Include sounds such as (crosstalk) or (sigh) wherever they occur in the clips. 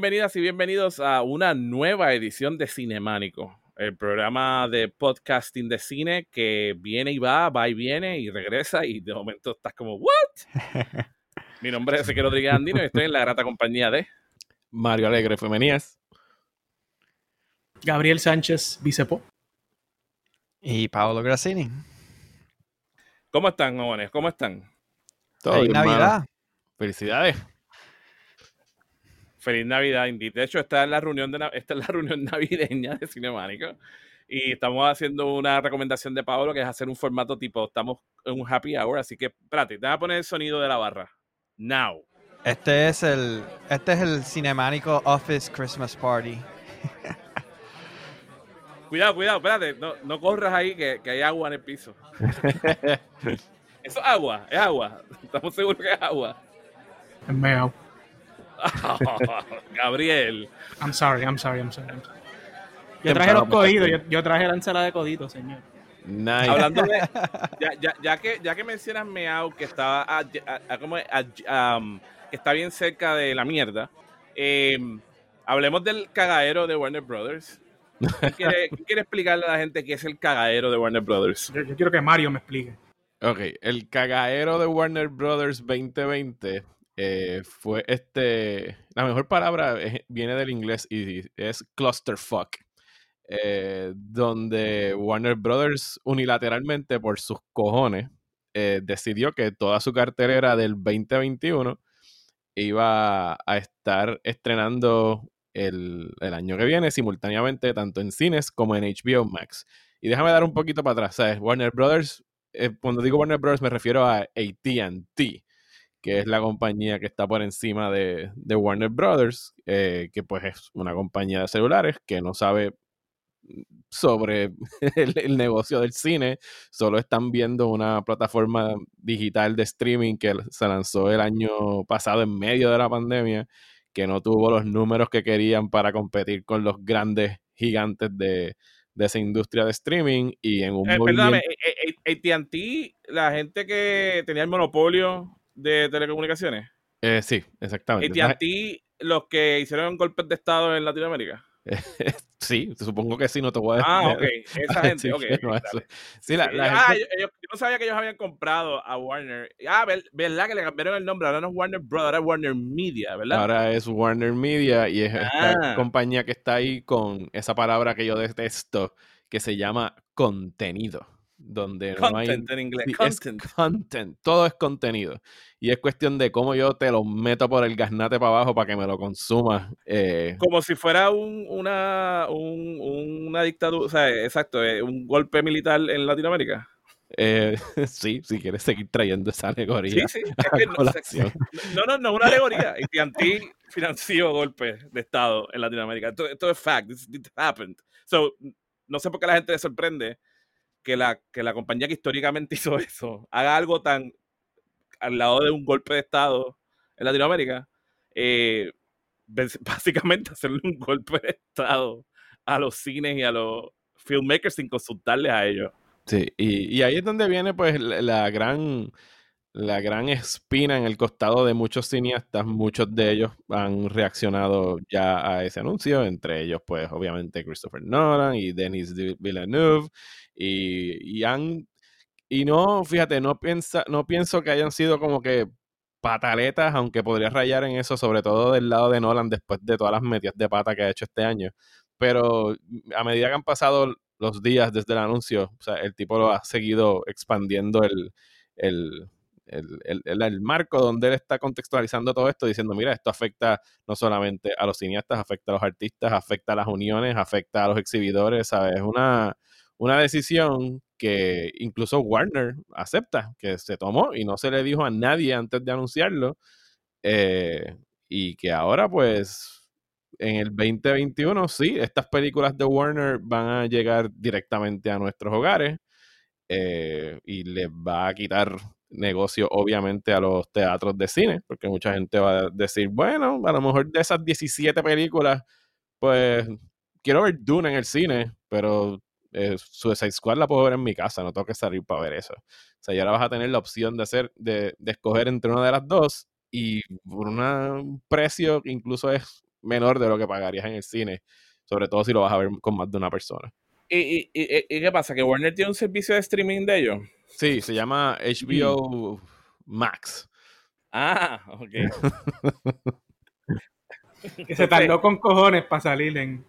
Bienvenidas y bienvenidos a una nueva edición de Cinemánico, el programa de podcasting de cine que viene y va, va y viene y regresa y de momento estás como, ¿what? (laughs) Mi nombre es Ezequiel Rodríguez Andino y estoy en la grata compañía de Mario Alegre Femenías Gabriel Sánchez Vicepo y Paolo Grassini. ¿Cómo están, jóvenes? ¿Cómo están? Todo Navidad. Felicidades. Feliz Navidad, Indy. De hecho, esta es la reunión, de, (laughs) esta es la reunión navideña de Cinemánico. Y estamos haciendo una recomendación de Pablo que es hacer un formato tipo, estamos en un happy hour, así que espérate, te voy a poner el sonido de la barra. Now. Este es el, este es el Cinemánico Office Christmas Party. (laughs) cuidado, cuidado, espérate, no, no corras ahí que, que, hay agua en el piso. (laughs) Eso es agua, es agua. Estamos seguros que es agua. Es meao. (laughs) Gabriel. I'm sorry, I'm sorry, I'm sorry. Yo traje los coditos, yo, traje la ensalada de coditos, señor. Nice. Hablando de. (laughs) Ya, ya, ya, que, ya que mencionas Meow, que estaba como, um, que está bien cerca de la mierda, em, hablemos del cagadero de Warner Brothers. ¿Quién (laughs) quiere, quiere, explicarle a la gente qué es el cagadero de Warner Brothers? Yo, yo, quiero que Mario me explique. Ok, el cagadero de Warner Brothers 2020 eh, fue este. La mejor palabra viene del inglés y es clusterfuck. Eh, donde Warner Brothers unilateralmente, por sus cojones, eh, decidió que toda su cartelera del 2021 iba a estar estrenando el, el, año que viene simultáneamente, tanto en cines como en HBO Max. Y déjame dar un poquito para atrás, ¿sabes? Warner Brothers, cuando digo Warner Brothers me refiero a ATT que es la compañía que está por encima de, Warner Brothers, eh, que pues es una compañía de celulares que no sabe sobre (laughs) el, negocio del cine, solo están viendo una plataforma digital de streaming que se lanzó el año pasado en medio de la pandemia, que no tuvo los números que querían para competir con los grandes gigantes de, esa industria de streaming y en un eh, Perdóname, AT&T, la gente que tenía el monopolio de telecomunicaciones? Eh, sí, exactamente. ¿Y a ti los que hicieron golpes de Estado en Latinoamérica? (laughs) sí, supongo que sí, no te voy a decir. Ah, ok, esa (laughs) gente, ok. (laughs) sí, la, ah, Yo, no sabía que ellos habían comprado a Warner. Ah, verdad que le cambiaron el nombre, ahora no es Warner Brothers, ahora es Warner Media, ¿verdad? Ahora es Warner Media y es esta ah. compañía que está ahí con esa palabra que yo detesto, que se llama contenido donde no hay en inglés. content. Todo es contenido. Y es cuestión de cómo yo te lo meto por el gasnate para abajo para que me lo consumas. Eh. Como si fuera un, una, una dictadura, o sea, exacto, eh, un golpe militar en Latinoamérica. Eh, (laughs) sí, si quieres seguir trayendo esa alegoría. Sí, sí. (laughs) (laughs) no, no, no, una alegoría. Y anti financió golpes de Estado en Latinoamérica. Esto, es fact. It happened. So, no sé por qué la gente le sorprende que la, que la compañía que históricamente (laughs) hizo eso haga algo tan al lado de un golpe de Estado en Latinoamérica, eh, (laughs) básicamente hacerle un golpe de Estado a los cines y a los filmmakers sin consultarles a ellos. Sí, y, y ahí es donde viene pues la gran la gran espina en el costado de muchos cineastas, muchos de ellos han reaccionado ya a ese anuncio, entre ellos pues obviamente Christopher Nolan y Denis Villeneuve, y, han, y no, fíjate, no, piensa, no pienso que hayan sido como que pataletas, aunque podría rayar en eso, sobre todo del lado de Nolan después de todas las metidas de pata que ha hecho este año, pero a medida que han pasado los días desde el anuncio, o sea, el tipo lo ha seguido expandiendo el, el el, marco donde él está contextualizando todo esto, diciendo, mira, esto afecta no solamente a los cineastas, afecta a los artistas, afecta a las uniones, afecta a los exhibidores, ¿sabes? Es una, una decisión que incluso Warner acepta, que se tomó y no se le dijo a nadie antes de anunciarlo, eh, y que ahora pues en el 2021 sí, estas películas de Warner van a llegar directamente a nuestros hogares eh, y les va a quitar negocio obviamente a los teatros de cine, porque mucha gente va a decir, bueno, a lo mejor de esas 17 películas, pues quiero ver Dune en el cine, pero eh, Suicide Squad la puedo ver en mi casa, no tengo que salir para ver eso. O sea, y ahora vas a tener la opción de hacer, de, de escoger entre una de las dos y por un precio que incluso es menor de lo que pagarías en el cine, sobre todo si lo vas a ver con más de una persona. ¿Y, y, y, y qué pasa? ¿Que Warner tiene un servicio de streaming de ellos? Sí, se llama HBO Max. Ah, ok. (laughs) Que se tardó con cojones para salir en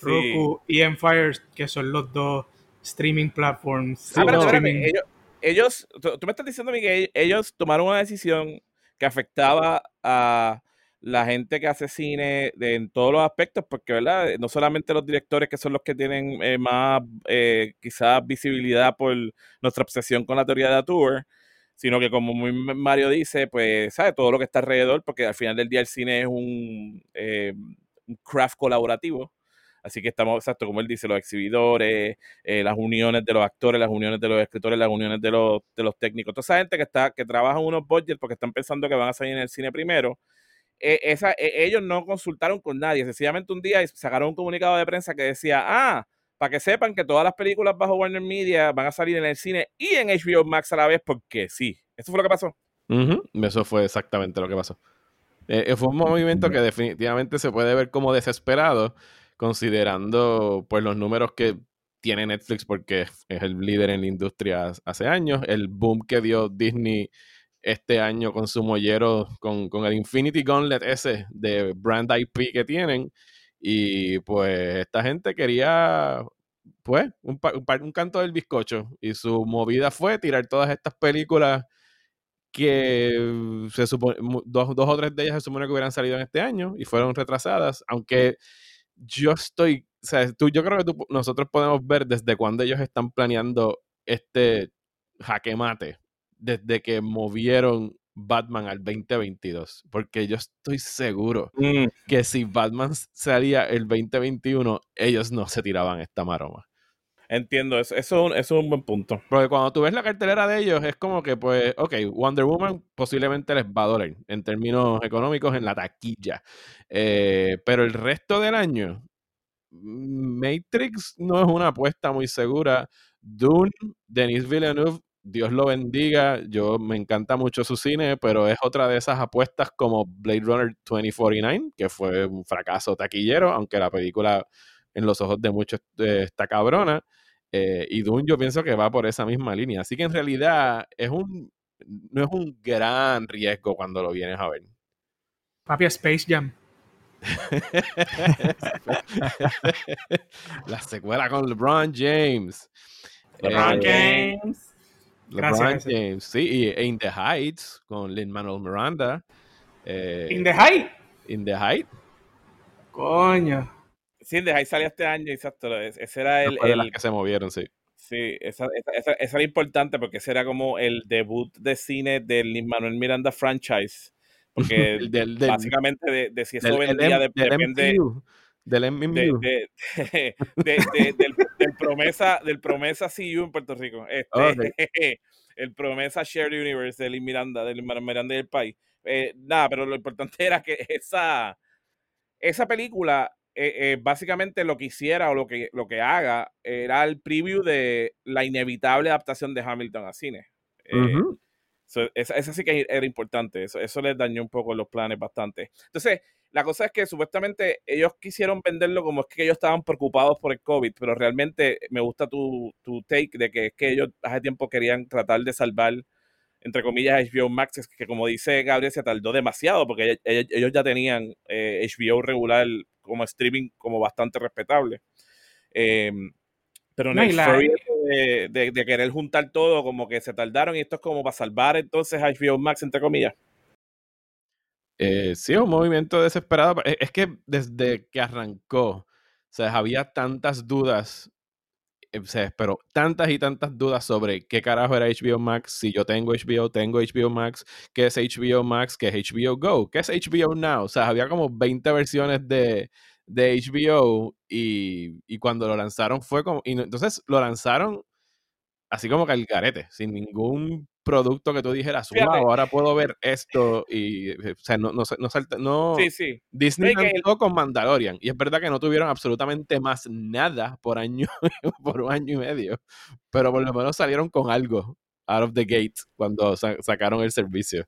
Roku y en Fire, que son los dos streaming platforms. Ah, pero o espérame, streaming- ellos, ellos tú, tú me estás diciendo a mí que ellos tomaron una decisión que afectaba a la gente que hace cine de- en todos los aspectos, porque, ¿verdad? No solamente los directores que son los que tienen eh, más, eh, quizás, visibilidad por nuestra obsesión con la teoría de la tour, sino que como muy Mario dice, pues, ¿sabes? Todo lo que está alrededor, porque al final del día el cine es un, eh, un craft colaborativo. Así que estamos, exacto, como él dice, los exhibidores, eh, las uniones de los actores, las uniones de los escritores, las uniones de los, de los técnicos. Toda esa gente que está, que trabaja en unos budgets porque están pensando que van a salir en el cine primero. Eh, esa, eh, ellos no consultaron con nadie. Sencillamente un día sacaron un comunicado de prensa que decía, ah, para que sepan que todas las películas bajo Warner Media van a salir en el cine y en HBO Max a la vez, porque sí. Eso fue lo que pasó. Eso fue exactamente lo que pasó. Eh, eh, fue un movimiento que definitivamente se puede ver como desesperado, considerando pues los números que tiene Netflix porque es el líder en la industria hace años, el boom que dio Disney este año con su mollero, con, con el Infinity Gauntlet ese de brand IP que tienen, y pues esta gente quería pues un, un un canto del bizcocho, y su movida fue tirar todas estas películas que se dos, dos o tres de ellas se supone que hubieran salido en este año y fueron retrasadas, aunque yo estoy, o sea, tú, yo creo que tú- nosotros podemos ver desde cuándo ellos están planeando este jaque mate, desde que movieron Batman al 2022, porque yo estoy seguro que si Batman salía el 2021, ellos no se tiraban esta maroma. Entiendo, eso, eso, eso es un buen punto. Porque cuando tú ves la cartelera de ellos, es como que, pues, ok, Wonder Woman posiblemente les va a doler en términos económicos en la taquilla. Eh, pero el resto del año, mm, Matrix no es una apuesta muy segura. Dune, Denis Villeneuve, Dios lo bendiga. Yo me encanta mucho su cine, pero es otra de esas apuestas como Blade Runner 2049, que fue un fracaso taquillero, aunque la película en los ojos de muchos eh, está cabrona. Eh, y Dune yo pienso que va por esa misma línea. Así que en realidad es un, no es un gran riesgo cuando lo vienes a ver. Papi, Space Jam. (laughs) la secuela con LeBron James. LeBron Eh, James. LeBron Gracias. James, sí, y In the Heights con Lin Manuel Miranda. eh, In the High. In the Heights, Coño. Sí, de ahí salió este año, exacto. es- Ese era el, de las el- que se movieron, sí. Sí, esa, esa, esa- esa era importante porque ese era como el debut de cine del Lin Manuel Miranda franchise. Porque (laughs) El del, del, básicamente de, de si eso del- el vendía de- del depende MCU, del de, MCU. de- (laughs) de- de- del, del promesa del promesa CU en Puerto Rico. Este, (laughs) el promesa Shared Universe de Lin Miranda, de Lin Manuel Miranda y el país. Eh, nada, pero lo importante (laughs) era que esa, esa película eh, eh, básicamente lo que hiciera o lo que, lo que haga era el preview de la inevitable adaptación de Hamilton a cine. Ujú. So, esa, esa sí que era importante, eso, eso les dañó un poco los planes bastante. Entonces, la cosa es que supuestamente ellos quisieron venderlo como es que ellos estaban preocupados por el COVID, pero realmente me gusta tu, tu take de que es que ellos hace tiempo querían tratar de salvar, entre comillas, HBO Max, que como dice Gabriel, se tardó demasiado porque ellos, ya tenían eh, HBO regular como streaming como bastante respetable. Eh, pero en No, el la- de, de- de querer juntar todo, como que se tardaron y esto es como para salvar entonces a HBO Max, entre comillas. Eh, sí, un movimiento desesperado. Es, que desde que arrancó, o sea, había tantas dudas, eh, o sea, pero tantas y tantas dudas sobre qué carajo era HBO Max, si yo tengo HBO, tengo HBO Max, qué es HBO Max, qué es HBO Go, qué es HBO Now. O sea, había como 20 versiones de, de HBO y, y cuando lo lanzaron fue como... Y no- entonces lo lanzaron así como que al garete, sin ningún producto que tú dijeras, wow, ahora puedo ver (laughs) esto y, eh, o sea, no, no, no, salta- no- Sí, sí. Disney el- lanzó con Mandalorian y es verdad que no tuvieron absolutamente más nada por año, (laughs) por un año y medio, pero por lo menos salieron con algo out of the gate cuando sa- sacaron el servicio.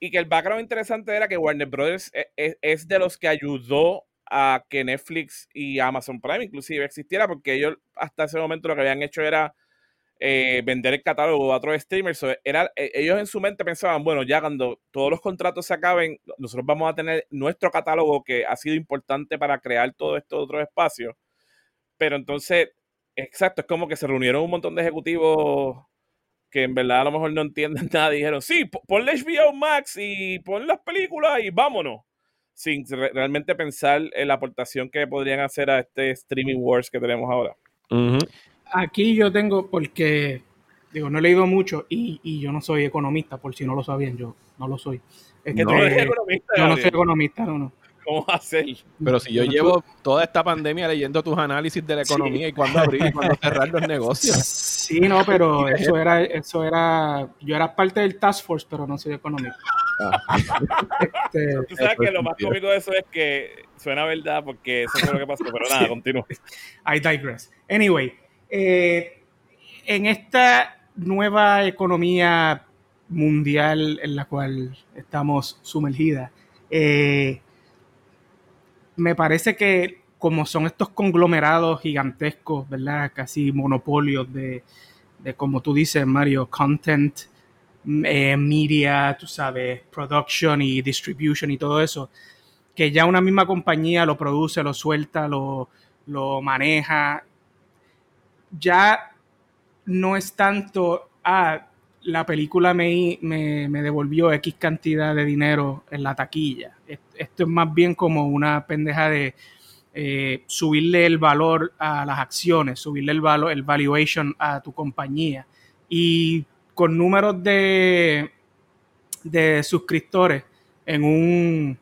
Y que el background interesante era que Warner Brothers e, e, es, de los que ayudó a que Netflix y Amazon Prime inclusive existiera, porque ellos hasta ese momento lo que habían hecho era eh, vender el catálogo a otros streamers. era, e, ellos en su mente pensaban, bueno, ya cuando todos los contratos se acaben, nosotros vamos a tener nuestro catálogo que ha sido importante para crear todo esto otros espacios. Pero entonces, exacto, es como que se reunieron un montón de ejecutivos que en verdad a lo mejor no entienden (laughs) nada. Dijeron, sí, ponle HBO Max y pon las películas y vámonos. Sin realmente pensar en la aportación que podrían hacer a este streaming wars que tenemos ahora aquí yo tengo, porque, digo, no he leído mucho y, yo no soy economista, por si no lo sabían, yo no lo soy. Es que no eres economista. Yo no soy economista, no, no. ¿Cómo hacer? Pero si yo, llevo toda esta pandemia leyendo tus análisis de la economía y cuándo abrir y cuándo cerrar los negocios. Sí, no, pero (laughs) eso era, eso era, yo era parte del task force, pero no soy economista. Este, Tú sabes que lo más cómico de eso es que suena verdad porque eso es lo que pasó, pero nada, (laughs) continúa. I digress. Anyway, eh, en esta nueva economía mundial en la cual estamos sumergidas, eh, me parece que como son estos conglomerados gigantescos, ¿verdad? Casi monopolios de, como tú dices, Mario, content, eh, media, tú sabes, production y distribution y todo eso, que ya una misma compañía lo produce, lo suelta, lo, lo maneja ya no es tanto, ah, la película me, me, devolvió X cantidad de dinero en la taquilla. Esto es más bien como una pendeja de eh, subirle el valor a las acciones, subirle el valor, el valuation a tu compañía. Y con números de, de suscriptores en un,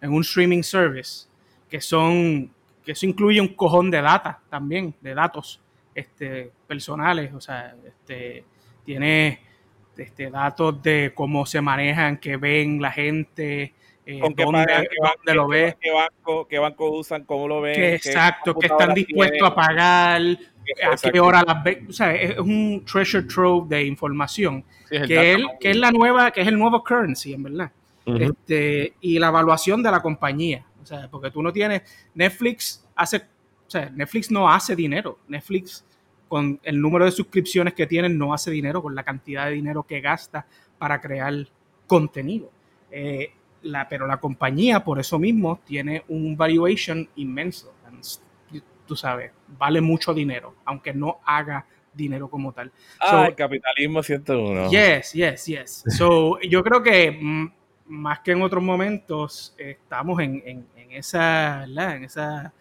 en un streaming service, que son, que eso incluye un cojón de data también, de datos este, personales, o sea, este, tiene este, datos de cómo se manejan, qué ven la gente, eh, dónde, lo ves. Qué banco, qué banco usan, cómo lo ven. exacto, que están dispuestos a pagar, a qué hora las ven. O sea, es un treasure trove de información que, es que es la nueva, que es el nuevo currency, en verdad. este, y la evaluación de la compañía. O sea, porque tú no tienes. Netflix hace o sea, Netflix no hace dinero. Netflix, con el número de suscripciones que tiene, no hace dinero con la cantidad de dinero que gasta para crear contenido. Eh, la, pero la compañía, por eso mismo, tiene un valuation inmenso. Tú sabes, vale mucho dinero, aunque no haga dinero como tal. Ah, el capitalismo 101. Yes, yes, yes. So, (laughs) yo creo que mm, más que en otros momentos, estamos en, en, en esa, en esa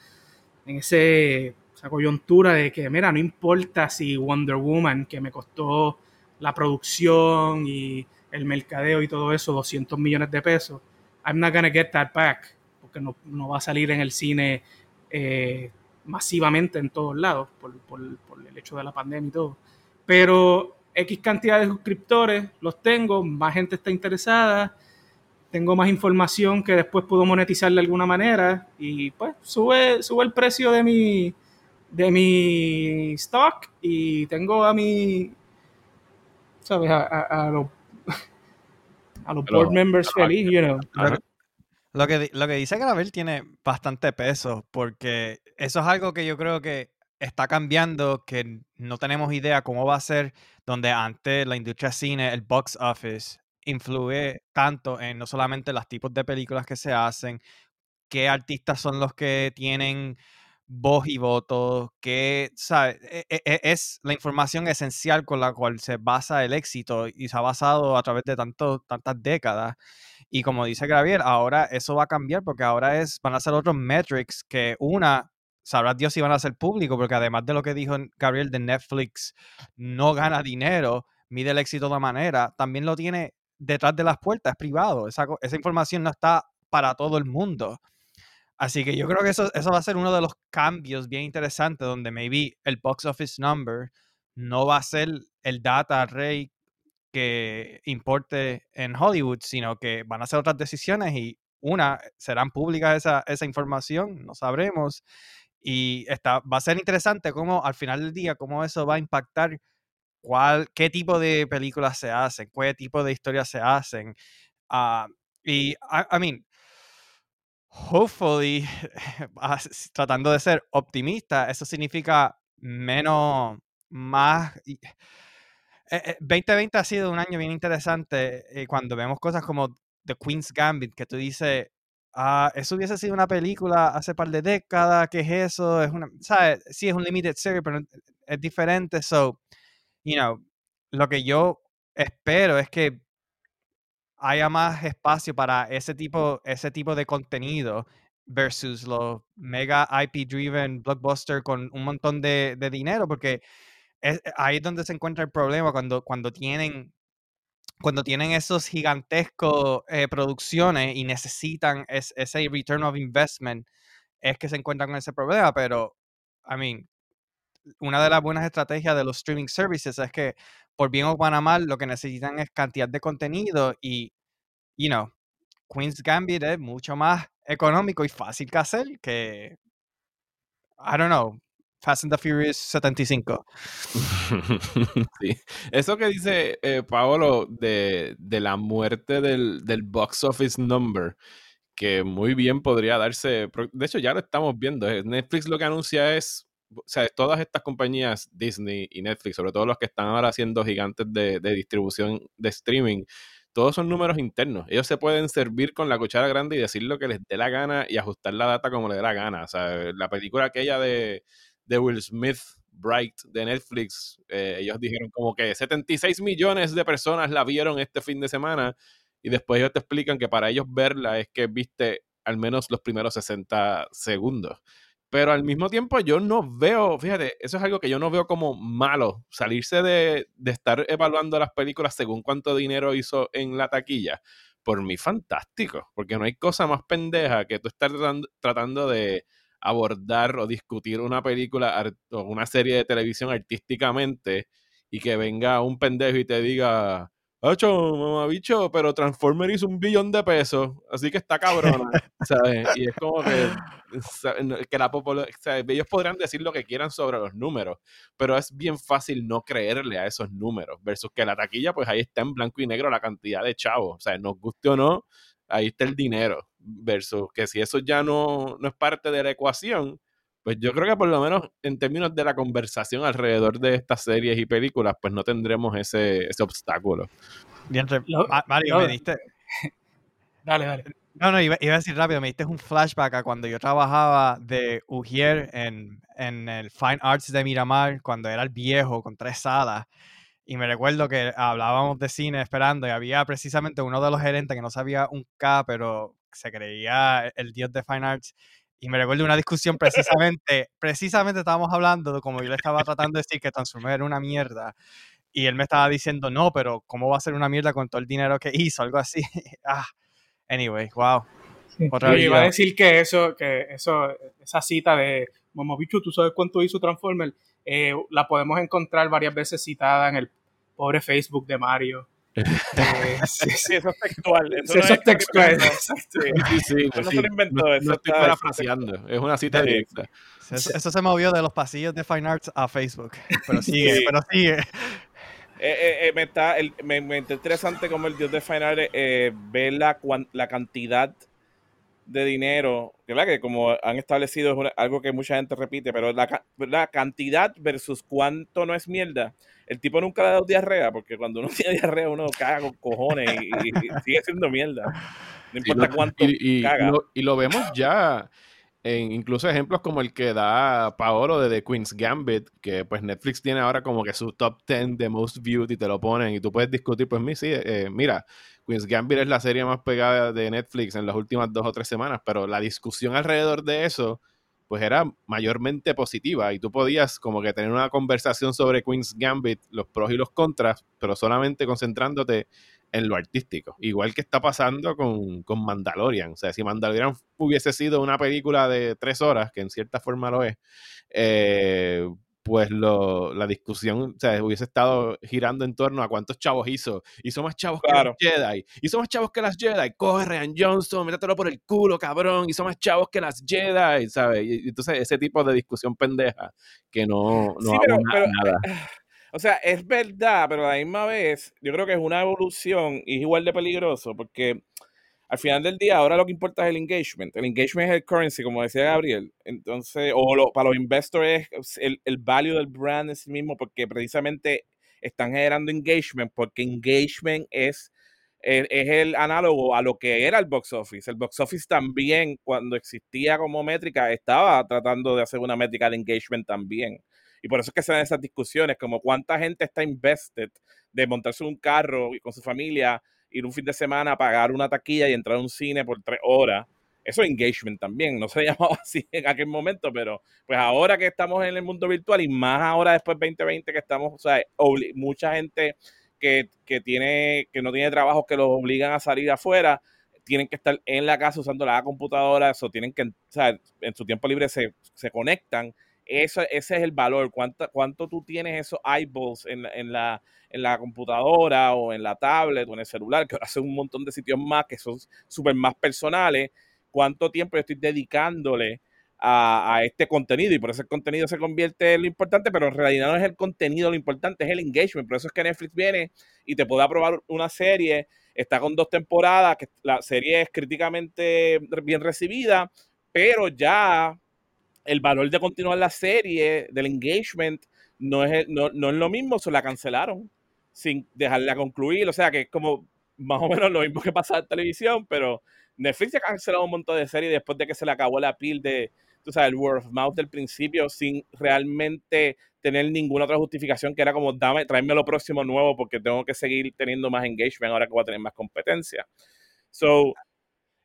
en ese, esa coyuntura de que, mira, no importa si Wonder Woman, que me costó la producción y el mercadeo y todo eso, 200 millones de pesos, I'm not gonna get that back, porque no, va a salir en el cine eh, masivamente en todos lados por, por, por el hecho de la pandemia y todo. Pero X cantidad de suscriptores los tengo, más gente está interesada, tengo más información que después puedo monetizar de alguna manera y pues sube, sube el precio de mi, de mi stock y tengo a mi, ¿sabes? A, (laughs) los, a los board members feliz, you know. Lo que, lo que dice Gravel tiene bastante peso porque eso es algo que yo creo que está cambiando, que no tenemos idea cómo va a ser, donde antes la industria cine, el box office, influye tanto en no solamente los tipos de películas que se hacen, qué artistas son los que tienen voz y voto, que e, e, e, es la información esencial con la cual se basa el éxito y se ha basado a través de tanto, tantas décadas. Y como dice Gabriel, ahora eso va a cambiar porque ahora es, van a ser otros metrics que una, sabrá Dios si van a ser públicos, porque además de lo que dijo Gabriel de Netflix, no gana dinero, mide el éxito de manera, también lo tiene detrás de las puertas, privado. Esa información no está para todo el mundo. Así que yo creo que eso, eso va a ser uno de los cambios bien interesantes, donde maybe el box office number no va a ser el data rey que importe en Hollywood, sino que van a ser otras decisiones y una, serán públicas esa, esa información, no sabremos. Y está, va a ser interesante cómo al final del día, cómo eso va a impactar cuál, qué tipo de películas se hacen, qué tipo de historias se hacen. Uh, y, I, I mean, hopefully, (laughs) tratando de ser optimista, eso significa menos, más. 2020 eh, ha sido un año bien interesante eh, cuando vemos cosas como The Queen's Gambit, que tú dices, ah, eso hubiese sido una película hace par de décadas, ¿qué es eso? Es una, ¿sabes? Sí, es un limited series, pero es diferente. So, you know, lo que yo espero es que haya más espacio para ese tipo, ese tipo de contenido versus los mega IP driven blockbuster con un montón de, de dinero, porque ahí es donde se encuentra el problema cuando, cuando tienen cuando tienen esos gigantescos eh, producciones y necesitan ese return of investment, es que se encuentran con ese problema. Pero, I mean, una de las buenas estrategias de los streaming services es que, por bien o para mal, lo que necesitan es cantidad de contenido y, you know, Queen's Gambit es mucho más económico y fácil que hacer que, I don't know, Fast and the Furious 75. (laughs) sí. Eso que dice eh, Paolo de, la muerte del, box office number, que muy bien podría darse, de hecho ya lo estamos viendo, eh, Netflix lo que anuncia es, o sea, todas estas compañías, Disney y Netflix, sobre todo los que están ahora haciendo gigantes de, de distribución de streaming, todos son números internos. Ellos se pueden servir con la cuchara grande y decir lo que les dé la gana y ajustar la data como les dé la gana. O sea, la película aquella de de Will Smith, Bright, de Netflix, eh, ellos dijeron como que 76 millones de personas la vieron este fin de semana y después ellos te explican que para ellos verla es que viste al menos los primeros 60 segundos. Pero al mismo tiempo yo no veo, fíjate, eso es algo que yo no veo como malo, salirse de, de estar evaluando las películas según cuánto dinero hizo en la taquilla. Por mí fantástico, porque no hay cosa más pendeja que tú estar tratando de abordar o discutir una película o una serie de televisión artísticamente y que venga un pendejo y te diga, Ocho, mamabicho, pero Transformer hizo un billón de pesos, así que está cabrona, (laughs) ¿sabes? Y es como que, que la ellos podrán decir lo que quieran sobre los números, pero es bien fácil no creerle a esos números, versus que la taquilla, pues ahí está en blanco y negro la cantidad de chavos, o sea, nos guste o no, ahí está el dinero, versus que si eso ya no, no es parte de la ecuación, pues yo creo que por lo menos en términos de la conversación alrededor de estas series y películas, pues no tendremos ese, ese obstáculo. Bien, Mario, me diste... (laughs) Dale, dale. No, no, iba, iba, a decir rápido, me diste un flashback a cuando yo trabajaba de Ujier en, en el Fine Arts de Miramar, cuando era el viejo con tres salas. Y me recuerdo que hablábamos de cine esperando y había precisamente uno de los gerentes que no sabía un K, pero se creía el dios de Fine Arts. Y me recuerdo una discusión precisamente, precisamente estábamos hablando de como yo le estaba tratando de decir que Transformers era una mierda. Y él me estaba diciendo, no, pero ¿cómo va a ser una mierda con todo el dinero que hizo? Algo así. (laughs) ah, anyway, wow. Otra iba a decir que eso, que eso, esa cita de Momobichu, ¿tú sabes cuánto hizo Transformer? Eh, la podemos encontrar varias veces citada en el pobre Facebook de Mario. Eh, (laughs) sí, eso es textual. Eso, es textual. Sí, sí, no se lo inventó. eso estoy parafraseando. Es una cita directa. Eso, se movió de los pasillos de Fine Arts a Facebook. Pero sigue, pero sigue. Eh, me, está, me, me, interesante como el dios de Fine Arts ve la, la cantidad de dinero, ¿verdad? que como han establecido es algo que mucha gente repite, pero la, la, cantidad versus cuánto no es mierda. El tipo nunca le ha dado diarrea, porque cuando uno (laughs) tiene diarrea uno caga con cojones y, sigue siendo mierda. No importa cuánto y, caga. Lo, y lo vemos ya en incluso ejemplos como el que da Paolo de The Queen's Gambit, que pues Netflix tiene ahora como que su top 10 de most viewed y te lo ponen y tú puedes discutir, pues mí sí, eh, mira, Queen's Gambit es la serie más pegada de Netflix en las últimas dos o tres semanas, pero la discusión alrededor de eso, pues era mayormente positiva y tú podías como que tener una conversación sobre Queen's Gambit, los pros y los contras, pero solamente concentrándote en lo artístico. Igual que está pasando con, con, Mandalorian. O sea, si Mandalorian hubiese sido una película de tres horas, que en cierta forma lo es, eh, pues lo, la discusión o sea, hubiese estado girando en torno a cuántos chavos hizo. Hizo más chavos que las Jedi. Hizo más chavos que las Jedi. Coge Ryan Johnson, métetelo por el culo, cabrón. Hizo más chavos que las Jedi, ¿sabes? Y, entonces ese tipo de discusión pendeja que no, no sí, pero, nada. O sea, es verdad, pero a la misma vez, yo creo que es una evolución y es igual de peligroso porque al final del día, ahora lo que importa es el engagement. El engagement es el currency, como decía Gabriel. Entonces, o para los investors es el, el value del brand en sí mismo, porque precisamente están generando engagement, porque engagement es, es, el análogo a lo que era el box office. El box office también, cuando existía como métrica, estaba tratando de hacer una métrica de engagement también. Y por eso es que se dan esas discusiones, como cuánta gente está invested de montarse un carro y con su familia ir un fin de semana a pagar una taquilla y entrar a un cine por tres horas. Eso es engagement también, no se (laughs) llamaba así en aquel momento, pero pues ahora que estamos en el mundo virtual y más ahora después 2020 que estamos, o sea, mucha gente que, que, tiene, que no tiene trabajo que los obligan a salir afuera, tienen que estar en la casa usando la computadora, eso tienen que, o sea, en su tiempo libre se, se conectan eso, ese es el valor. ¿Cuánto, cuánto tú tienes esos eyeballs en, en, la, en la computadora o en la tablet o en el celular, que hace un montón de sitios más que son súper más personales? ¿Cuánto tiempo yo estoy dedicándole a, a, este contenido? Y por eso el contenido se convierte en lo importante, pero en realidad no es el contenido lo importante, es el engagement. Por eso es que Netflix viene y te puede aprobar una serie, está con dos temporadas, que la serie es críticamente bien recibida, pero ya el valor de continuar la serie, del engagement, no es, no, no es lo mismo, se la cancelaron sin dejarla concluir. O sea que es como más o menos lo mismo que pasa en televisión, pero Netflix ha cancelado un montón de series después de que se le acabó la pil de, tú sabes, el word mouth del principio, sin realmente tener ninguna otra justificación que era como, dame, tráeme lo próximo nuevo porque tengo que seguir teniendo más engagement ahora que voy a tener más competencia. So,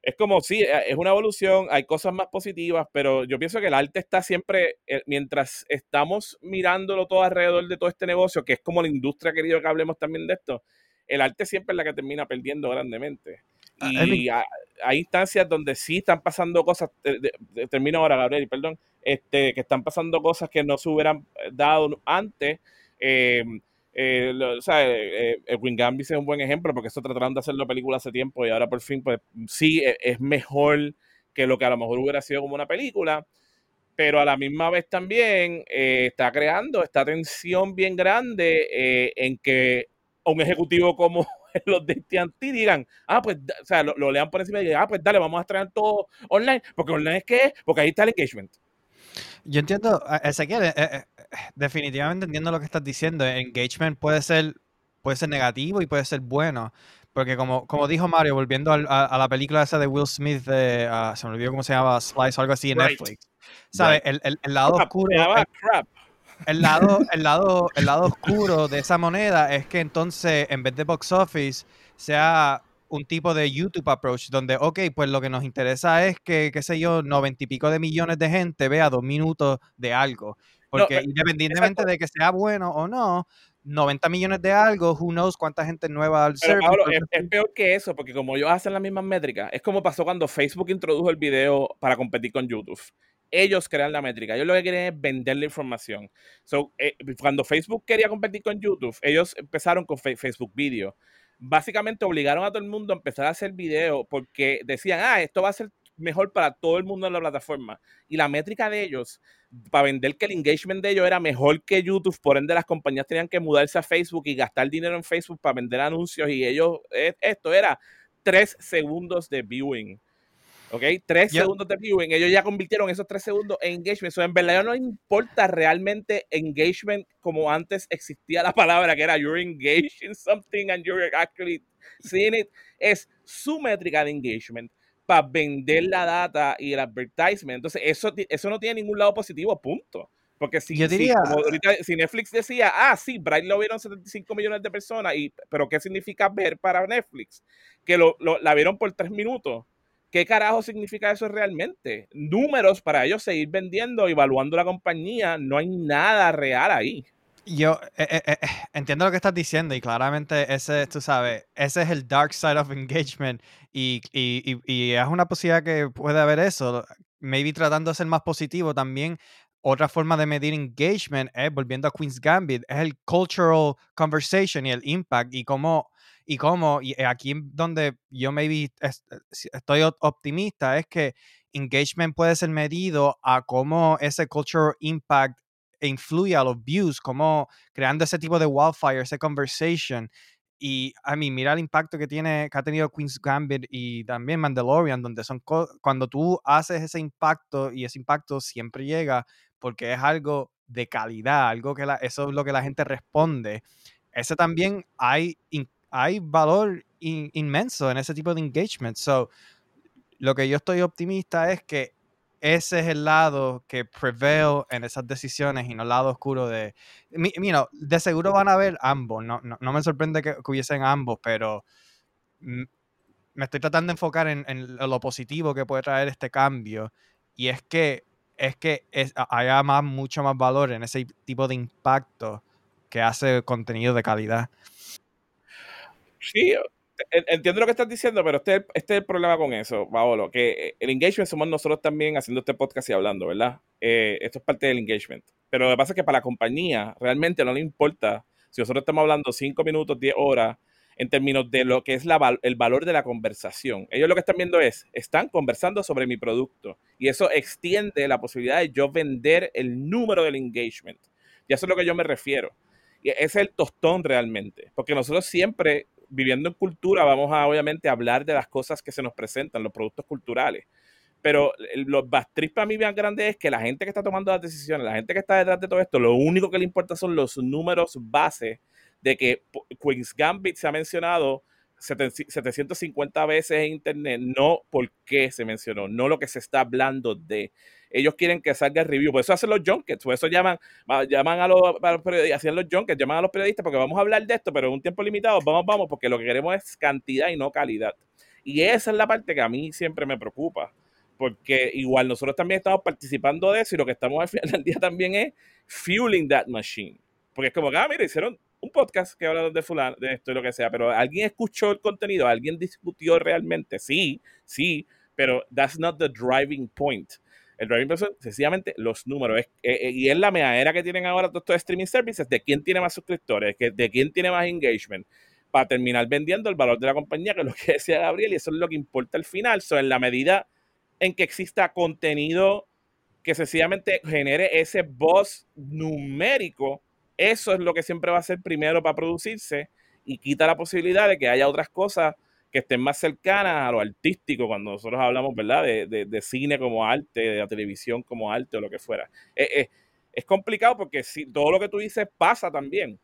es como, sí, eh, es una evolución, hay cosas más positivas, pero yo pienso que el arte está siempre, eh, mientras estamos mirándolo todo alrededor de todo este negocio, que es como la industria querido que hablemos también de esto, el arte siempre es la que termina perdiendo grandemente. Y hay, instancias donde sí están pasando cosas, termino ahora, Gabriel, perdón, este, que están pasando cosas que no se hubieran eh, dado antes. Eh, eh, o sea, eh, eh Gambis es un buen ejemplo porque esto trataron de hacerlo película hace tiempo y ahora por fin, pues sí, e, es mejor que lo que a lo mejor hubiera sido como una película, pero a la misma vez también eh, está creando esta tensión bien grande en que un ejecutivo como (laughs) los de AT&T digan, ah, pues, o sea, lo, lean por encima y digan, ah, pues dale, vamos a traer todo online, porque online es que porque ahí está el engagement. Yo entiendo, Ezequiel, eh, eh, definitivamente entiendo lo que estás diciendo. Engagement puede ser, puede ser negativo y puede ser bueno. Porque como, como dijo Mario, volviendo a, la película esa de Will Smith, de, uh, se me olvidó cómo se llama, Slice o algo así en Netflix. ¿Sabes? El, el, el, lado oscuro. El, lado, el, lado, el lado oscuro de esa moneda es que entonces, en vez de box office, sea un tipo de YouTube approach donde, ok, pues lo que nos interesa es que, qué sé yo, noventa y pico de millones de gente vea dos minutos de algo. Porque independientemente de que sea bueno o no, 90 millones de algo, who knows cuánta gente nueva al ser. es, peor que eso, porque como ellos hacen las mismas métricas, es como pasó cuando Facebook introdujo el video para competir con YouTube. Ellos crean la métrica, ellos lo que quieren es vender la información. So, eh, cuando Facebook quería competir con YouTube, ellos empezaron con Facebook Video básicamente obligaron a todo el mundo a empezar a hacer video porque decían, ah, esto va a ser mejor para todo el mundo en la plataforma. Y la métrica de ellos, para vender que el engagement de ellos era mejor que YouTube, por ende las compañías tenían que mudarse a Facebook y gastar dinero en Facebook para vender anuncios y ellos, eh, esto era tres segundos de viewing. ¿Ok? Tres segundos de viewing. Ellos ya convirtieron esos tres segundos en engagement. So, en verdad no importa realmente engagement como antes existía la palabra que era you're engaged in something and you're actually seeing it. Es su métrica de engagement para vender la data y el advertisement. Entonces, eso, eso no tiene ningún lado positivo, punto. Porque si, si, si Netflix decía, ah, sí, Bright lo vieron 75 millones de personas, y, pero ¿qué significa ver para Netflix? Que lo, lo, la vieron por tres minutos ¿Qué carajo significa eso realmente? Números para ellos seguir vendiendo, evaluando la compañía, no hay nada real ahí. Yo eh, eh, eh, entiendo lo que estás diciendo y claramente ese, tú sabes, ese es el dark side of engagement y, y, es una posibilidad que puede haber eso. Maybe tratando de ser más positivo también. Otra forma de medir engagement es, volviendo a Queen's Gambit, es el cultural conversation y el impact y cómo y cómo, y aquí donde yo maybe estoy optimista, es que engagement puede ser medido a cómo ese cultural impact influye a los views, como creando ese tipo de wildfire, ese conversation. Y a mí, mira el impacto que, tiene, que ha tenido Queen's Gambit y también Mandalorian, donde son cuando tú haces ese impacto y ese impacto siempre llega porque es algo de calidad, algo que eso es lo que la gente responde. Ese también hay, hay valor inmenso en ese tipo de engagement. So, lo que yo estoy optimista es que ese es el lado que prevail en esas decisiones y no el lado oscuro de... Mira, de seguro van a haber ambos, no, me sorprende que, hubiesen ambos, pero me estoy tratando de enfocar en, lo positivo que puede traer este cambio y es que es que haya más, mucho más valor en ese tipo de impacto que hace contenido de calidad. Sí, entiendo lo que estás diciendo, pero este, este, es el problema con eso, Paolo, que eh, el engagement somos nosotros también haciendo este podcast y hablando, ¿verdad? Eh, esto es parte del engagement. Pero lo que pasa es que para la compañía realmente no le importa si nosotros estamos hablando 5 minutos, 10 horas, en términos de lo que es el valor de la conversación. Ellos lo que están viendo es, están conversando sobre mi producto y eso extiende la posibilidad de yo vender el número del engagement. Y eso es lo que yo me refiero. Y es el tostón realmente, porque nosotros siempre viviendo en cultura, vamos a obviamente hablar de las cosas que se nos presentan, los productos culturales. Pero los bastrips para mí más grandes es que la gente que está tomando las decisiones, la gente que está detrás de todo esto, lo único que le importa son los números base de que Queen's Gambit se ha mencionado 750 veces en internet, no por qué se mencionó, no lo que se está hablando de. Ellos quieren que salga el review, por eso hacen los junkets, por eso llaman, llaman a los, periodistas, hacían los junkets, llaman a los periodistas porque vamos a hablar de esto, pero en un tiempo limitado, vamos, vamos, porque lo que queremos es cantidad y no calidad. Y esa es la parte que a mí siempre me preocupa, porque igual nosotros también estamos participando de eso y lo que estamos al final del día también es fueling that machine. Porque es como ah, mira, hicieron un podcast que habla de fulano, de esto y lo que sea, pero ¿alguien escuchó el contenido? ¿Alguien discutió realmente? Sí, sí, pero that's not the driving point. El driving point son sencillamente los números. Eh, eh, y es la meadera que tienen ahora todos estos streaming services de quién tiene más suscriptores, de quién tiene más engagement, para terminar vendiendo el valor de la compañía, que es lo que (laughs) decía Gabriel, y eso es lo que importa al final. So, en la medida en que exista contenido que sencillamente genere ese buzz numérico, eso es lo que siempre va a ser primero para producirse y quita la posibilidad de que haya otras cosas que estén más cercanas a lo artístico cuando nosotros hablamos, ¿verdad? De, cine como arte, de la televisión como arte o lo que fuera. Eh, eh, es complicado porque si, todo lo que tú dices pasa también,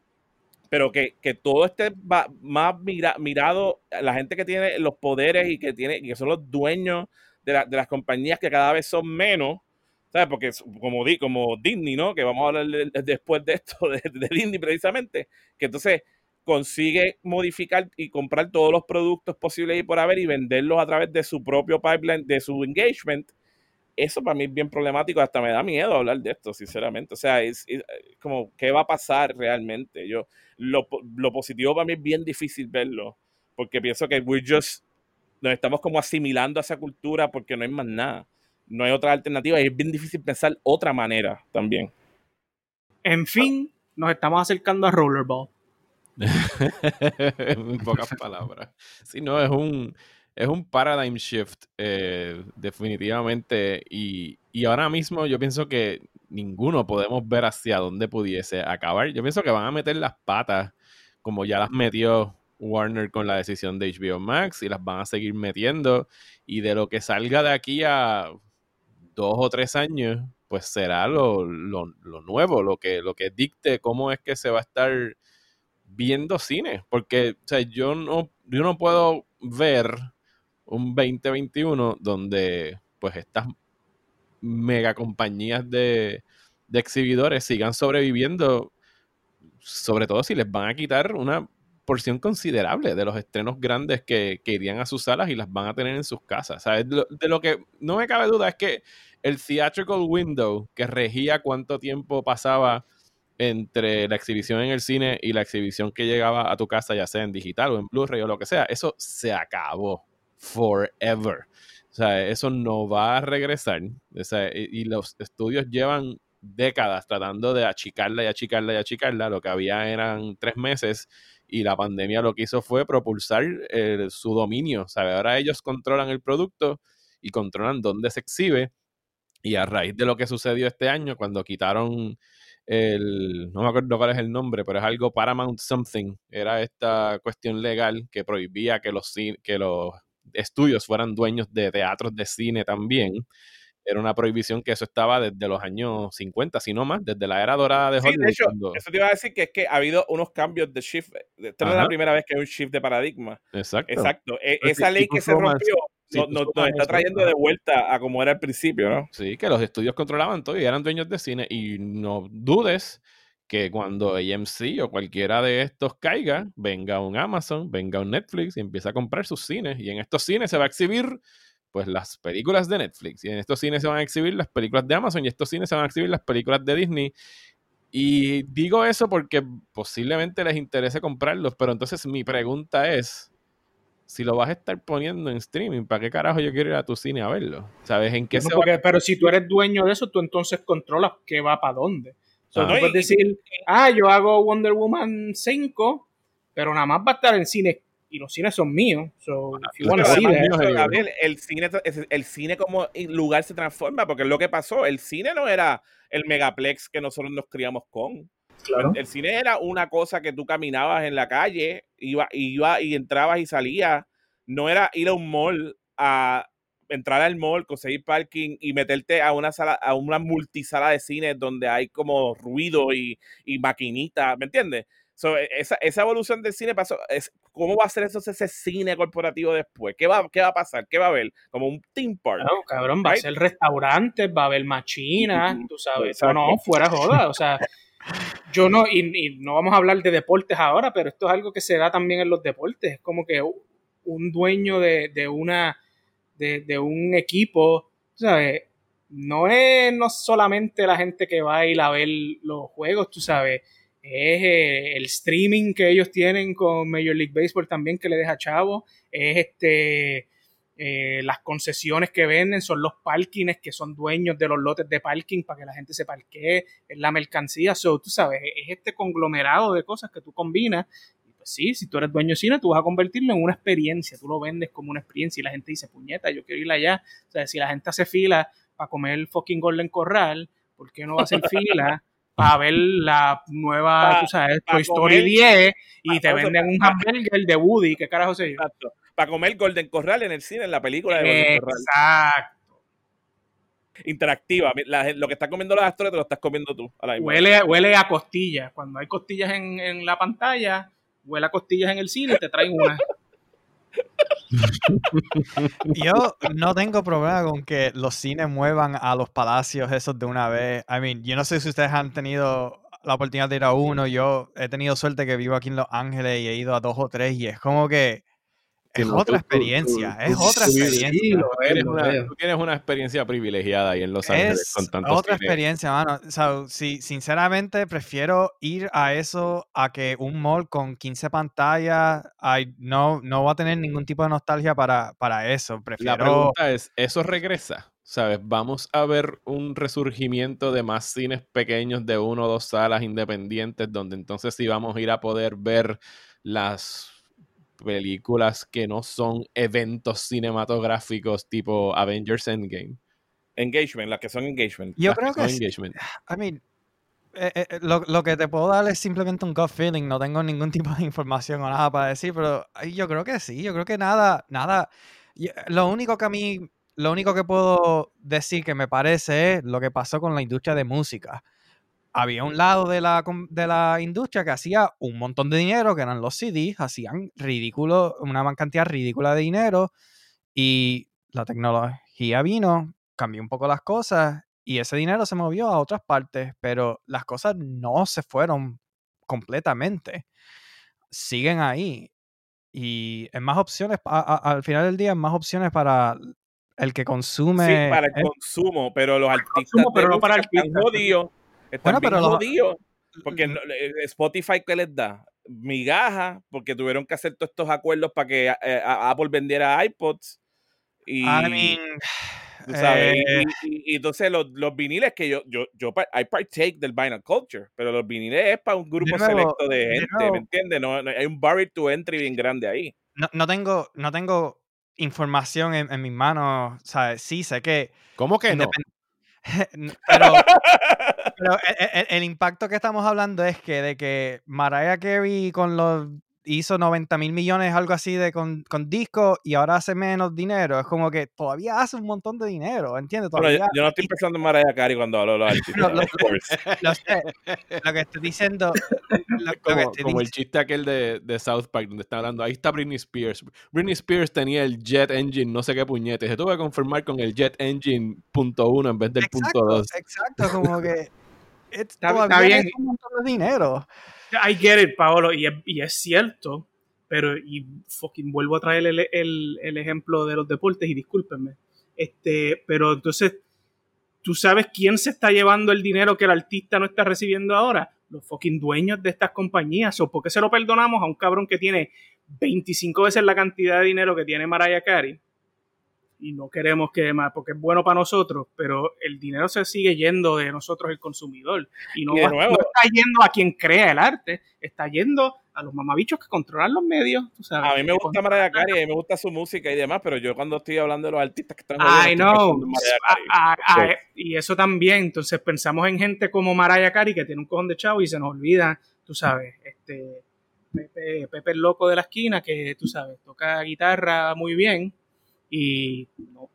pero que, todo esté más mirado, la gente que tiene los poderes y que, tiene, y que son los dueños de, de las compañías que cada vez son menos, ¿sabes? Porque como, como Disney, ¿no? Que vamos a hablar después de esto, (laughs) de, Disney precisamente, que entonces consigue modificar y comprar todos los productos posibles y por haber y venderlos a través de su propio pipeline, de su engagement. Eso para mí es bien problemático, hasta me da miedo hablar de esto, sinceramente. O sea, es, como, ¿qué va a pasar realmente? Yo, lo, lo, positivo para mí es bien difícil verlo, porque pienso que we just, nos estamos como asimilando a esa cultura porque no hay más nada no hay otra alternativa y es bien difícil pensar otra manera también. En fin, nos estamos acercando a Rollerball. (laughs) en pocas (laughs) palabras. Sí, no, es un, es un paradigm shift, eh, definitivamente. Y, y, ahora mismo yo pienso que ninguno podemos ver hacia dónde pudiese acabar. Yo pienso que van a meter las patas, como ya las metió Warner con la decisión de HBO Max, y las van a seguir metiendo. Y de lo que salga de aquí a dos o tres años, pues será lo, nuevo, lo que, lo que dicte cómo es que se va a estar viendo cine. Porque o sea, yo, no, yo no puedo ver un 2021 donde pues estas mega compañías de, de exhibidores sigan sobreviviendo, sobre todo si les van a quitar una porción considerable de los estrenos grandes que, irían a sus salas y las van a tener en sus casas. De, lo, que no me cabe duda es que el theatrical window que regía cuánto tiempo pasaba entre la exhibición en el cine y la exhibición que llegaba a tu casa, ya sea en digital o en Blu-ray o lo que sea, eso se acabó forever. O sea, eso no va a regresar. y los estudios llevan décadas tratando de achicarla y achicarla y achicarla. Lo que había eran tres meses y la pandemia lo que hizo fue propulsar eh, su dominio. ¿sabe? Ahora ellos controlan el producto y controlan dónde se exhibe. Y a raíz de lo que sucedió este año, cuando quitaron el, no me acuerdo cuál es el nombre, pero es algo Paramount Something. Era esta cuestión legal que prohibía que los, que los estudios fueran dueños de teatros de cine también. Era una prohibición que eso estaba desde los años 50, si no más, desde la era dorada de Hollywood. de hecho, eso te iba a decir que es que ha habido unos cambios de shift. Esta no es la primera vez que hay un shift de paradigma. Exacto. Exacto. E, esa ley que se rompió nos, está trayendo de vuelta a como era al principio, ¿no? Sí, que los estudios controlaban todo y eran dueños de cine. Y no dudes que cuando AMC o cualquiera de estos caiga, venga un Amazon, venga un Netflix y empieza a comprar sus cines. Y en estos cines se va a exhibir pues las películas de Netflix. Y en estos cines se van a exhibir las películas de Amazon y en estos cines se van a exhibir las películas de Disney. Y digo eso porque posiblemente les interese comprarlos, pero entonces mi pregunta es, si lo vas a estar poniendo en streaming, ¿para qué carajo yo quiero ir a tu cine a verlo? ¿Sabes en qué Pero si tú eres dueño de eso, tú entonces controlas qué va para dónde. O puedes decir, ah, yo hago Wonder Woman 5, pero nada más va a estar en cine y los cines son míos. el cine, el cine como lugar se transforma, porque es lo que pasó. El cine no era el megaplex que nosotros nos criamos con. El, cine era una cosa que tú caminabas en la calle, iba, iba y entrabas y salías. No era ir a un mall a entrar al mall, conseguir parking y meterte a una sala, a una multisala de cine donde hay como ruido y, y maquinita, ¿me entiendes? E, esa, esa, evolución del cine pasó. Es, ¿Cómo va a ser eso, ese cine corporativo después? ¿Qué va, ¿Qué va a pasar? ¿Qué va a haber? Como un team park. No, cabrón, va a ser restaurantes, va a haber machinas, tú sabes. No, no, fuera joda. O sea, (laughs) yo no, y, no vamos a hablar de deportes ahora, pero esto es algo que se da también en los deportes. Es como que un dueño de, de una, de, un equipo, ¿sabes? No es no solamente la gente que va a ir a ver los juegos, tú sabes, es eh, el streaming que ellos tienen con Major League Baseball también que le deja chavo, es este eh, las concesiones que venden son los parkings que son dueños de los lotes de parking para que la gente se parquee, es la mercancía, so, tú sabes, es este conglomerado de cosas que tú combinas. Y pues sí, si tú eres dueño de cine, tú vas a convertirlo en una experiencia, tú lo vendes como una experiencia y la gente dice, puñeta, yo quiero ir allá. O sea, si la gente hace fila para comer el fucking Golden Corral, ¿por qué no va a hacer fila? (laughs) para ver la nueva, tú sabes, Toy Story 10 y te venden un hamburger de Woody, ¿qué carajo se Exacto para comer Golden Corral en el cine, en la película de Golden Corral. Exacto. Interactiva. lo que están comiendo los actores te lo estás comiendo tú. huele, huele a costillas. Cuando hay costillas en, la pantalla, huele a costillas en el cine y te traen una. (laughs) yo no tengo problema con que los cines muevan a los palacios esos de una vez. I mean, yo no sé si ustedes han tenido la oportunidad de ir a uno. Yo he tenido suerte que vivo aquí en Los Ángeles y he ido a dos o tres y es como que es otra experiencia, es otra experiencia. tú tienes una experiencia privilegiada ahí en Los Ángeles con tantos otra experiencia, mano. O sea, si, sinceramente prefiero ir a eso a que un mall con 15 pantallas, no, no va a tener ningún tipo de nostalgia para, para eso. Prefiero... La pregunta es, ¿eso regresa? ¿Sabes? Vamos a ver un resurgimiento de más cines pequeños de uno o dos salas independientes donde entonces sí vamos a ir a poder ver las películas que no son eventos cinematográficos tipo Avengers Endgame. Engagement, las que son engagement. Yo creo que, engagement. I mean, eh, eh, eh, lo, lo, que te puedo dar es simplemente un gut feeling. No tengo ningún (laughs) tipo de información o nada para decir, pero yo creo que sí. Yo creo que nada, nada. Lo único que a mí, lo único que puedo decir que me parece es lo que pasó con la industria de música había un lado de la, de la industria que hacía un montón de dinero, que eran los CDs, hacían ridículo, una cantidad ridícula de dinero, y la tecnología vino, cambió un poco las cosas, y ese dinero se movió a otras partes, pero las cosas no se fueron completamente. Siguen ahí. Y más opciones, al final del día, más opciones para el que consume. Sí, para el consumo, pero los artistas. pero no para el están bueno, pero jodidos. Porque eh, Spotify, ¿qué les da? Migaja, porque tuvieron que hacer todos estos acuerdos para que eh, Apple vendiera iPods. Y, I mean, sabes, eh, y, entonces los, los, viniles que yo, yo, yo, I partake del vinyl culture, pero los viniles es para un grupo selecto de gente, ¿me entiendes? No, hay un barrier to entry bien grande ahí. No, no tengo, no tengo información en, en mis manos, ¿sabes? Sí sé que... ¿Cómo que no? (laughs) pero (laughs) pero el, el, impacto que estamos hablando es que de que Mariah Carey con los hizo 90 mil millones, algo así, de con, con discos y ahora hace menos dinero. Es como que todavía hace un montón de dinero, ¿entiendes? Todavía... yo, no estoy pensando en Mariah Carey cuando hablo de los artistas. lo, lo, (laughs) sé. Lo que estoy diciendo. como, como el chiste aquel de, de, South Park, donde está hablando. Ahí está Britney Spears. Britney Spears tenía el Jet Engine, no sé qué puñete. Se tuvo que confirmar con el Jet Engine punto uno en vez del punto dos. Exacto, como que. (laughs) Está, bien. un montón de dinero. I get it, Paolo, y es, y es cierto, pero y fucking vuelvo a traer el, el, el, ejemplo de los deportes y discúlpenme. Este, pero entonces, ¿tú sabes quién se está llevando el dinero que el artista no está recibiendo ahora? Los fucking dueños de estas compañías. ¿O por qué se lo perdonamos a un cabrón que tiene 25 veces la cantidad de dinero que tiene Mariah Carey? Y no queremos que más, porque es bueno para nosotros, pero el dinero se sigue yendo de nosotros, el consumidor. Y no, está yendo a quien crea el arte, está yendo a los mamabichos que controlan los medios. a mí me gusta Mariah Carey, a mí me gusta su música y demás, pero yo cuando estoy hablando de los artistas que están... I know. y eso también, entonces pensamos en gente como Mariah Carey que tiene un cojón de chavo y se nos olvida, tú sabes, este... Pepe, Pepe el loco de la esquina que, tú sabes, toca guitarra muy bien, y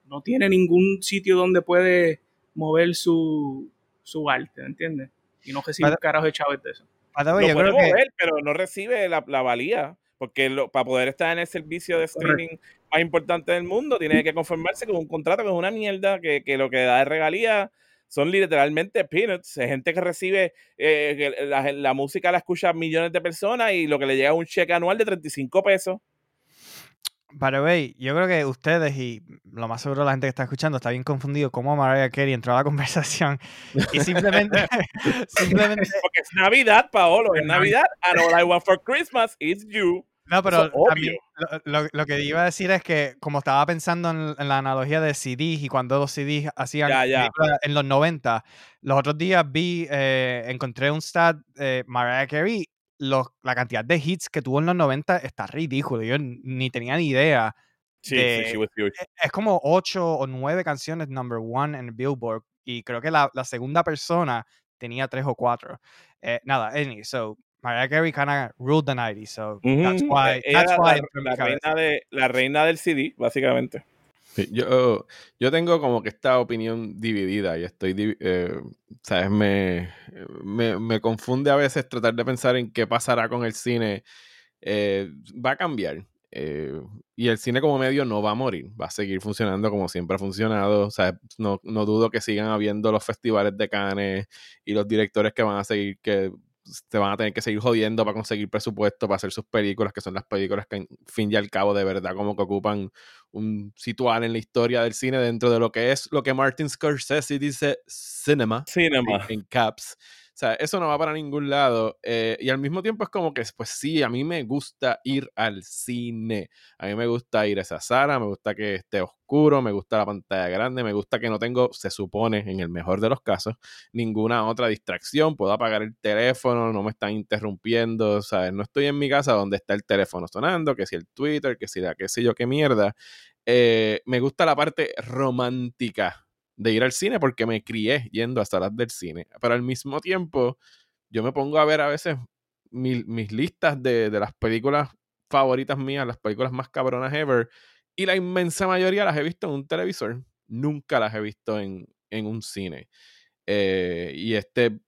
no, tiene ningún sitio donde puede mover su, su arte, ¿entiendes? Y no recibe carajo de chavos de eso. lo puede mover, pero no recibe la, valía, porque para poder estar en el servicio de streaming más importante del mundo, tiene que conformarse con un contrato que es una mierda, que, lo que da de regalía son literalmente peanuts. Hay gente que recibe eh, la, la, música la escucha millones de personas y lo que le llega es un cheque anual de 35 pesos. Para ver, yo creo que ustedes y lo más seguro la gente que está escuchando está bien confundido cómo Mariah Carey entró a la (laughs) conversación y simplemente, (laughs) simplemente porque es Navidad, Paolo, es Navidad and all I want for Christmas is you. No, pero también lo, lo, que iba a decir es que como estaba pensando en, la analogía de CDs y cuando los CDs hacían en los 90, los otros días vi, eh, encontré un stat de Mariah Carey la cantidad de hits que tuvo en los 90 está ridículo. Yo ni tenía ni idea. Sí, sí, e, Es como ocho o nueve canciones number one en Billboard. Y creo que la, la segunda persona tenía tres o cuatro. Eh, nada, anyway, so Mariah Carey of ruled the 90s, so that's why. E, that's why la, reina de, la reina del CD, básicamente yo, yo tengo como que esta opinión dividida y estoy, eh, ¿sabes? Me, me, confunde a veces tratar de pensar en qué pasará con el cine. Eh, va a cambiar. Eh, y el cine como medio no va a morir, va a seguir funcionando como siempre ha funcionado. O sea, no, no dudo que sigan habiendo los festivales de Cannes y los directores que van a seguir, que se van a tener que seguir jodiendo para conseguir presupuesto para hacer sus películas, que son las películas que, en fin y al cabo, de verdad, como que ocupan un situar en la historia del cine dentro de lo que es lo que Martin Scorsese dice cinema, cinema. en caps. Sea, eso no va para ningún lado. Eh, y al mismo tiempo es como que, pues sí, a mí me gusta ir al cine. A mí me gusta ir a esa sala, me gusta que esté oscuro, me gusta la pantalla grande, me gusta que no tengo, se supone, en el mejor de los casos, ninguna otra distracción. Puedo apagar el teléfono, no me están interrumpiendo. sea, No estoy en mi casa donde está el teléfono sonando, que si el Twitter, que si la qué sé yo qué mierda. Eh, me gusta la parte romántica de ir al cine porque me crié yendo a salas del cine. Pero al mismo tiempo, yo me pongo a ver a veces mis listas de, las películas favoritas mías, las películas más cabronas ever, y la inmensa mayoría las he visto en un televisor. Nunca las he visto en, un cine. Eh, y este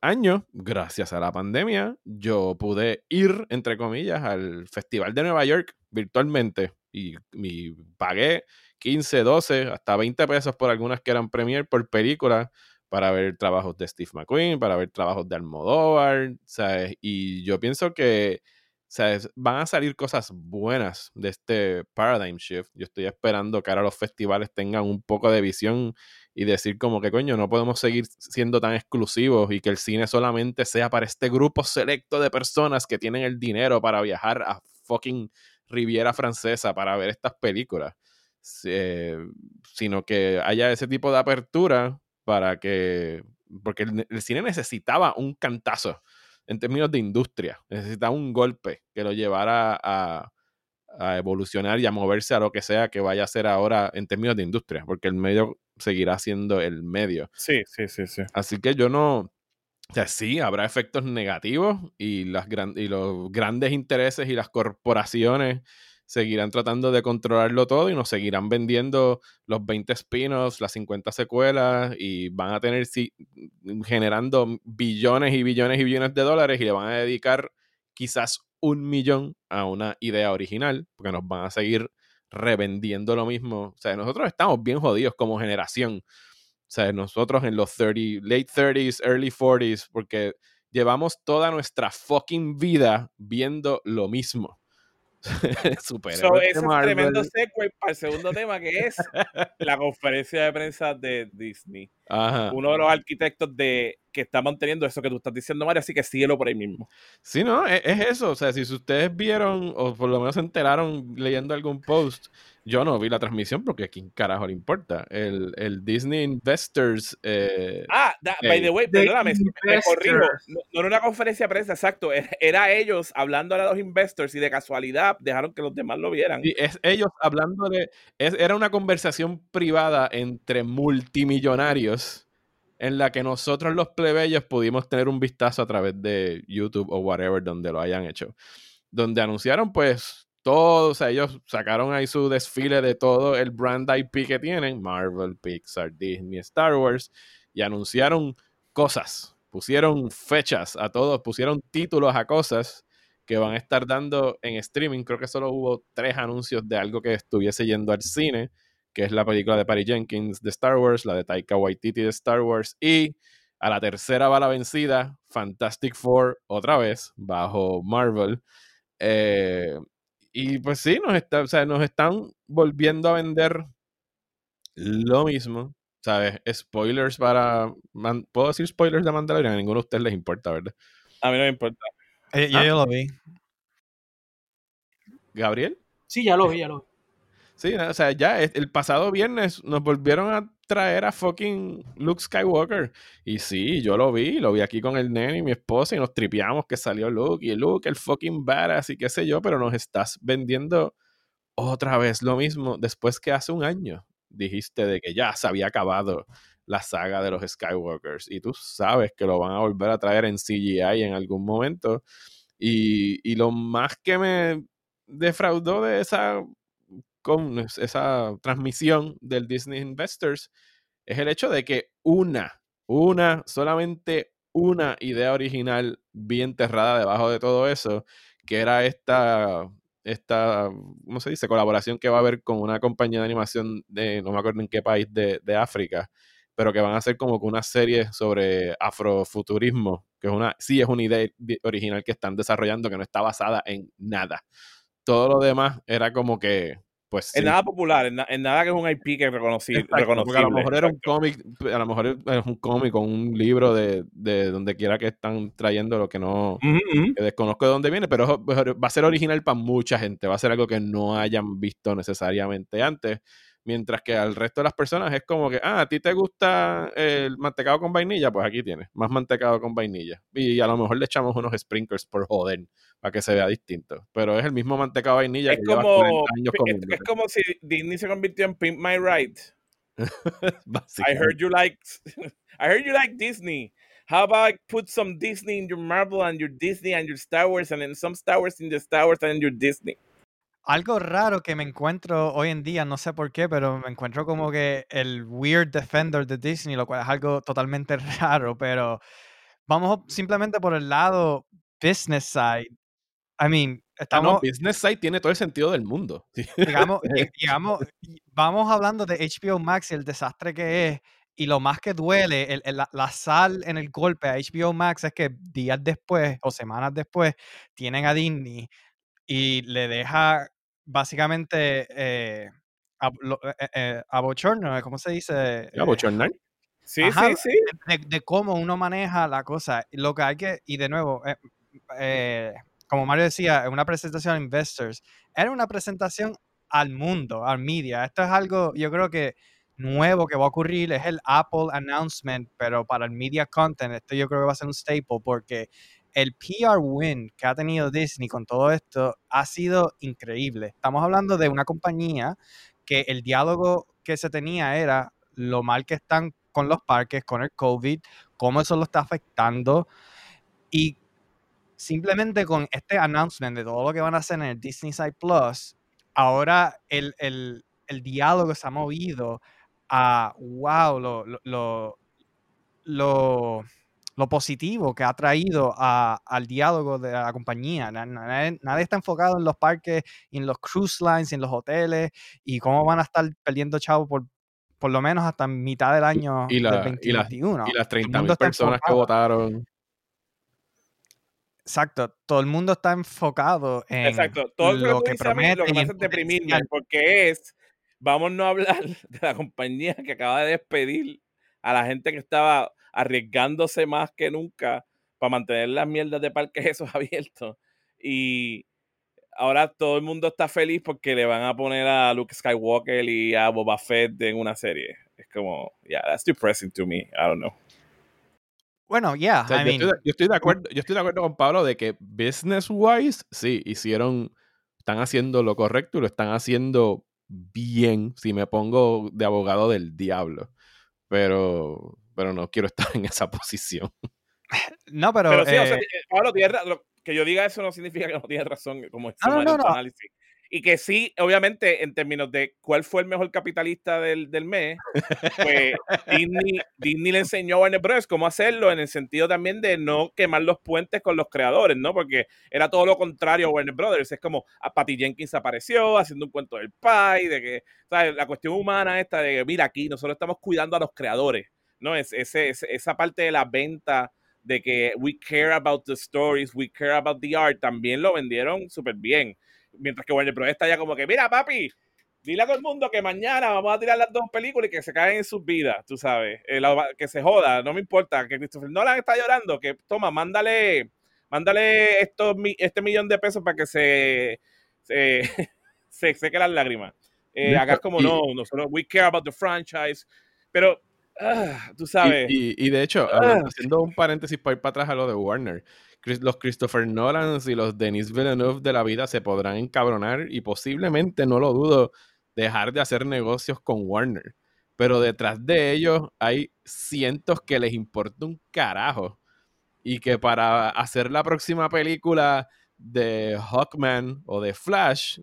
año, gracias a la pandemia, yo pude ir, entre comillas, al Festival de Nueva York virtualmente. Y, y pagué 15, 12, hasta 20 pesos por algunas que eran premier por película para ver trabajos de Steve McQueen, para ver trabajos de Almodóvar, ¿sabes? Y yo pienso que ¿sabes? van a salir cosas buenas de este paradigm shift. Yo estoy esperando que ahora los festivales tengan un poco de visión y decir como que coño, no podemos seguir siendo tan exclusivos y que el cine solamente sea para este grupo selecto de personas que tienen el dinero para viajar a fucking Riviera Francesa para ver estas películas. Eh, sino que haya ese tipo de apertura para que, porque el, cine necesitaba un cantazo en términos de industria, necesitaba un golpe que lo llevara a, a evolucionar y a moverse a lo que sea que vaya a ser ahora en términos de industria, porque el medio seguirá siendo el medio. Sí, sí, sí, sí. Así que yo no, O sea, sí, habrá efectos negativos y, las y los grandes intereses y las corporaciones seguirán tratando de controlarlo todo y nos seguirán vendiendo los 20 spin-offs, las 50 secuelas y van a tener generando billones y billones y billones de dólares y le van a dedicar quizás un millón a una idea original porque nos van a seguir revendiendo lo mismo. O sea, nosotros estamos bien jodidos como generación. O sea, nosotros en los 30, late 30s, early 40s, porque llevamos toda nuestra fucking vida viendo lo mismo. Super. (laughs) So, es tremendo segue para el segundo tema que es la conferencia de prensa de Disney. Uno de los arquitectos de que está manteniendo eso que tú estás diciendo, Mario, así que síguelo por ahí mismo. Sí, no, es, es, eso. O sea, si ustedes vieron o por lo menos se enteraron leyendo algún post yo no vi la transmisión porque a quién carajo le importa. El, el Disney Investors. Eh, ah, by the way, perdóname, me corrijo. No, era una conferencia de prensa, exacto. Era, ellos hablando a los investors y de casualidad dejaron que los demás lo vieran. Sí, es ellos hablando de. era una conversación privada entre multimillonarios en la que nosotros los plebeyos pudimos tener un vistazo a través de YouTube o whatever donde lo hayan hecho. Donde anunciaron, pues, todos, o sea, ellos sacaron ahí su desfile de todo el brand IP que tienen, Marvel, Pixar, Disney, Star Wars, y anunciaron cosas, pusieron fechas a todos, pusieron títulos a cosas que van a estar dando en streaming. Creo que solo hubo tres anuncios de algo que estuviese yendo al cine, que es la película de Patty Jenkins de Star Wars, la de Taika Waititi de Star Wars, y a la tercera bala vencida, Fantastic Four, otra vez, bajo Marvel. Eh, y pues sí, nos, está, o sea, nos están volviendo a vender lo mismo. ¿Sabes? Spoilers para. ¿Puedo decir spoilers de Mandalorian? A ninguno de ustedes les importa, ¿verdad? A mí no me importa. Eh, yo, lo vi. ¿Gabriel? Sí, ya lo vi, ya lo vi. Sí, o sea, ya el pasado viernes nos volvieron a traer a fucking Luke Skywalker. Y sí, yo lo vi, lo vi aquí con el nene y mi esposa y nos tripeamos que salió Luke y Luke, el fucking badass y qué sé yo, pero nos estás vendiendo otra vez lo mismo después que hace un año dijiste de que ya se había acabado la saga de los Skywalkers y tú sabes que lo van a volver a traer en CGI en algún momento. Y, y lo más que me defraudó de esa con esa transmisión del Disney Investors es el hecho de que una, una, solamente una idea original bien enterrada debajo de todo eso, que era esta, esta, ¿cómo se dice? Colaboración que va a haber con una compañía de animación de, no me acuerdo en qué país de, de África, pero que van a hacer como que una serie sobre afrofuturismo, que es una, sí es una idea original que están desarrollando que no está basada en nada. Todo lo demás era como que pues en nada popular, en, nada que es un IP que es reconocible. a lo mejor era un cómic, a lo mejor es un cómic o un libro de, de, donde quiera que están trayendo lo que no desconozco de dónde viene, pero va a ser original para mucha gente, va a ser algo que no hayan visto necesariamente antes. Mientras que al resto de las personas es como que, ah, a ti te gusta el mantecado con vainilla, pues aquí tienes, más mantecado con vainilla. Y a lo mejor le echamos unos sprinklers por joder, para que se vea distinto. Pero es el mismo mantecado vainilla es que como, años es, es, como si Disney se convirtió en Pimp My Ride. (laughs) I heard you like (laughs) I heard you like Disney. How about I put some Disney in your Marvel and your Disney and your Star Wars and then some Star Wars in the Star Wars and your Disney? Algo raro que me encuentro hoy en día, no sé por qué, pero me encuentro como que el weird defender de Disney, lo cual es algo totalmente (laughs) raro, pero vamos simplemente por el lado business side. I mean, ah, estamos... business side tiene todo el sentido del mundo. (laughs) Digamos, (laughs) digamos, vamos hablando de HBO Max y el desastre que es, y lo más que duele, la, la, sal en el golpe a HBO Max es que días después o semanas después tienen a Disney y le deja básicamente eh, a, eh, eh, eh, ¿cómo se dice? Abochornar. Sí, sí, sí. De, cómo uno maneja la cosa. Lo que hay que, y de nuevo, como Mario decía, en una presentación a investors, era una presentación al mundo, al media. Esto es algo, yo creo que nuevo que va a ocurrir, es el Apple announcement, pero para el media content, esto yo creo que va a ser un staple porque el PR win que ha tenido Disney con todo esto ha sido increíble. Estamos hablando de una compañía que el diálogo que se tenía era lo mal que están con los parques, con el COVID, cómo eso lo está afectando. Y simplemente con este announcement de todo lo que van a hacer en el Disney Side Plus, ahora el, el, el diálogo se ha movido a, wow, lo, lo, lo, lo positivo que ha traído a, al diálogo de la compañía. Nadie, está enfocado en los parques, en los cruise lines, en los hoteles y cómo van a estar perdiendo chavo por por lo menos hasta mitad del año y, del 2021. Y, las 30.000 personas que votaron. Exacto, todo el mundo está enfocado en Exacto. Todo lo que, promete. Lo que pasa es deprimirme, porque es, vamos no a hablar (laughs) de la compañía que acaba de despedir a la gente que estaba arriesgándose más que nunca para mantener las mierdas de parques esos (laughs) abiertos. Y ahora todo el mundo está feliz porque le van a poner a Luke Skywalker y a Boba Fett en una serie. Es como, yeah, that's depressing to me. I don't know. Bueno, ya. yo, estoy, de acuerdo, yo estoy de acuerdo con Pablo de que business wise, sí, hicieron, están haciendo lo correcto y lo están haciendo bien. Si me pongo de abogado del diablo. Pero, pero no quiero estar en esa (laughs) posición. (laughs) No, pero. Pero sí, o sea, eh, Pablo, que yo diga eso no significa que no tiene razón, como es no, no, análisis. Y que sí, obviamente, en términos de cuál fue el mejor capitalista del, del mes, pues Disney, Disney, le enseñó a Warner Bros. cómo hacerlo en el sentido también de no quemar los puentes con los creadores, ¿no? Porque era todo lo contrario a Warner Brothers. Es como a Patty Jenkins apareció haciendo un cuento del pie, de que, ¿sabes? La cuestión humana esta de que, mira, aquí nosotros estamos cuidando a los creadores, ¿no? Es, ese, esa parte de la venta de que we care about the stories, we care about the art, también lo vendieron súper bien mientras que Warner Bros. está ya como que, mira, papi, dile a todo el mundo que mañana vamos a tirar las dos películas y que se caen en sus vidas, tú sabes, eh, que se joda, no me importa, que Christopher Nolan está llorando, que toma, mándale, mándale estos, este millón de pesos para que se, se, (laughs) se seque las lágrimas. Eh, acá como no, nosotros, we care about the franchise, pero ah, tú sabes. Y, de hecho, ah. haciendo un paréntesis para ir para atrás a lo de Warner, los Christopher Nolan y los Denis Villeneuve de la vida se podrán encabronar y posiblemente, no lo dudo, dejar de hacer negocios con Warner. Pero detrás de ellos hay cientos que les importa un carajo. Y que para hacer la próxima película de Hawkman o de Flash,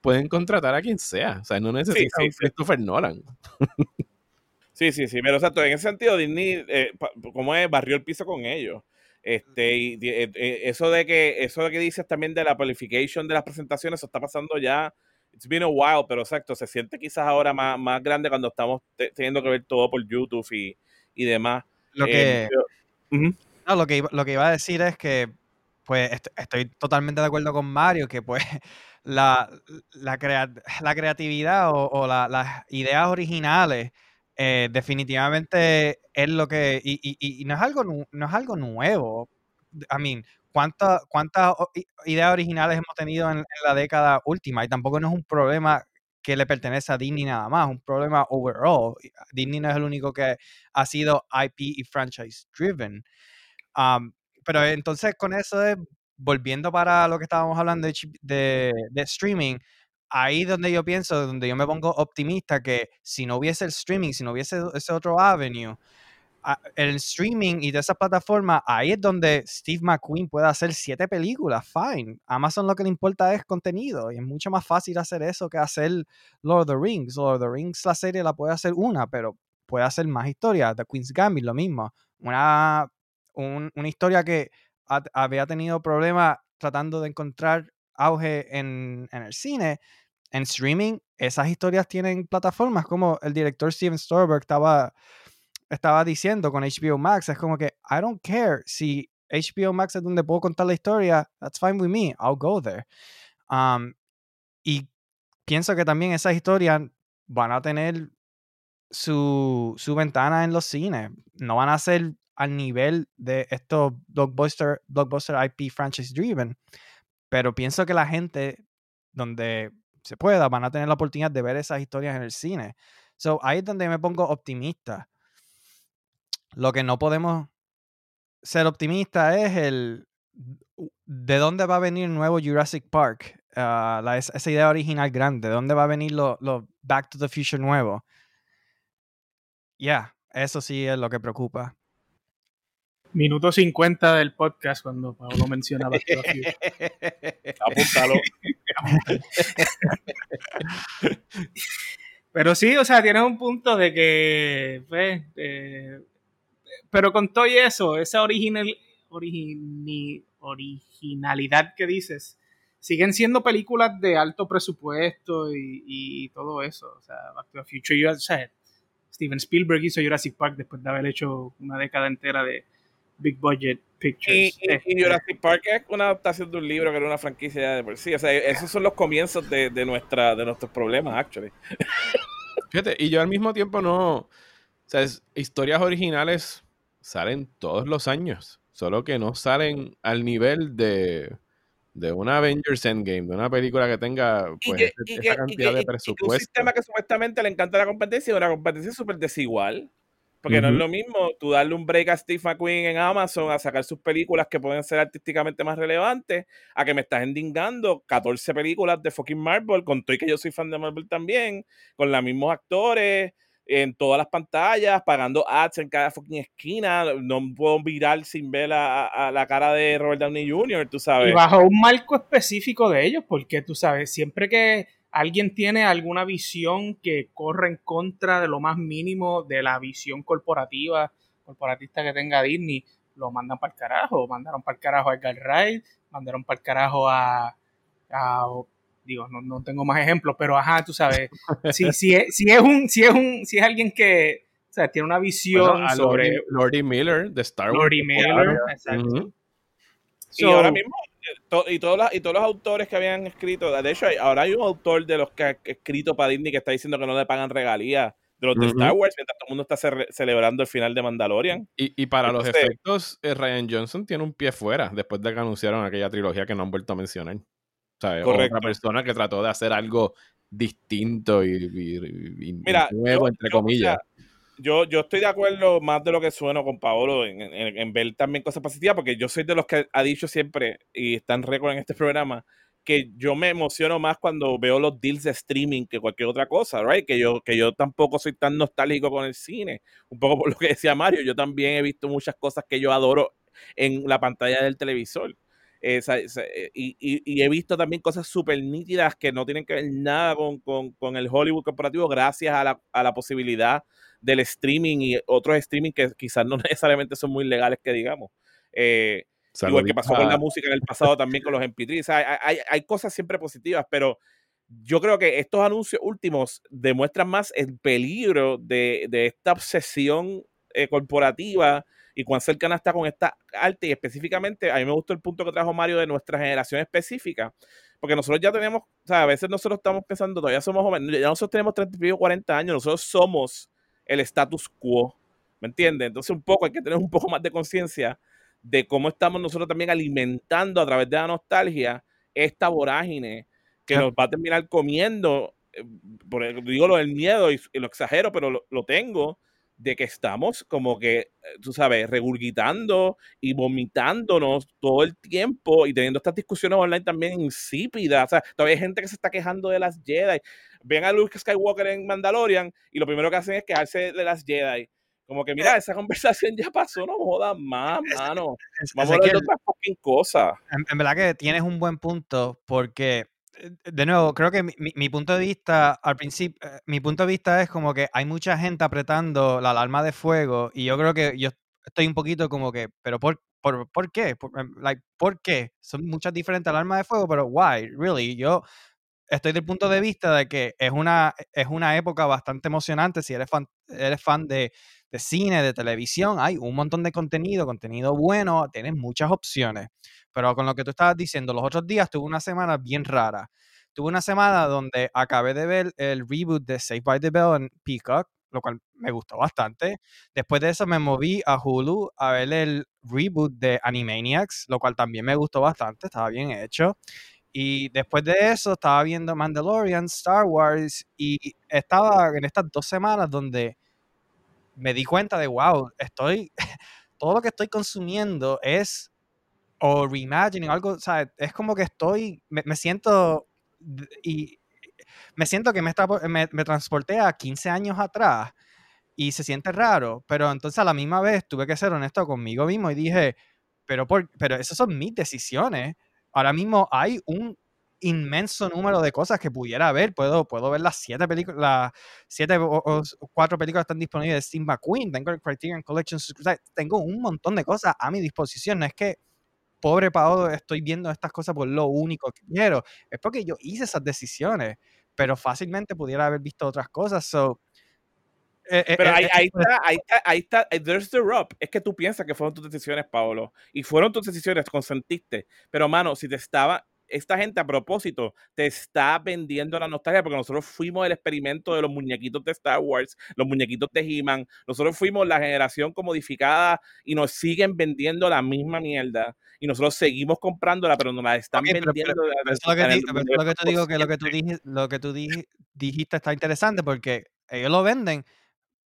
pueden contratar a quien sea. O sea, no necesitan Christopher Nolan. Sí, sí, sí, pero exacto, en ese sentido Disney, eh, como es, barrió el piso con ellos. Este, y eh, eh, eso de que, eso de que dices también de la qualification de las presentaciones, eso está pasando ya. It's been a while, pero exacto, se siente quizás ahora más, más grande cuando estamos teniendo que ver todo por YouTube y, y demás. Lo que, no, lo que, lo que iba a decir es que, pues, estoy totalmente de acuerdo con Mario, que pues (laughs) la, la, la creatividad o, o las ideas originales eh, definitivamente es lo que, y, no, es algo, no es algo nuevo. I mean, ¿cuántas cuántas ideas originales hemos tenido en, la década última? Y tampoco no es un problema que le pertenece a Disney nada más, un problema overall. Disney no es el único que ha sido IP y franchise driven. Pero entonces con eso es, volviendo para lo que estábamos hablando de, de streaming, ahí donde yo pienso, donde yo me pongo optimista que si no hubiese el streaming, si no hubiese ese otro avenue, el streaming y de esa plataforma, ahí es donde Steve McQueen puede hacer siete películas, fine. Amazon lo que le importa es contenido y es mucho más fácil hacer eso que hacer Lord of the Rings. Lord of the Rings, la serie la puede hacer una, pero puede hacer más historias. The Queen's Gambit, lo mismo. Una, una historia que había tenido problemas tratando de encontrar auge en el cine en streaming, esas historias tienen plataformas como el director Steven Spielberg estaba, estaba diciendo con HBO Max. Es como que, I don't care si HBO Max es donde puedo contar la historia, that's fine with me, I'll go there. Um, y pienso que también esas historias van a tener su, su ventana en los cines. No van a ser al nivel de estos blockbuster, blockbuster IP franchise driven. Pero pienso que la gente donde se pueda, van a tener la oportunidad de ver esas historias en el cine. So, ahí es donde me pongo optimista. Lo que no podemos ser optimista es el de dónde va a venir el nuevo Jurassic Park, ah, esa idea original grande, de dónde va a venir lo, Back to the Future nuevo. Ya, eso sí es lo que preocupa. Minuto 50 del podcast cuando Pablo menciona Back to the Future. (laughs) Apúntalo. (laughs) Pero sí, o sea, tienes un punto de que, pues, eh, pero con todo y eso, esa original, origini- originalidad que dices, siguen siendo películas de alto presupuesto y, y todo eso. O sea, Back to the Future, yo- o sea, Steven Spielberg hizo Jurassic Park después de haber hecho una década entera de big budget Y, pictures. y- Eh, y Jurassic Park es una adaptación de un libro que era una franquicia de por sí. O sea, esos son los comienzos de, de nuestra, de nuestros problemas, actually. (laughs) Fíjate, y yo al mismo tiempo no. O sea, es- historias originales salen todos los años. Solo que no salen al nivel de, de una Avengers Endgame, de una película que tenga Y pues, que- y esa que- y cantidad que- de y que un presupuesto. sistema que supuestamente le encanta la competencia es una competencia súper desigual. Porque no es lo mismo tú darle un break a Steve McQueen en Amazon a sacar sus películas que pueden ser artísticamente más relevantes, a que me estás endingando 14 películas de fucking Marvel, con todo y que yo soy fan de Marvel también, con los mismos actores, en todas las pantallas, pagando ads en cada fucking esquina. No puedo virar sin ver a, a- a la cara de Robert Downey Jr., tú sabes. Y bajo un marco específico de ellos, porque tú sabes, siempre que alguien tiene alguna visión que corre en contra de lo más mínimo de la visión corporativa, corporatista que tenga Disney, lo mandan para el carajo. Mandaron para el carajo a Edgar Wright, mandaron para el carajo a, a- digo, no, no tengo más ejemplos, pero ajá, tú sabes, (laughs) si, si, es, si es un, si es un, si es alguien que o sea, tiene una visión Bueno, a sobre Lordy, Lordy Miller de Star Wars. Lordy Miller, exacto. So- ahora mismo, eh, to- y, todos los, y todos los autores que habían escrito, de hecho, hay- ahora hay un autor de los que ha escrito para Disney que está diciendo que no le pagan regalías de los de. Star Wars, mientras todo el mundo está ce- celebrando el final de Mandalorian. Y, y para los efectos, eh, Ryan Johnson tiene un pie fuera después de que anunciaron aquella trilogía que no han vuelto a mencionar. O sea, es Correcto. otra persona que trató de hacer algo distinto y, y- y Mira, nuevo, yo- entre yo, o comillas. sea, yo, yo estoy de acuerdo más de lo que sueno con Paolo en, en- ver también cosas positivas, porque yo soy de los que ha dicho siempre, y está en récord en este programa, que yo me emociono más cuando veo los deals de streaming que cualquier otra cosa, right? Que yo, que yo tampoco soy tan nostálgico con el cine. Un poco por lo que decía Mario, yo también he visto muchas cosas que yo adoro en la pantalla del televisor. Esa- y, y- y he visto también cosas súper nítidas que no tienen que ver nada con, con- con el Hollywood corporativo gracias a la, a la posibilidad del streaming y otros streaming que quizás no (laughs) necesariamente son muy legales que digamos. Eh, igual que pasó con la música en el pasado también con los MP3. O sea, hay, hay- hay cosas siempre positivas, pero yo creo que estos anuncios últimos demuestran más el peligro de, de esta obsesión eh, corporativa y cuán cercana está con esta arte. Y específicamente, a mí me gustó el punto que trajo Mario de nuestra generación específica, porque nosotros ya tenemos, o sea, a veces nosotros estamos pensando, todavía somos jóvenes, ya nosotros tenemos 30 y 40 años, nosotros somos el status quo, ¿me entiendes? Entonces un poco hay que tener un poco más de conciencia de cómo estamos nosotros también alimentando a través de la nostalgia esta vorágine que nos va a terminar comiendo, eh, por el- digo lo del miedo y, y lo exagero, pero lo, lo tengo, de que estamos como que, eh, tú sabes, regurgitando y vomitándonos todo el tiempo y teniendo estas discusiones online también insípidas. O sea, todavía hay gente que se está quejando de las Jedi. Ven a Luke Skywalker en Mandalorian y lo primero que hacen es quejarse de las Jedi. Como que, mira, esa conversación ya pasó, no jodas más, mano. Vamos a hablar de otras fucking cosas. en, en verdad que tienes un buen punto porque, de nuevo, creo que mi punto de vista al principio, eh, mi punto de vista es como que hay mucha gente apretando la alarma de fuego y yo creo que yo estoy un poquito como que, pero ¿por, por, ¿por qué? Por, em, like, ¿por qué? Son muchas diferentes alarmas de fuego, pero why? Really? Yo estoy del punto de vista de que es una, es una época bastante emocionante si eres fan, eres fan de, de cine, de televisión, hay un montón de contenido, contenido bueno, tienes muchas opciones. Pero con lo que tú estabas diciendo, los otros días tuve una semana bien rara. Tuve una semana donde acabé de ver el reboot de Saved by the Bell en Peacock, lo cual me gustó bastante. Después de eso me moví a Hulu a ver el reboot de Animaniacs, lo cual también me gustó bastante, estaba bien hecho. Y después de eso estaba viendo Mandalorian, Star Wars y estaba en estas dos semanas donde me di cuenta de, wow, estoy, (laughs) todo lo que estoy consumiendo es o reimagining, algo, o sea, es como que estoy, me, me siento y me siento que me, está, me, me transporté a 15 años atrás y se siente raro, pero entonces a la misma vez tuve que ser honesto conmigo mismo y dije, pero, por, pero esas son mis decisiones. Ahora mismo hay un inmenso número de cosas que pudiera ver. Puedo, puedo ver las siete películas, las siete o, cuatro películas que están disponibles de Steve McQueen, tengo el Criterion Collection, tengo un montón de cosas a mi disposición. No es que, pobre Paolo, estoy viendo estas cosas por lo único que quiero. Es porque yo hice esas decisiones, pero fácilmente pudiera haber visto otras cosas. So, eh, eh, Pero eh, ahí, ahí, está, ahí está, ahí está, there's the rub. Es que tú piensas que fueron tus decisiones, Paolo. Y fueron tus decisiones, consentiste. Pero, mano, si te estaba, esta gente a propósito te está vendiendo la nostalgia porque nosotros fuimos el experimento de los muñequitos de Star Wars, los muñequitos de He-Man, nosotros fuimos la generación comodificada y nos siguen vendiendo la misma mierda y nosotros seguimos comprándola, pero nos la están vendiendo. lo que, te digo que lo que tú, dijiste, lo que tú dijiste está interesante porque ellos lo venden,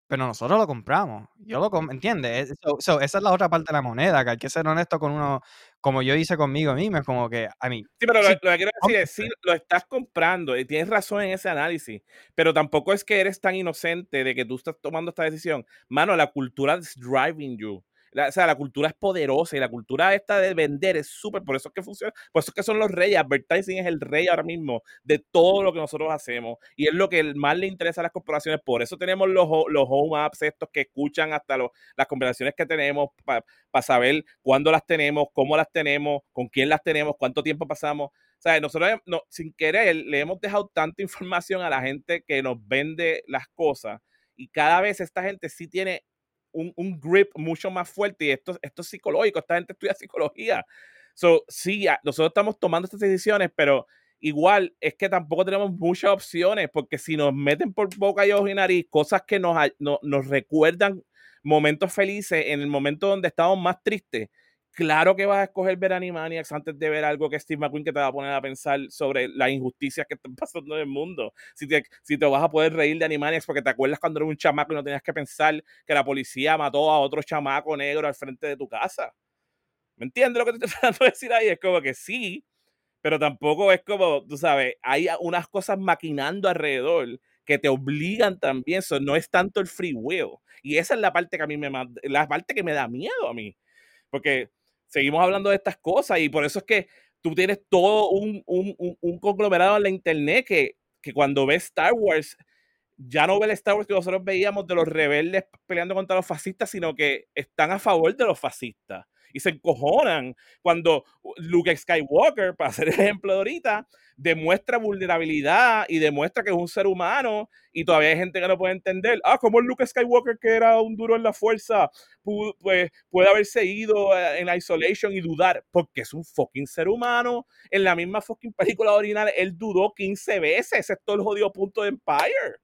pero nosotros lo compramos. Yo lo compro, ¿entiendes? esa es la otra parte de la moneda, que hay que ser honesto con uno, como yo hice conmigo mismo, es como que, a mí. Sí, pero lo, que quiero decir es, sí, lo estás comprando y tienes razón en ese análisis, pero tampoco es que eres tan inocente de que tú estás tomando esta decisión. Mano, la cultura es driving you o sea, la cultura es poderosa y la cultura esta de vender es súper, por eso es que funciona, por eso es que son los reyes, advertising es el rey ahora mismo de todo lo que nosotros hacemos y es lo que más le interesa a las corporaciones, por eso tenemos los, los home apps estos que escuchan hasta las conversaciones que tenemos para saber cuándo las tenemos, cómo las tenemos, con quién las tenemos, cuánto tiempo pasamos. O nosotros no, sin querer le hemos dejado tanta información a la gente que nos vende las cosas y cada vez esta gente sí tiene un, grip mucho más fuerte y esto, esto es psicológico, esta gente estudia psicología. So, sí, nosotros estamos tomando estas decisiones, pero igual es que tampoco tenemos muchas opciones, porque si nos meten por boca y ojo y nariz cosas que nos, nos recuerdan momentos felices en el momento donde estamos más tristes, Claro que vas a escoger ver Animaniacs antes de ver algo que Steve McQueen que te va a poner a pensar sobre las injusticias que están (laughs) pasando en el mundo. Si te, si te vas a poder reír de Animaniacs porque te acuerdas cuando eras un chamaco y no tenías que pensar que la policía mató a otro chamaco negro al frente de tu casa. ¿Me entiendes lo que te estoy (laughs) tratando de decir ahí? Es como que sí, pero tampoco es como, tú sabes, hay unas cosas maquinando alrededor que te obligan también. Eso no es tanto el free will. Y esa es la parte que a mí me la parte que me da miedo a mí. Porque seguimos hablando de estas cosas y por eso es que tú tienes todo un, conglomerado en la internet que, que cuando ves Star Wars, ya no ve el Star Wars que nosotros veíamos de los rebeldes peleando contra los fascistas, sino que están a favor de los fascistas y se encojonan cuando Luke Skywalker, para hacer el ejemplo de ahorita, demuestra vulnerabilidad y demuestra que es un ser humano y todavía hay gente que no puede entender, ah, como Luke Skywalker que era un duro en la fuerza, pues puede haberse ido eh, en Isolation y dudar, porque es un fucking ser humano. En la misma fucking película original, él dudó 15 veces, todo el jodido punto de Empire.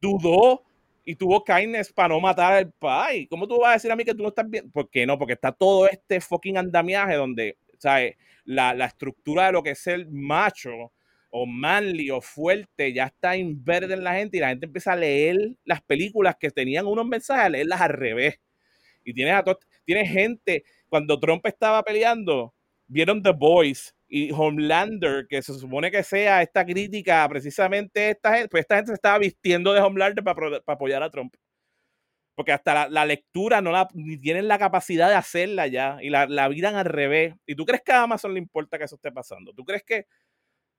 dudó y tuvo kindness para no matar al pai. ¿Cómo tú vas a decir a mí que tú no estás bien? ¿Por qué no? Porque está todo este fucking andamiaje donde, ¿sabes? La, la estructura de lo que es el macho o manly o fuerte ya está verde en la gente y la gente empieza a leer las películas que tenían unos mensajes, a leerlas al revés. Y tienes, a tienes gente, cuando Trump estaba peleando, vieron The Voice y Homelander, que se supone que sea esta crítica precisamente esta gente, pues esta gente se estaba vistiendo de Homelander para, apoyar a Trump. Porque hasta la, lectura no la, ni tienen la capacidad de hacerla ya y la, la viran al revés. ¿Y tú crees que a Amazon le importa que eso esté pasando? ¿Tú crees que,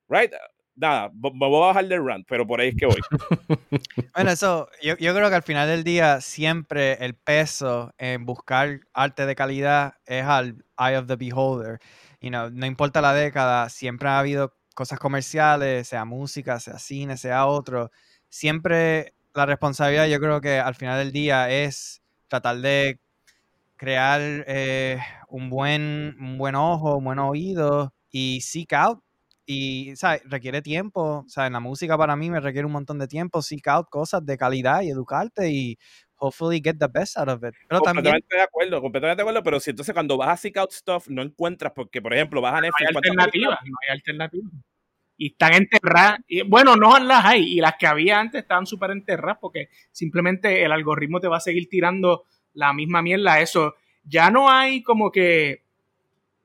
right? Nada, me voy a bajar del rant, pero por ahí es que voy. (laughs) bueno, eso, yo, yo creo que al final del día siempre el peso en buscar arte de calidad es al eye of the beholder no importa la década, siempre ha habido cosas comerciales, sea música, sea cine, sea otro. Siempre la responsabilidad, yo creo que al final del día es tratar de crear eh, un, buen, un buen ojo, un buen oído y seek out. Y, ¿sabes? Requiere tiempo. O sea, en la música para mí me requiere un montón de tiempo. Seek out cosas de calidad y educarte y hopefully get the best out of it. Pero completamente de acuerdo, completamente de acuerdo, pero si entonces cuando vas a seek out stuff no encuentras, porque por ejemplo vas a Netflix... No hay alternativas, no hay alternativas. Y están enterradas. Y, bueno, no las hay, y las que había antes estaban súper enterradas porque simplemente el algoritmo te va a seguir tirando la misma mierda a eso. Ya no hay como que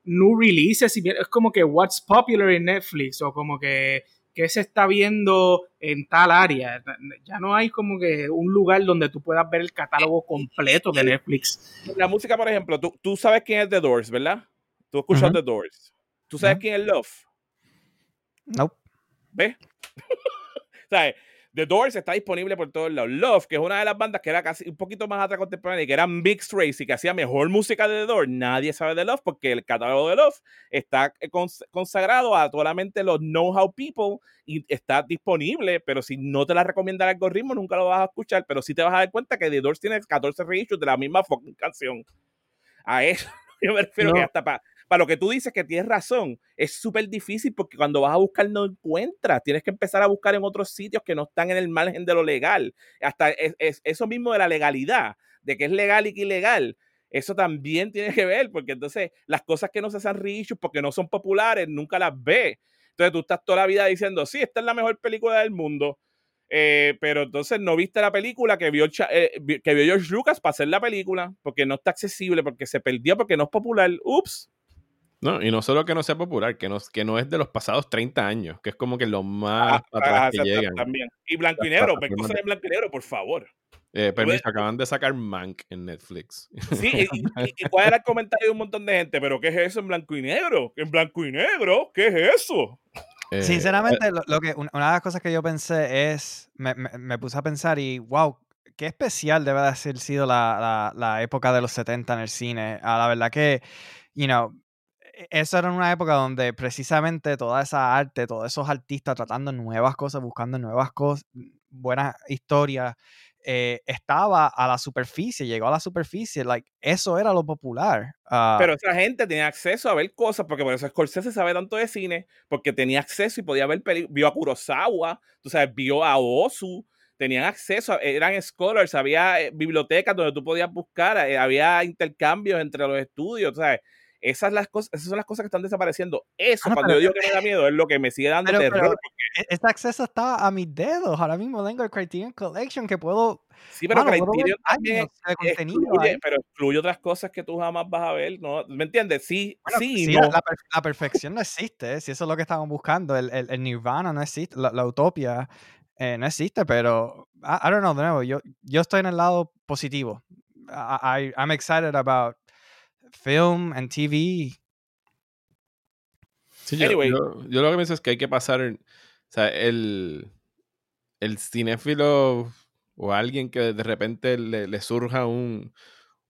new releases, es como que what's popular en Netflix o como que qué se está viendo en tal área. Ya no hay como que un lugar donde tú puedas ver el catálogo completo de Netflix. La música, por ejemplo, tú, tú sabes quién es The Doors, ¿verdad? Tú escuchas The Doors. ¿Tú sabes quién es Love? No. ¿Ves? (laughs) ¿Sabes? The Doors está disponible por todos lados. Love, que es una de las bandas que era casi un poquito más atrás contemporánea y que era mixed race y que hacía mejor música de The Doors, nadie sabe de Love porque el catálogo de Love está eh, consagrado a solamente los know-how people y está disponible, pero si no te la recomienda el algoritmo, nunca lo vas a escuchar, pero sí te vas a dar cuenta que The Doors tiene 14 reissues de la misma fucking canción. A eso (laughs) yo me refiero que hasta para para lo que tú dices que tienes razón, es súper difícil porque cuando vas a buscar no encuentras. Tienes que empezar a buscar en otros sitios que no están en el margen de lo legal. Hasta es, eso mismo de la legalidad, de que es legal y que ilegal. Eso también (laughs) tiene que ver, porque entonces las cosas que no se hacen rich porque no son populares, nunca las ves. Entonces tú estás toda la vida diciendo, sí, esta es la mejor película del mundo. Eh, pero entonces no viste la película que vio, eh, que vio George Lucas para hacer la película, porque no está accesible, porque se perdió, porque no es popular. Ups. No, y no solo que no sea popular, que no, que no es de los pasados 30 años, que es como que lo más ah, atrás que llegan. También. Y blanco y negro, cosas en blanco y negro, por favor. Eh, permiso, acaban de sacar Mank en Netflix. (laughs) Sí, y, cuál era el comentario de un montón de gente, pero ¿qué es eso en blanco y negro? ¿En blanco y negro? ¿Qué es eso? Eh, Sinceramente, eh lo, que, una de las cosas que yo pensé es, me, me, puse a pensar y, wow, qué especial debe de haber sido la, la, la época de los 70 en el cine. A ah, la verdad que, you know, eso era una época donde precisamente toda esa arte, todos esos artistas tratando nuevas cosas, buscando nuevas cosas, buenas historias, eh, estaba a la superficie, llegó a la superficie, like, eso era lo popular. Ah Pero esa gente tenía acceso a ver cosas, porque por eso Scorsese sabe tanto de cine, porque tenía acceso y podía ver, vio a Kurosawa, tú sabes, vio a Osu, tenían acceso, eran scholars, había eh, bibliotecas donde tú podías buscar, eh, había intercambios entre los estudios, ¿sabes? Esas, las cosas, esas son las cosas que están desapareciendo. Eso, ah, cuando yo digo que me da miedo, es lo que me sigue dando terror. E, ese acceso está a mis dedos. Ahora mismo tengo el Criterion Collection que puedo. Sí, pero Criterion también excluye, pero excluye otras cosas que tú jamás vas a ver. ¿no? ¿Me entiendes? Sí, sí, no. la, perfección no existe. Si eso es lo que estamos buscando, el, el, Nirvana no existe, la, utopia eh, no existe, pero I, don't know, de nuevo, yo, yo estoy en el lado positivo. I, I'm excited about film and TV. anyway. yo, lo que pienso es que hay que pasar, o sea, el, el cinéfilo o alguien que de repente le, surja un,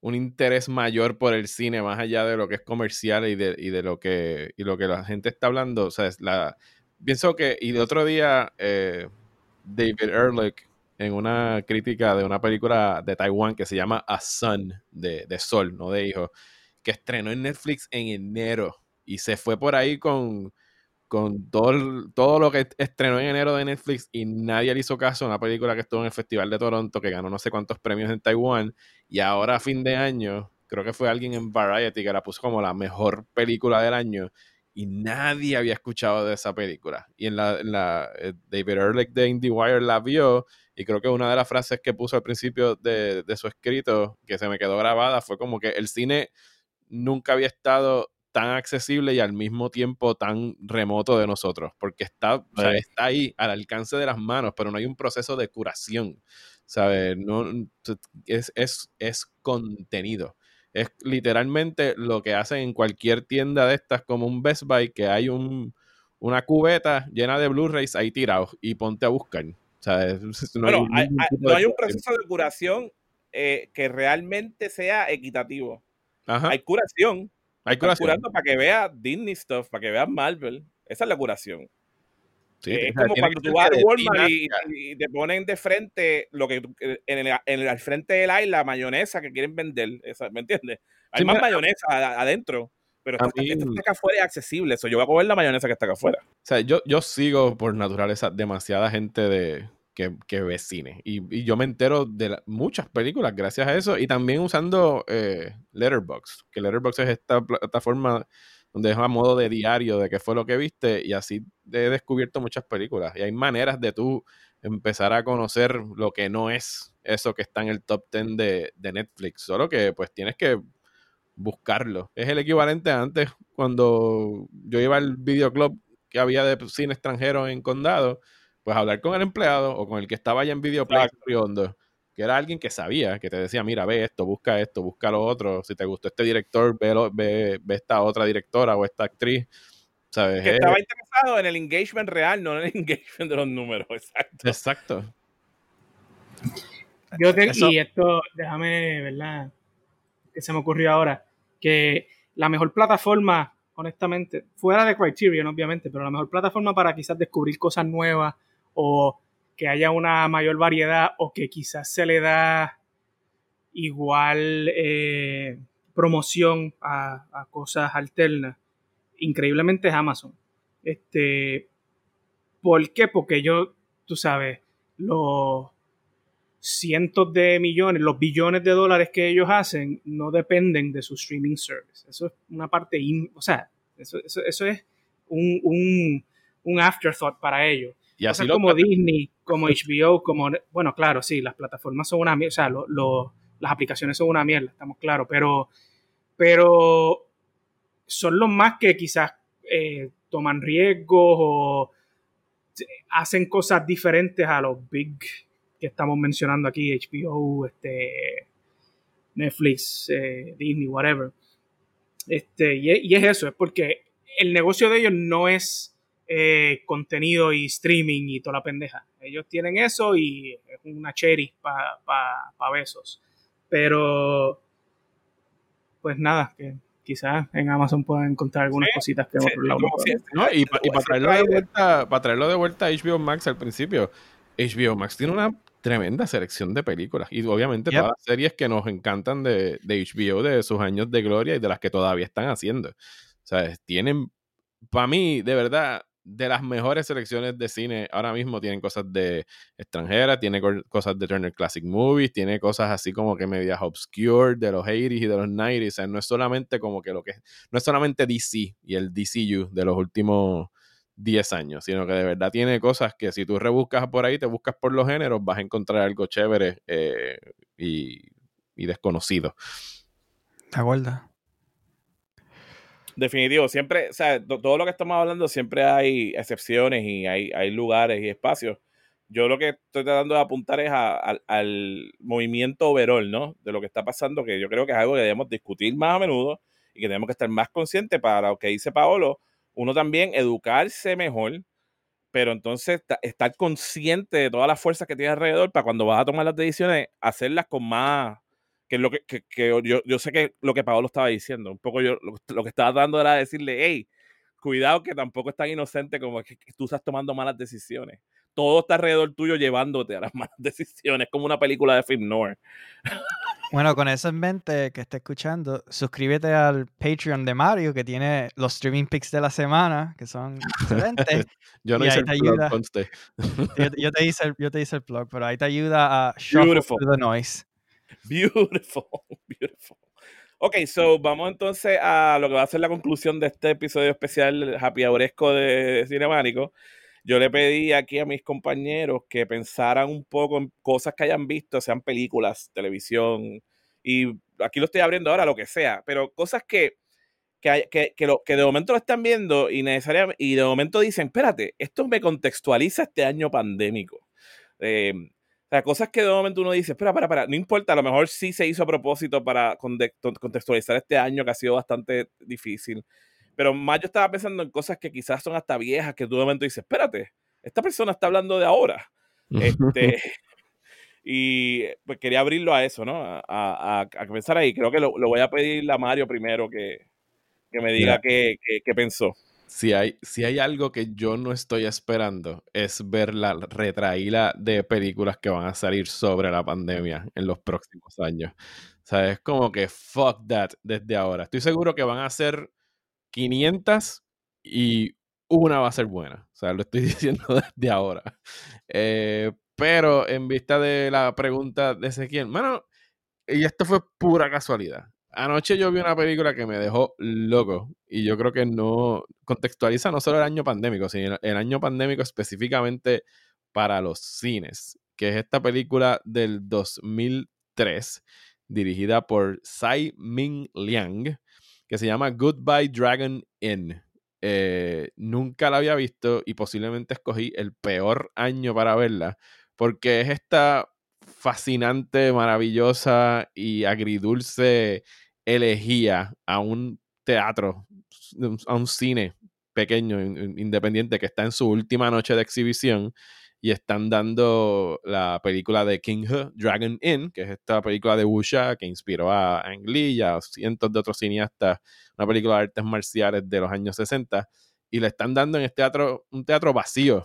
un, interés mayor por el cine, más allá de lo que es comercial y de, y de lo, que, y lo que la gente está hablando. O sea, es la, pienso que, y de otro día, eh, David Ehrlich, en una crítica de una película de Taiwán que se llama A Sun, de, de Sol, no de hijo, que estrenó en Netflix en enero y se fue por ahí con, con todo, todo lo que estrenó en enero de Netflix y nadie le hizo caso. Una película que estuvo en el Festival de Toronto, que ganó no sé cuántos premios en Taiwán, y ahora a fin de año, creo que fue alguien en Variety que la puso como la mejor película del año, y nadie había escuchado de esa película. Y en la, la eh, David Ehrlich de IndieWire la vio, y creo que una de las frases que puso al principio de, de su escrito, que se me quedó grabada, fue como que el cine nunca había estado tan accesible y al mismo tiempo tan remoto de nosotros, porque está, está ahí al alcance de las manos, pero no hay un proceso de curación, ¿sabes? No, es, es, es contenido. Es literalmente lo que hacen en cualquier tienda de estas, como un Best Buy, que hay un, una cubeta llena de Blu-rays ahí tirados y ponte a buscar. (laughs) No, hay, no hay, un proceso de curación eh, que realmente sea equitativo. Hay curación. Hay curación. curando para que vea Disney stuff, para que vea Marvel. Esa es la curación. Sí, es como cuando tú vas a Walmart y, te ponen de frente lo que en el, en el, al frente del aire la mayonesa que quieren vender, ¿me entiendes? Hay más mayonesa adentro, pero esta, está acá afuera es accesible, eso yo voy a comer la mayonesa que está acá afuera. O sea, yo, yo sigo por naturaleza demasiada gente de, que, que ve cine. Y, yo me entero de muchas películas gracias a eso. Y también usando eh, Letterboxd, que Letterboxd es esta plataforma donde es a modo de diario de qué fue lo que viste. Y así he descubierto muchas películas. Y hay maneras de tú empezar a conocer lo que no es eso que está en el top 10 de, de Netflix. Solo que pues tienes que buscarlo. Es el equivalente a antes cuando yo iba al videoclub que había de cine extranjero en condado, pues hablar con el empleado o con el que estaba allá en Videoplay Riondo, que era alguien que sabía, que te decía, mira, ve esto, busca esto, busca lo otro, si te gustó este director, ve, ve, ve esta otra directora o esta actriz. ¿sabes? Que estaba interesado en el engagement real, no en el (laughs) engagement de los números, exacto. Exacto. Yo te, y esto, déjame, ¿verdad? Que se me ocurrió ahora, que la mejor plataforma, honestamente, fuera de Criterion, obviamente, pero la mejor plataforma para quizás descubrir cosas nuevas o que haya una mayor variedad o que quizás se le da igual eh, promoción a, cosas alternas, increíblemente es Amazon. Este, ¿Por qué? Porque yo, tú sabes, los cientos de millones, los billones de dólares que ellos hacen no dependen de su streaming service. Eso es una parte, o sea, eso, es un, afterthought para ellos. Y así como Disney, como HBO, como, bueno, claro, sí, las plataformas son una mierda, o sea, las aplicaciones son una mierda, estamos claros, pero, pero son los más que quizás eh, toman riesgos o hacen cosas diferentes a los big que estamos mencionando aquí, HBO, este, Netflix, eh, Disney, whatever. Este, y, es eso, es porque el negocio de ellos no es eh, contenido y streaming y toda la pendeja. Ellos tienen eso y es una cherry para pa, besos. Pero, pues nada, que quizás en Amazon puedan encontrar algunas cositas que por lado y, para, traerlo de vuelta, para traerlo de vuelta a HBO Max al principio, HBO Max tiene una tremenda selección de películas. Y obviamente todas las series que nos encantan de, de, HBO, de sus años de gloria y de las que todavía están haciendo. O sea, tienen, para mí, de verdad, de las mejores selecciones de cine ahora mismo tienen cosas de extranjera, tiene cosas de Turner Classic Movies, tiene cosas así como que medias obscure de los 80s y de los 90s, o sea, no es solamente como que lo que no es solamente DC y el DCU de los últimos 10 años, sino que de verdad tiene cosas que si tú rebuscas por ahí, te buscas por los géneros, vas a encontrar algo chévere eh, y, desconocido. ¿Te acuerdas? Definitivo, siempre, o sea, todo lo que estamos hablando, siempre hay excepciones y hay, hay lugares y espacios. Yo lo que estoy tratando de apuntar es al movimiento overall, ¿no? De lo que está pasando, que yo creo que es algo que debemos discutir más a menudo y que tenemos que estar más conscientes para lo que dice Paolo, uno también educarse mejor, pero entonces estar consciente de todas las fuerzas que tiene alrededor para cuando vas a tomar las decisiones, hacerlas con más, que es lo que, yo, yo, sé que lo que Pablo estaba diciendo, un poco yo lo, que estaba dando era decirle, hey, cuidado que tampoco es tan inocente como que, tú estás tomando malas decisiones. Todo está alrededor tuyo llevándote a las (laughs) malas decisiones, como una película de film noir. Bueno, con eso en mente que esté escuchando, suscríbete al Patreon de Mario que tiene los streaming picks de la semana, que son excelentes. (laughs) yo no hice el plug, yo, te hice el, yo te hice el plug, pero ahí te ayuda a (laughs) shuffle the noise. (laughs) Beautiful, beautiful. Ok, so vamos entonces a lo que va a ser la conclusión de este episodio especial Happy Houresco de Cinemático yo le pedí aquí a mis compañeros que pensaran un poco en cosas que hayan visto, sean películas, televisión, y aquí lo estoy abriendo ahora, lo que sea, pero cosas que, que, que, que, lo, que de momento lo están viendo y, necesariamente, y de momento dicen, espérate, esto me contextualiza este año pandémico. Eh, sea, cosas que de momento uno dice, espera, para, para, no importa, a lo mejor sí se hizo a propósito para contextualizar este año que ha sido bastante difícil. Pero más yo estaba pensando en cosas que quizás son hasta viejas, que tú de momento dices, espérate, esta persona está hablando de ahora. Este, (laughs) (laughs) y pues quería abrirlo a eso, ¿no? A, a, a pensar ahí. Creo que lo, lo, voy a pedir a Mario primero que, que me diga qué, qué, pensó. Si hay, si hay algo que yo no estoy esperando es ver la retraída de películas que van a salir sobre la pandemia en los próximos años. O sea, es como que fuck that desde ahora. Estoy seguro que van a ser 500 y una va a ser buena. O sea, lo estoy (laughs) diciendo desde ahora. Eh, pero en vista de la pregunta de Ezequiel, bueno, y esto fue pura casualidad. Anoche yo vi una película que me dejó loco y yo creo que no contextualiza no solo el año pandémico, sino el año pandémico específicamente para los cines, que es esta película del 2003 dirigida por Tsai Ming Liang, que se llama Goodbye Dragon Inn. Eh, nunca la había visto y posiblemente escogí el peor año para verla, porque es esta fascinante, maravillosa y agridulce elegía a un teatro, a un cine pequeño, independiente, que está en su última noche de exhibición y están dando la película de King He, Dragon Inn, que es esta película de Wuxia que inspiró a Ang Lee y a cientos de otros cineastas, una película de artes marciales de los años 60, y le están dando en este teatro, un teatro vacío,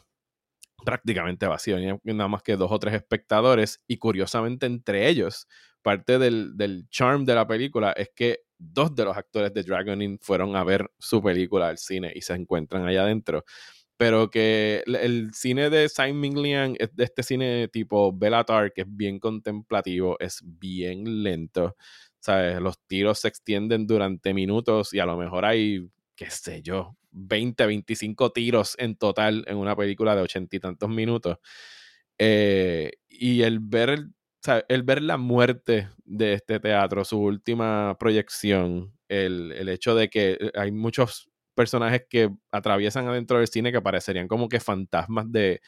prácticamente vacío, nada más que dos o tres espectadores, y curiosamente entre ellos, parte del, del charm de la película es que dos de los actores de Dragon Inn fueron a ver su película al cine y se encuentran allá adentro pero que el cine de Simon Ming Liang es de este cine tipo Bellatar, que es bien contemplativo, es bien lento, ¿sabes? Los tiros se extienden durante minutos y a lo mejor hay, qué sé yo, 20, 25 tiros en total en una película de ochenta y tantos minutos. Eh, y el ver, el ver la muerte de este teatro, su última proyección, el, el hecho de que hay muchos personajes que atraviesan adentro del cine que parecerían como que fantasmas de,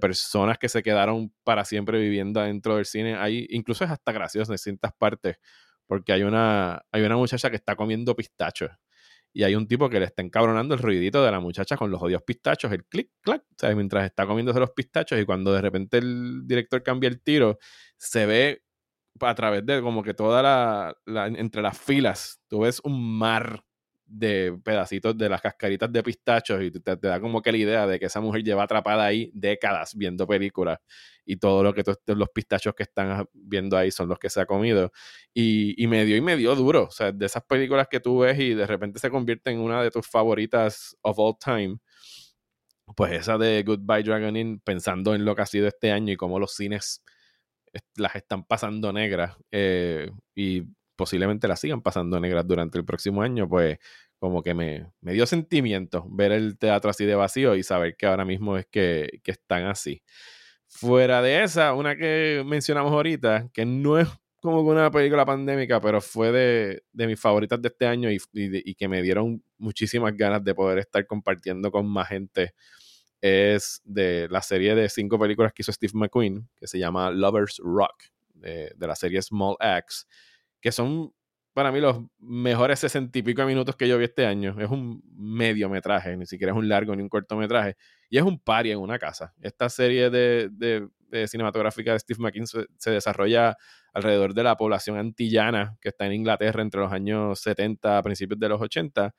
personas que se quedaron para siempre viviendo adentro del cine. Hay, incluso es hasta gracioso en ciertas partes, porque hay una, hay una muchacha que está comiendo pistachos y hay un tipo que le está encabronando el ruidito de la muchacha con los odios pistachos, el clic, clac, ¿sabes? mientras está comiéndose los pistachos y cuando de repente el director cambia el tiro, se ve a través de como que toda la, la entre las filas, tú ves un mar de pedacitos de las cascaritas de pistachos y te, da como que la idea de que esa mujer lleva atrapada ahí décadas viendo películas y todo lo que los pistachos que están viendo ahí son los que se ha comido. Y, y me dio y me dio duro, o sea, de esas películas que tú ves y de repente se convierte en una de tus favoritas of all time pues esa de Goodbye Dragon Inn pensando en lo que ha sido este año y cómo los cines las están pasando negras eh, y posiblemente las sigan pasando negras durante el próximo año, pues como que me, me, dio sentimiento ver el teatro así de vacío y saber que ahora mismo es que, que, están así. Fuera de esa, una que mencionamos ahorita, que no es como una película pandémica, pero fue de, de mis favoritas de este año y, y, y, que me dieron muchísimas ganas de poder estar compartiendo con más gente, es de la serie de cinco películas que hizo Steve McQueen, que se llama Lovers Rock, de, de la serie Small Axe que son para mí los mejores sesenta y pico minutos que yo vi este año. Es un mediometraje, ni siquiera es un largo ni un cortometraje. Y es un party en una casa. Esta serie de, de, cinematográfica de Steve McKean se, desarrolla alrededor de la población antillana que está en Inglaterra entre los años 70 a principios de los 80.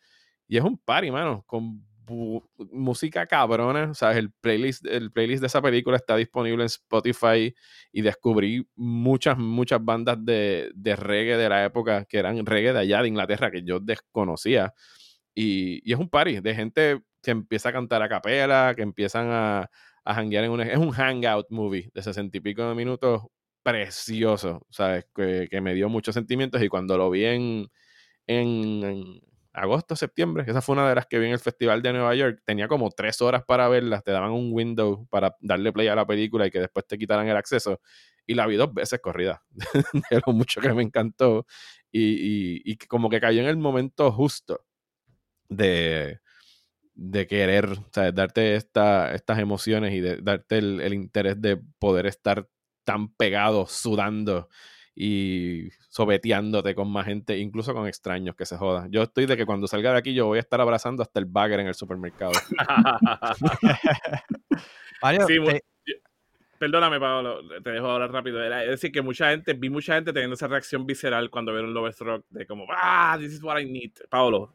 Y es un party, mano, con música cabrona, ¿sabes? El playlist, el playlist de esa película está disponible en Spotify y descubrí muchas, muchas bandas de, de reggae de la época que eran reggae de allá de Inglaterra que yo desconocía. Y, y, es un party de gente que empieza a cantar a capela, que empiezan a, a hanguear en un... Es un hangout movie de sesenta y pico de minutos precioso, ¿sabes? Que, que, me dio muchos sentimientos y cuando lo vi en, en agosto, septiembre, esa fue una de las que vi en el Festival de Nueva York, tenía como tres horas para verlas, te daban un window para darle play a la película y que después te quitaran el acceso, y la vi dos veces corrida, (laughs) de lo mucho que me encantó, y, y, como que cayó en el momento justo de, de querer, o darte esta, estas emociones y de darte el, el interés de poder estar tan pegado, sudando y sobeteándote con más gente, incluso con extraños que se jodan. Yo estoy de que cuando salga de aquí yo voy a estar abrazando hasta el bagger en el supermercado. (laughs) Mario, Perdóname, Pablo, te dejo hablar rápido. es decir, que mucha gente, vi mucha gente teniendo esa reacción visceral cuando vieron Lovers Rock, de como, ah, this is what I need. Pablo.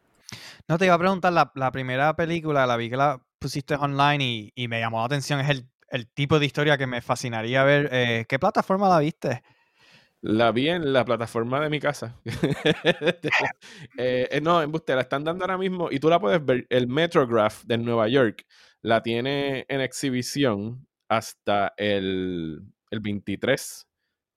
No, te iba a preguntar, la, la primera película, la vi que la pusiste online y, y me llamó la atención, es el, el, tipo de historia que me fascinaría ver. Eh, ¿Qué plataforma la viste? La vi en la plataforma de mi casa. (laughs) Eh, eh, no, en Buster, la están dando ahora mismo y tú la puedes ver. El Metrograph de Nueva York la tiene en exhibición hasta el, el 23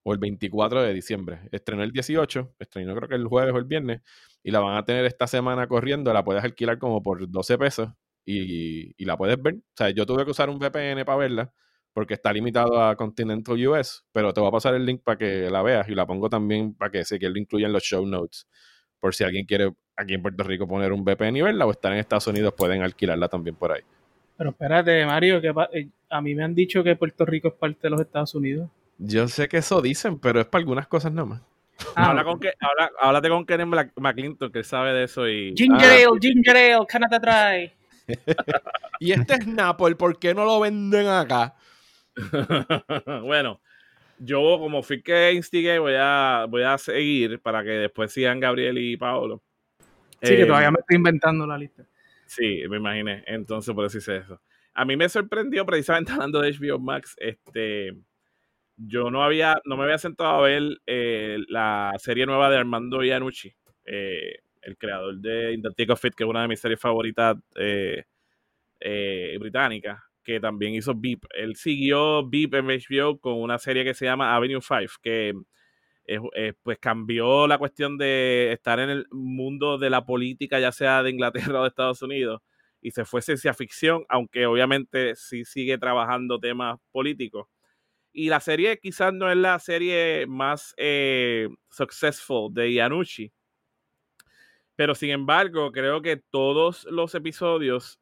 o el 24 de diciembre. Estrenó el 18, estrenó creo que el jueves o el viernes, y la van a tener esta semana corriendo. La puedes alquilar como por 12 pesos y, y la puedes ver. O sea, yo tuve que usar un VPN para verla porque está limitado a Continental US, pero te voy a pasar el link para que la veas y la pongo también para que se que lo incluya en los show notes, por si alguien quiere aquí en Puerto Rico poner un VPN y verla o estar en Estados Unidos pueden alquilarla también por ahí. Pero espérate, Mario, que eh, a mí me han dicho que Puerto Rico es parte de los Estados Unidos. Yo sé que eso dicen, pero es para algunas cosas nomás. Ah, Habla con que, habla, háblate con Kenneth McClinton, que sabe de eso. y Ginger ah. Ale, Ginger Ale, Canada Dry. (laughs) y este es Napoli, ¿por qué no lo venden acá? (laughs) bueno, yo como fui que instigué, voy a, voy a seguir para que después sigan Gabriel y Paolo. Sí, que todavía me estoy inventando la lista. Sí, me imaginé. Entonces, por eso hice eso. A mí me sorprendió, precisamente (laughs) hablando de HBO Max, este, yo no había, no me había sentado a ver eh, la serie nueva de Armando Iannucci, eh, el creador de the Fit, que es una de mis series favoritas eh, británicas, que también hizo Beep. Él siguió Beep en HBO con una serie que se llama Avenue 5, que pues cambió la cuestión de estar en el mundo de la política, ya sea de Inglaterra (laughs) o de Estados Unidos, y se fue ciencia ficción, aunque obviamente sí sigue trabajando temas políticos. Y la serie quizás no es la serie más eh, successful de Iannucci, pero sin embargo creo que todos los episodios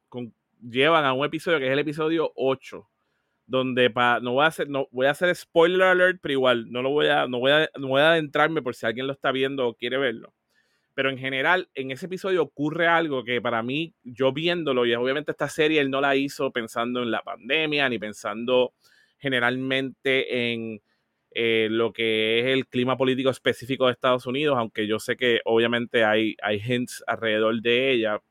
llevan a un episodio que es el episodio 8 donde pa, no voy a hacer, no spoiler alert, pero igual no lo voy a, no voy a, no voy a adentrarme por si alguien lo está viendo o quiere verlo. Pero en general, en ese episodio ocurre algo que para mí, yo viéndolo, y obviamente esta serie él no la hizo pensando en la pandemia, ni pensando generalmente en eh, lo que es el clima político específico de Estados Unidos, aunque yo sé que obviamente hay, hay hints alrededor de ella,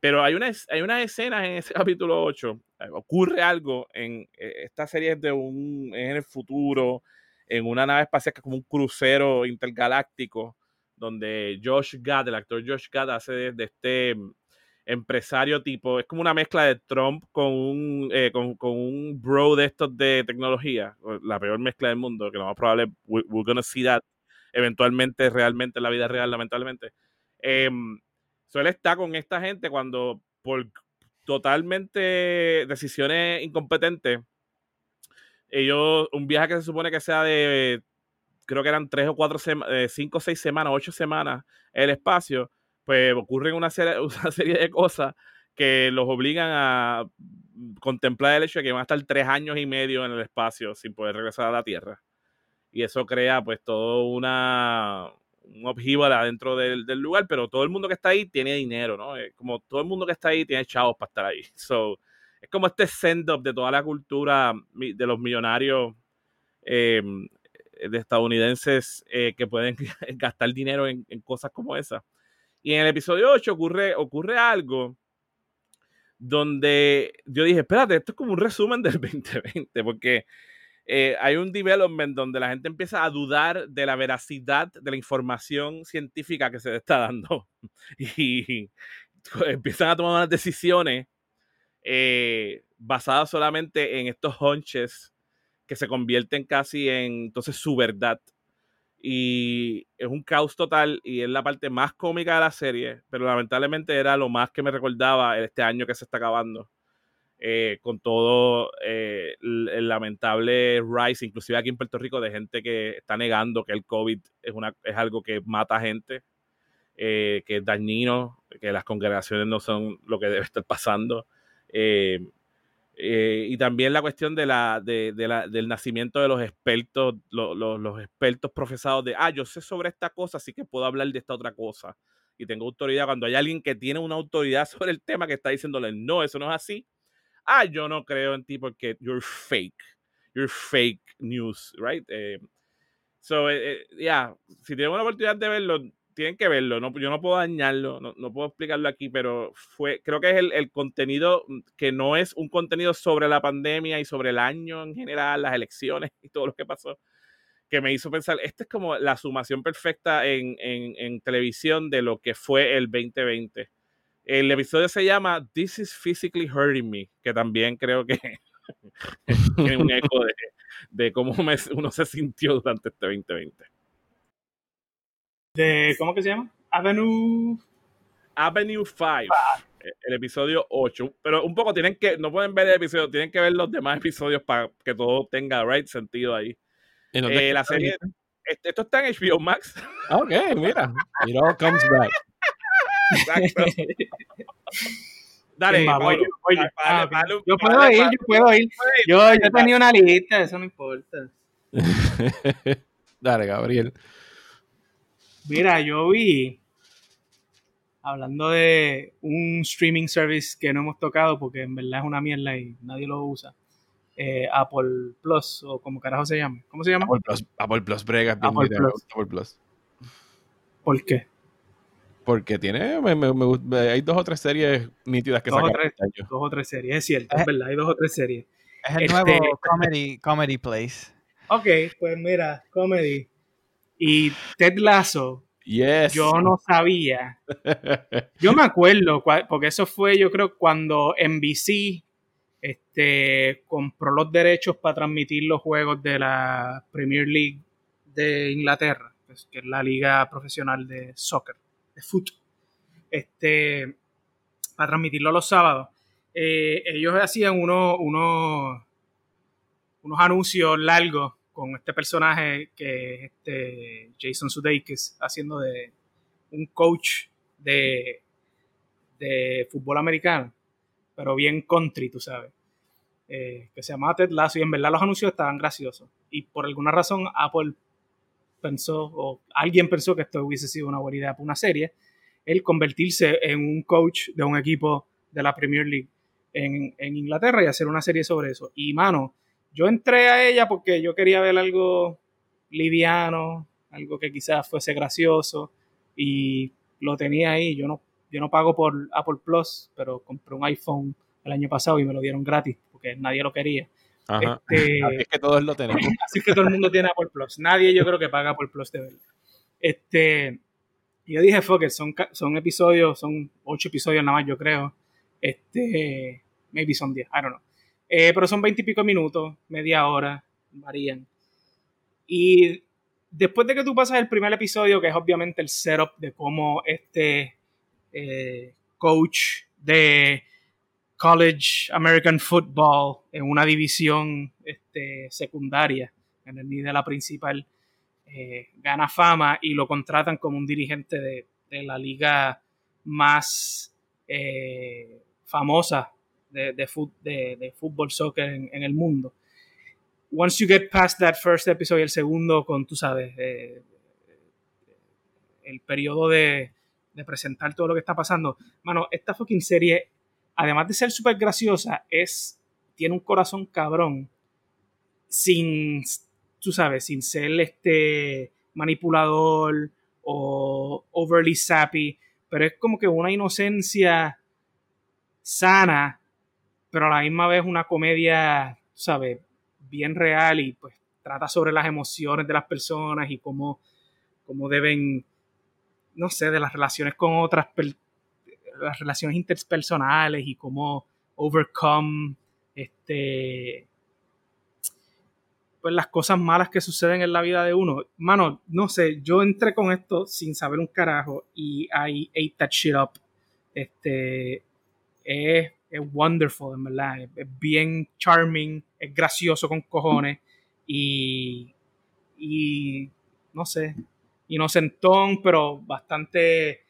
pero hay una, hay una escena en ese (laughs) capítulo 8, eh, ocurre algo en eh, esta serie de un, en el futuro, en una nave espacial que es como un crucero intergaláctico, donde Josh Gad, el actor Josh Gad, hace de, este mm, empresario tipo, es como una mezcla de Trump con un, eh, con, un bro de estos de tecnología, la peor mezcla del mundo, que lo más probable, we're gonna see that eventualmente, realmente en la vida real, lamentablemente. Eh, suele estar con esta gente cuando por totalmente decisiones incompetentes, ellos, un viaje que se supone que sea de, creo que eran tres o cuatro semanas, eh, cinco o seis semanas, ocho semanas, el espacio, pues ocurren una serie, (laughs) una serie de cosas que los obligan a contemplar el hecho de que van a estar tres años y medio en el espacio sin poder regresar a la Tierra. Y eso crea pues todo una, un objíbal adentro del, lugar, pero todo el mundo que está ahí tiene dinero, ¿no? como todo el mundo que está ahí tiene chavos para estar ahí. (laughs) So, es como este send-up de toda la cultura de los millonarios eh, de estadounidenses eh, que pueden (laughs) gastar dinero en, en, cosas como esa. Y en el episodio 8 ocurre, ocurre algo donde yo dije, espérate, esto es como un resumen del (laughs) 2020, porque eh, hay un development donde la gente empieza a dudar de la veracidad de la información científica que se le está dando (laughs) y empiezan a tomar unas decisiones eh, basadas solamente en estos hunches que se convierten casi en entonces su verdad y es un caos total y es la parte más cómica de la serie, pero lamentablemente era lo más que me recordaba este año que se está acabando. Eh, con todo eh, el, lamentable rise, inclusive aquí en Puerto Rico, de gente que está negando que el COVID es, una, es algo que mata gente, eh, que es dañino, que las congregaciones no son lo que debe estar pasando. y también la cuestión de la, de, la, del nacimiento de los expertos, los expertos profesados de, ah, yo sé sobre esta cosa, así que puedo hablar de esta otra cosa. Y tengo autoridad. Cuando hay alguien que tiene una autoridad (laughs) sobre el tema que está diciéndole, no, eso no es así, ah, yo no creo en ti porque you're fake, you're fake news, right? Eh, so, eh, eh, ya, si tienen una oportunidad de verlo, tienen que verlo. No, yo no puedo dañarlo, no, no, puedo explicarlo aquí, pero fue, creo que es el, el, contenido que no es un contenido sobre la pandemia y sobre el año en general, las elecciones y todo lo que pasó, que me hizo pensar, esta es como la sumación perfecta en, en, en televisión de lo que fue el 2020 el episodio se llama This is Physically Hurting Me, que también creo que (laughs) tiene un eco de, cómo uno se sintió durante este 2020. De, ¿Cómo que se llama? Avenue... Avenue 5. El episodio 8. Pero un poco tienen que, no pueden ver el episodio, tienen que ver los demás episodios para que todo tenga right sentido ahí. Eh, la serie, esto está en HBO Max. Ok, mira. It all comes back. Exacto. Dale, Pablo. Dale, Ah, Yo puedo ir, yo puedo ir. Yo, yo tenía una lista, eso no importa. (laughs) Dale, Gabriel. Mira, yo vi, hablando de un streaming service que no hemos tocado porque en verdad es una mierda y nadie lo usa, eh, Apple Plus o como carajo se llama. ¿Cómo se llama? Apple Plus, Apple Plus brega bien Apple Plus. Apple Plus. ¿Por qué? Porque tiene, me- me- me gusta- hay dos o tres series nítidas que Dos o tres. este. Dos o tres series, es cierto, es verdad, hay dos o tres series. Es el Este- nuevo (laughs) comedy, comedy place. Ok, pues mira, comedy. Y Ted Lasso, Yes. yo no sabía. (laughs) Yo me acuerdo, porque eso fue, yo creo, cuando NBC este, compró los derechos para transmitir los juegos de la Premier League de Inglaterra, pues, que es la liga profesional de soccer, de fútbol. Este, para transmitirlo los sábados. Eh, ellos hacían unos, unos anuncios largos con este personaje que es este Jason Sudeikis haciendo de un coach de, de fútbol americano, pero bien country, tú sabes, eh, que se llamaba Ted Lasso y en verdad los anuncios estaban graciosos. Y por alguna razón Apple pensó, o alguien pensó que esto hubiese sido una buena idea para una serie, el convertirse en un coach de un equipo de la Premier League en, en Inglaterra y hacer una serie sobre eso. Y mano, yo entré a ella porque yo quería ver algo liviano, algo que quizás fuese gracioso y lo tenía ahí. Yo no, yo no pago por Apple Plus, pero compré un iPhone el año pasado y me lo dieron gratis porque nadie lo quería. Ajá. Este, Así es que todos lo tenemos. Así que todo el mundo tiene Apple Plus. Nadie yo creo que paga Apple Plus de verdad. Este, yo dije, fuck it, son, son episodios, son ocho episodios nada más, yo creo. Este, maybe son 10, I don't know. Eh, pero son 20 y pico minutos, media hora, varían. Y después de que tú pasas el primer episodio, que es obviamente el setup de cómo este eh, coach de college American football en una división este, secundaria, en el ni de la principal, eh, gana fama y lo contratan como un dirigente de, de la liga más eh, famosa de, de, fútbol, soccer en, el mundo. Once you get past that first episode el segundo con, tú sabes, eh, el periodo de, de presentar todo lo que está pasando, mano, esta fucking serie, además de ser súper graciosa, es, tiene un corazón cabrón, sin, tú sabes, sin ser este manipulador o overly sappy, pero es como que una inocencia sana, pero a la misma vez una comedia, sabes, bien real y pues trata sobre las emociones de las personas y cómo, cómo deben, no sé, de las relaciones con otras, per- las relaciones interpersonales y cómo overcome este pues las cosas malas que suceden en la vida de uno. Mano, no sé, yo entré con esto sin saber un carajo y I ate that shit up. Este es, es wonderful, en verdad. Es, es bien charming, es gracioso con cojones y, y no sé, inocentón, pero bastante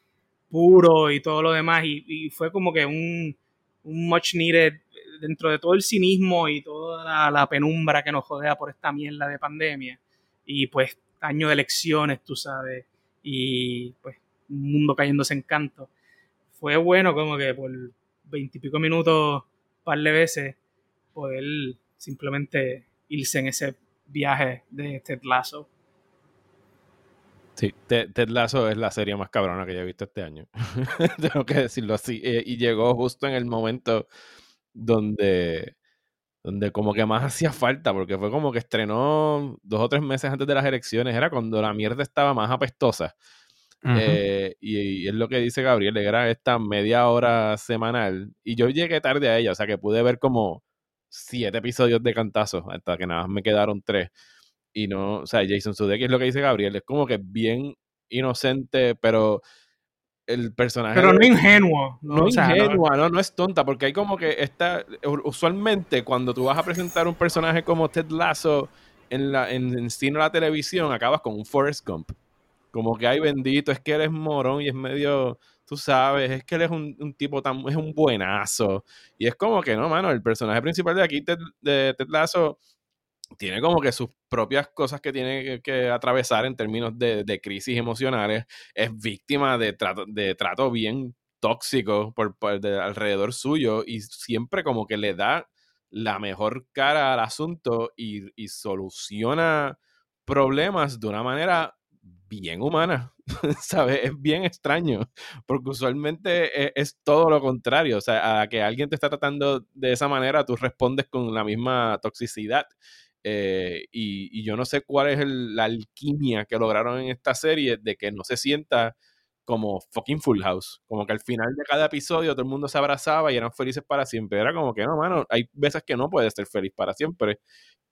puro y todo lo demás. Y, fue como que un, un much needed dentro de todo el cinismo y toda la, la penumbra que nos jodea por esta mierda de pandemia. Y pues año de elecciones, tú sabes, y pues un mundo cayéndose en canto. Fue bueno como que por veintipico minutos, par de veces, poder simplemente irse en ese viaje de Ted Lasso. Sí, Ted, Ted Lasso es la serie más cabrona que yo he visto este año. (laughs) Tengo que decirlo así. Eh, y llegó justo en el momento donde, donde como que más hacía falta, porque fue como que estrenó dos o tres meses antes de las elecciones. Era cuando la mierda estaba más apestosa. Eh, y, y es lo que dice Gabriel, era esta media hora semanal. Y yo llegué tarde a ella, o sea que pude ver como siete episodios de cantazos, hasta que nada más me quedaron tres. Y no, o sea, Jason Sudeikis es lo que dice Gabriel, es como que bien inocente, pero el personaje... Pero no ingenuo. no o sea, no- ingenua, no, no es tonta, porque hay como que esta, usualmente cuando tú vas a presentar un personaje como Ted Lasso en, la, en, en cine o la televisión, acabas con un Forrest Gump. Como que, ay bendito, es que eres morón y es medio, tú sabes, es que él es un, un tipo tan, es un buenazo. Y es como que, no, mano, el personaje principal de aquí, Ted, de Ted Lasso, tiene como que sus propias cosas que tiene que, que atravesar en términos de, de, crisis emocionales. Es víctima de trato, de trato bien tóxico por, por de alrededor suyo y siempre como que le da la mejor cara al asunto y, y soluciona problemas de una manera bien humana, (laughs) ¿sabes? Es bien extraño, porque usualmente es, es, todo lo contrario, o sea, a que alguien te está tratando de esa manera, tú respondes con la misma toxicidad. Eh, y, y, yo no sé cuál es el, la alquimia que lograron en esta serie de que no se sienta como fucking Full House. Como que al final de cada episodio todo el mundo se abrazaba y eran felices para siempre. Era como que no, mano, hay veces que no puedes ser feliz para siempre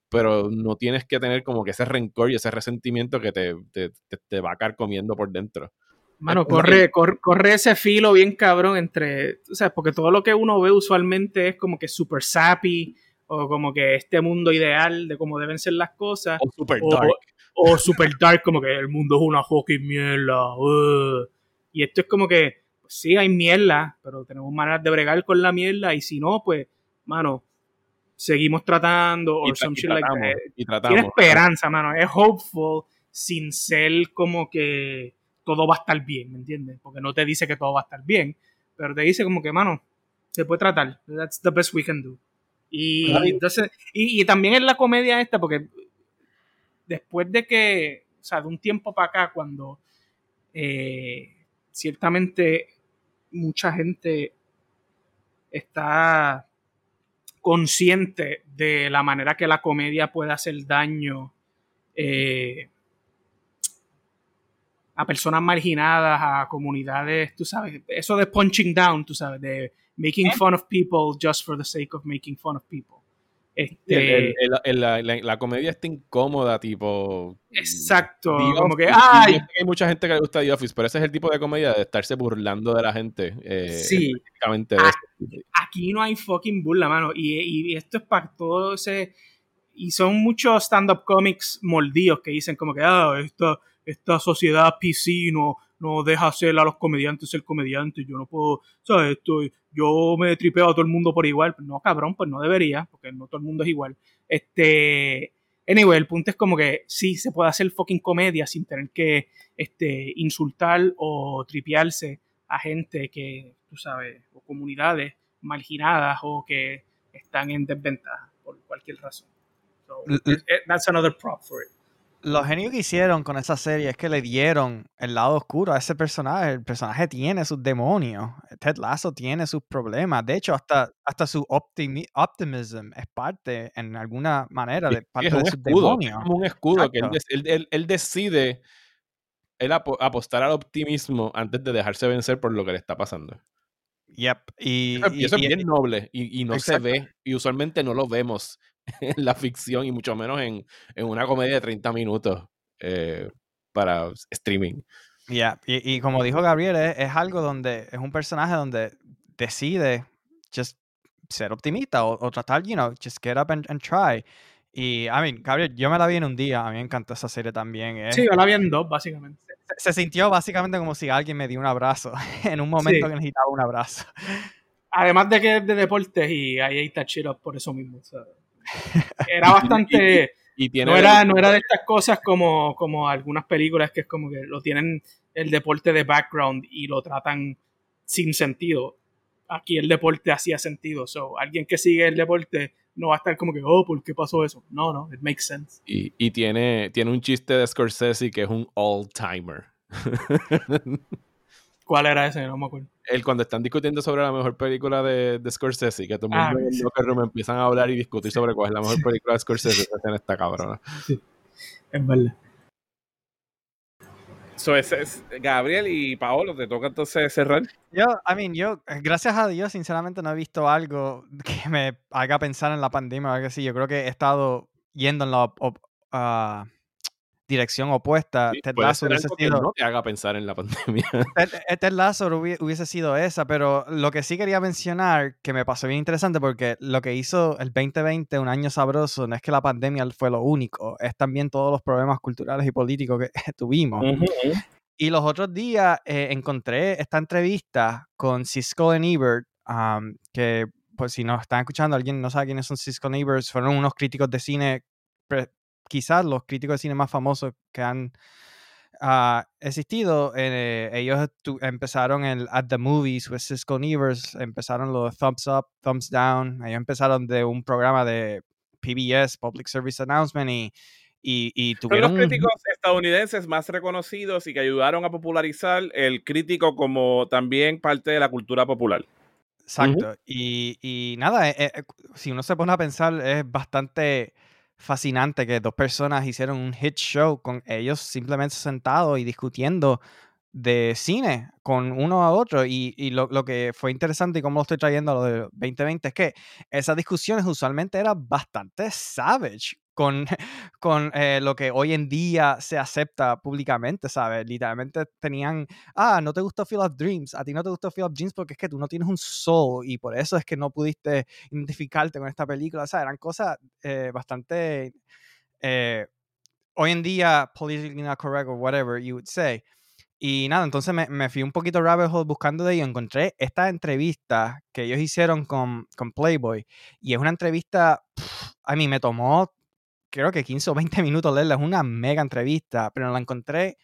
pero no tienes que tener como que ese rencor y ese resentimiento que te, te, te, te va a caer comiendo por dentro. Mano, corre, corre, corre, ese filo bien cabrón entre, o sea, porque todo lo que uno ve usualmente es como que super sappy o como que este mundo ideal de cómo deben ser las cosas. O super dark. O, o super dark, como que el mundo es una fucking mierda. Uh. Y esto es como que, pues sí, hay mierda, pero tenemos maneras de bregar con la mierda y si no, pues, mano, seguimos tratando o some shit like that. y tratamos. Tiene esperanza, mano. Es hopeful sin ser como que todo va a estar bien, ¿me entiendes? Porque no te dice que todo va a estar bien, pero te dice como que, mano, se puede tratar. That's the best we can do. Y, entonces, y, y también es la comedia esta, porque después de que, o sea, de un tiempo para acá, cuando eh, ciertamente mucha gente está consciente de la manera que la comedia puede hacer daño eh, a personas marginadas, a comunidades, tú sabes, eso de punching down, tú sabes, de making fun of people just for the sake of making fun of people. Este, el, el, el, la, la, la, comedia está incómoda, tipo. Exacto. The como que, Office, ay. hay mucha gente que le gusta The Office, pero ese es el tipo de comedia de estarse burlando de la gente. Eh, sí. De ah, aquí no hay fucking burla, mano. Y, y esto es para todo ese. Y son muchos stand-up comics moldidos que dicen como que, ah, esta, esta sociedad PC no, deja hacer a los comediantes ser comediantes. Yo no puedo, ¿sabes? Estoy, yo me tripeo a todo el mundo por igual. No, cabrón, pues no debería, porque no todo el mundo es igual. Este. Anyway, el punto es como que sí se puede hacer fucking comedia sin tener que este, insultar o tripearse a gente que, tú sabes, o comunidades marginadas o que están en desventaja por cualquier razón. So, that's another prop for it lo genio que hicieron con esa serie es que le dieron el lado oscuro a ese personaje. El personaje tiene sus demonios. Ted Lasso tiene sus problemas. De hecho, hasta, hasta su optimi optimism es parte, en alguna manera, de parte es un de sus escudo, demonios. Es como un escudo Exacto. que él, él, él, decide él ap apostar al optimismo antes de dejarse vencer por lo que le está pasando. Yep. Y, y, eso y, es bien noble y, y no Exacto. se ve, y usualmente no lo vemos (laughs) en la ficción y mucho menos en, en una comedia de 30 minutos eh, para streaming. Ya, yeah. y, y, como dijo Gabriel, es, es, algo donde es un personaje donde decide just ser optimista o, o tratar, you know, just get up and, and, try. Y, I mean, Gabriel, yo me la vi en un día, a mí me encantó esa serie también. Es, sí, yo la vi en dos, básicamente. Se, se, sintió básicamente como si alguien me dio un abrazo (laughs) en un momento sí. que necesitaba un abrazo. Además de que es de deportes y ahí hay touch it up por eso mismo. O sea, era bastante... (laughs) y, tiene no, era, no era de estas cosas como, como algunas películas que es como que lo tienen el deporte de background y lo tratan sin sentido. Aquí el deporte hacía sentido. So, alguien que sigue el deporte no va a estar como que, oh, ¿por qué pasó eso? No, no, it makes sense. Y, y tiene, tiene un chiste de Scorsese que es un all-timer. (laughs) ¿Cuál era ese? No me acuerdo. El cuando están discutiendo sobre la mejor película de, de Scorsese, que todo el mundo ah, en el locker room empiezan a hablar y discutir sobre cuál es la mejor película de Scorsese, esa está cabrona. Sí, es verdad. So, es Gabriel y Paolo, te toca entonces cerrar. Yo, I mean, yo, gracias a Dios, sinceramente no he visto algo que me haga pensar en la pandemia o algo así. Yo creo que he estado yendo en la uh, dirección opuesta. Sí, Ted Lasso hubiese sido. no te haga pensar en la pandemia. (laughs) Ted, Ted Lasso hubiese sido esa, pero lo que sí quería mencionar, que me pasó bien interesante, porque lo que hizo el 2020, un año sabroso, no es que la pandemia fue lo único, es también todos los problemas culturales y políticos que (laughs) tuvimos. Uh -huh. Y los otros días eh, encontré esta entrevista con Cisco and Ebert, que pues si no están escuchando, alguien no sabe quiénes son Cisco and Ebert, fueron unos críticos de cine, quizás los críticos de cine más famosos que han ha existido. Eh, ellos empezaron el At the Movies with Cisco Nevers, empezaron los Thumbs Up, Thumbs Down. Ellos empezaron de un programa de PBS, Public Service Announcement, y, y, tuvieron. Son los críticos estadounidenses más reconocidos y que ayudaron a popularizar el crítico como también parte de la cultura popular. Exacto. y, y, nada, eh, eh, si uno se pone a pensar, es bastante fascinante que dos personas hicieron un hit show con ellos simplemente sentados y discutiendo de cine con uno a otro. Y, lo, que fue interesante y cómo lo estoy trayendo a lo de 2020 es que esas discusiones usualmente eran bastante savage con, (laughs) con eh, lo que hoy en día se acepta públicamente, ¿sabes? Literalmente tenían, ah, no te gustó Field of Dreams, a ti no te gustó Field of Dreams porque es que tú no tienes un soul y por eso es que no pudiste identificarte con esta película, o sea, eran cosas eh, bastante, eh, hoy en día, politically not correct or whatever you would say. Y nada, entonces me, me fui un poquito rabbit hole buscando de ello. Encontré esta entrevista que ellos hicieron con, con Playboy. Y es una entrevista, a mí me tomó creo que 15 o 20 minutos leerla, es una mega entrevista, pero la encontré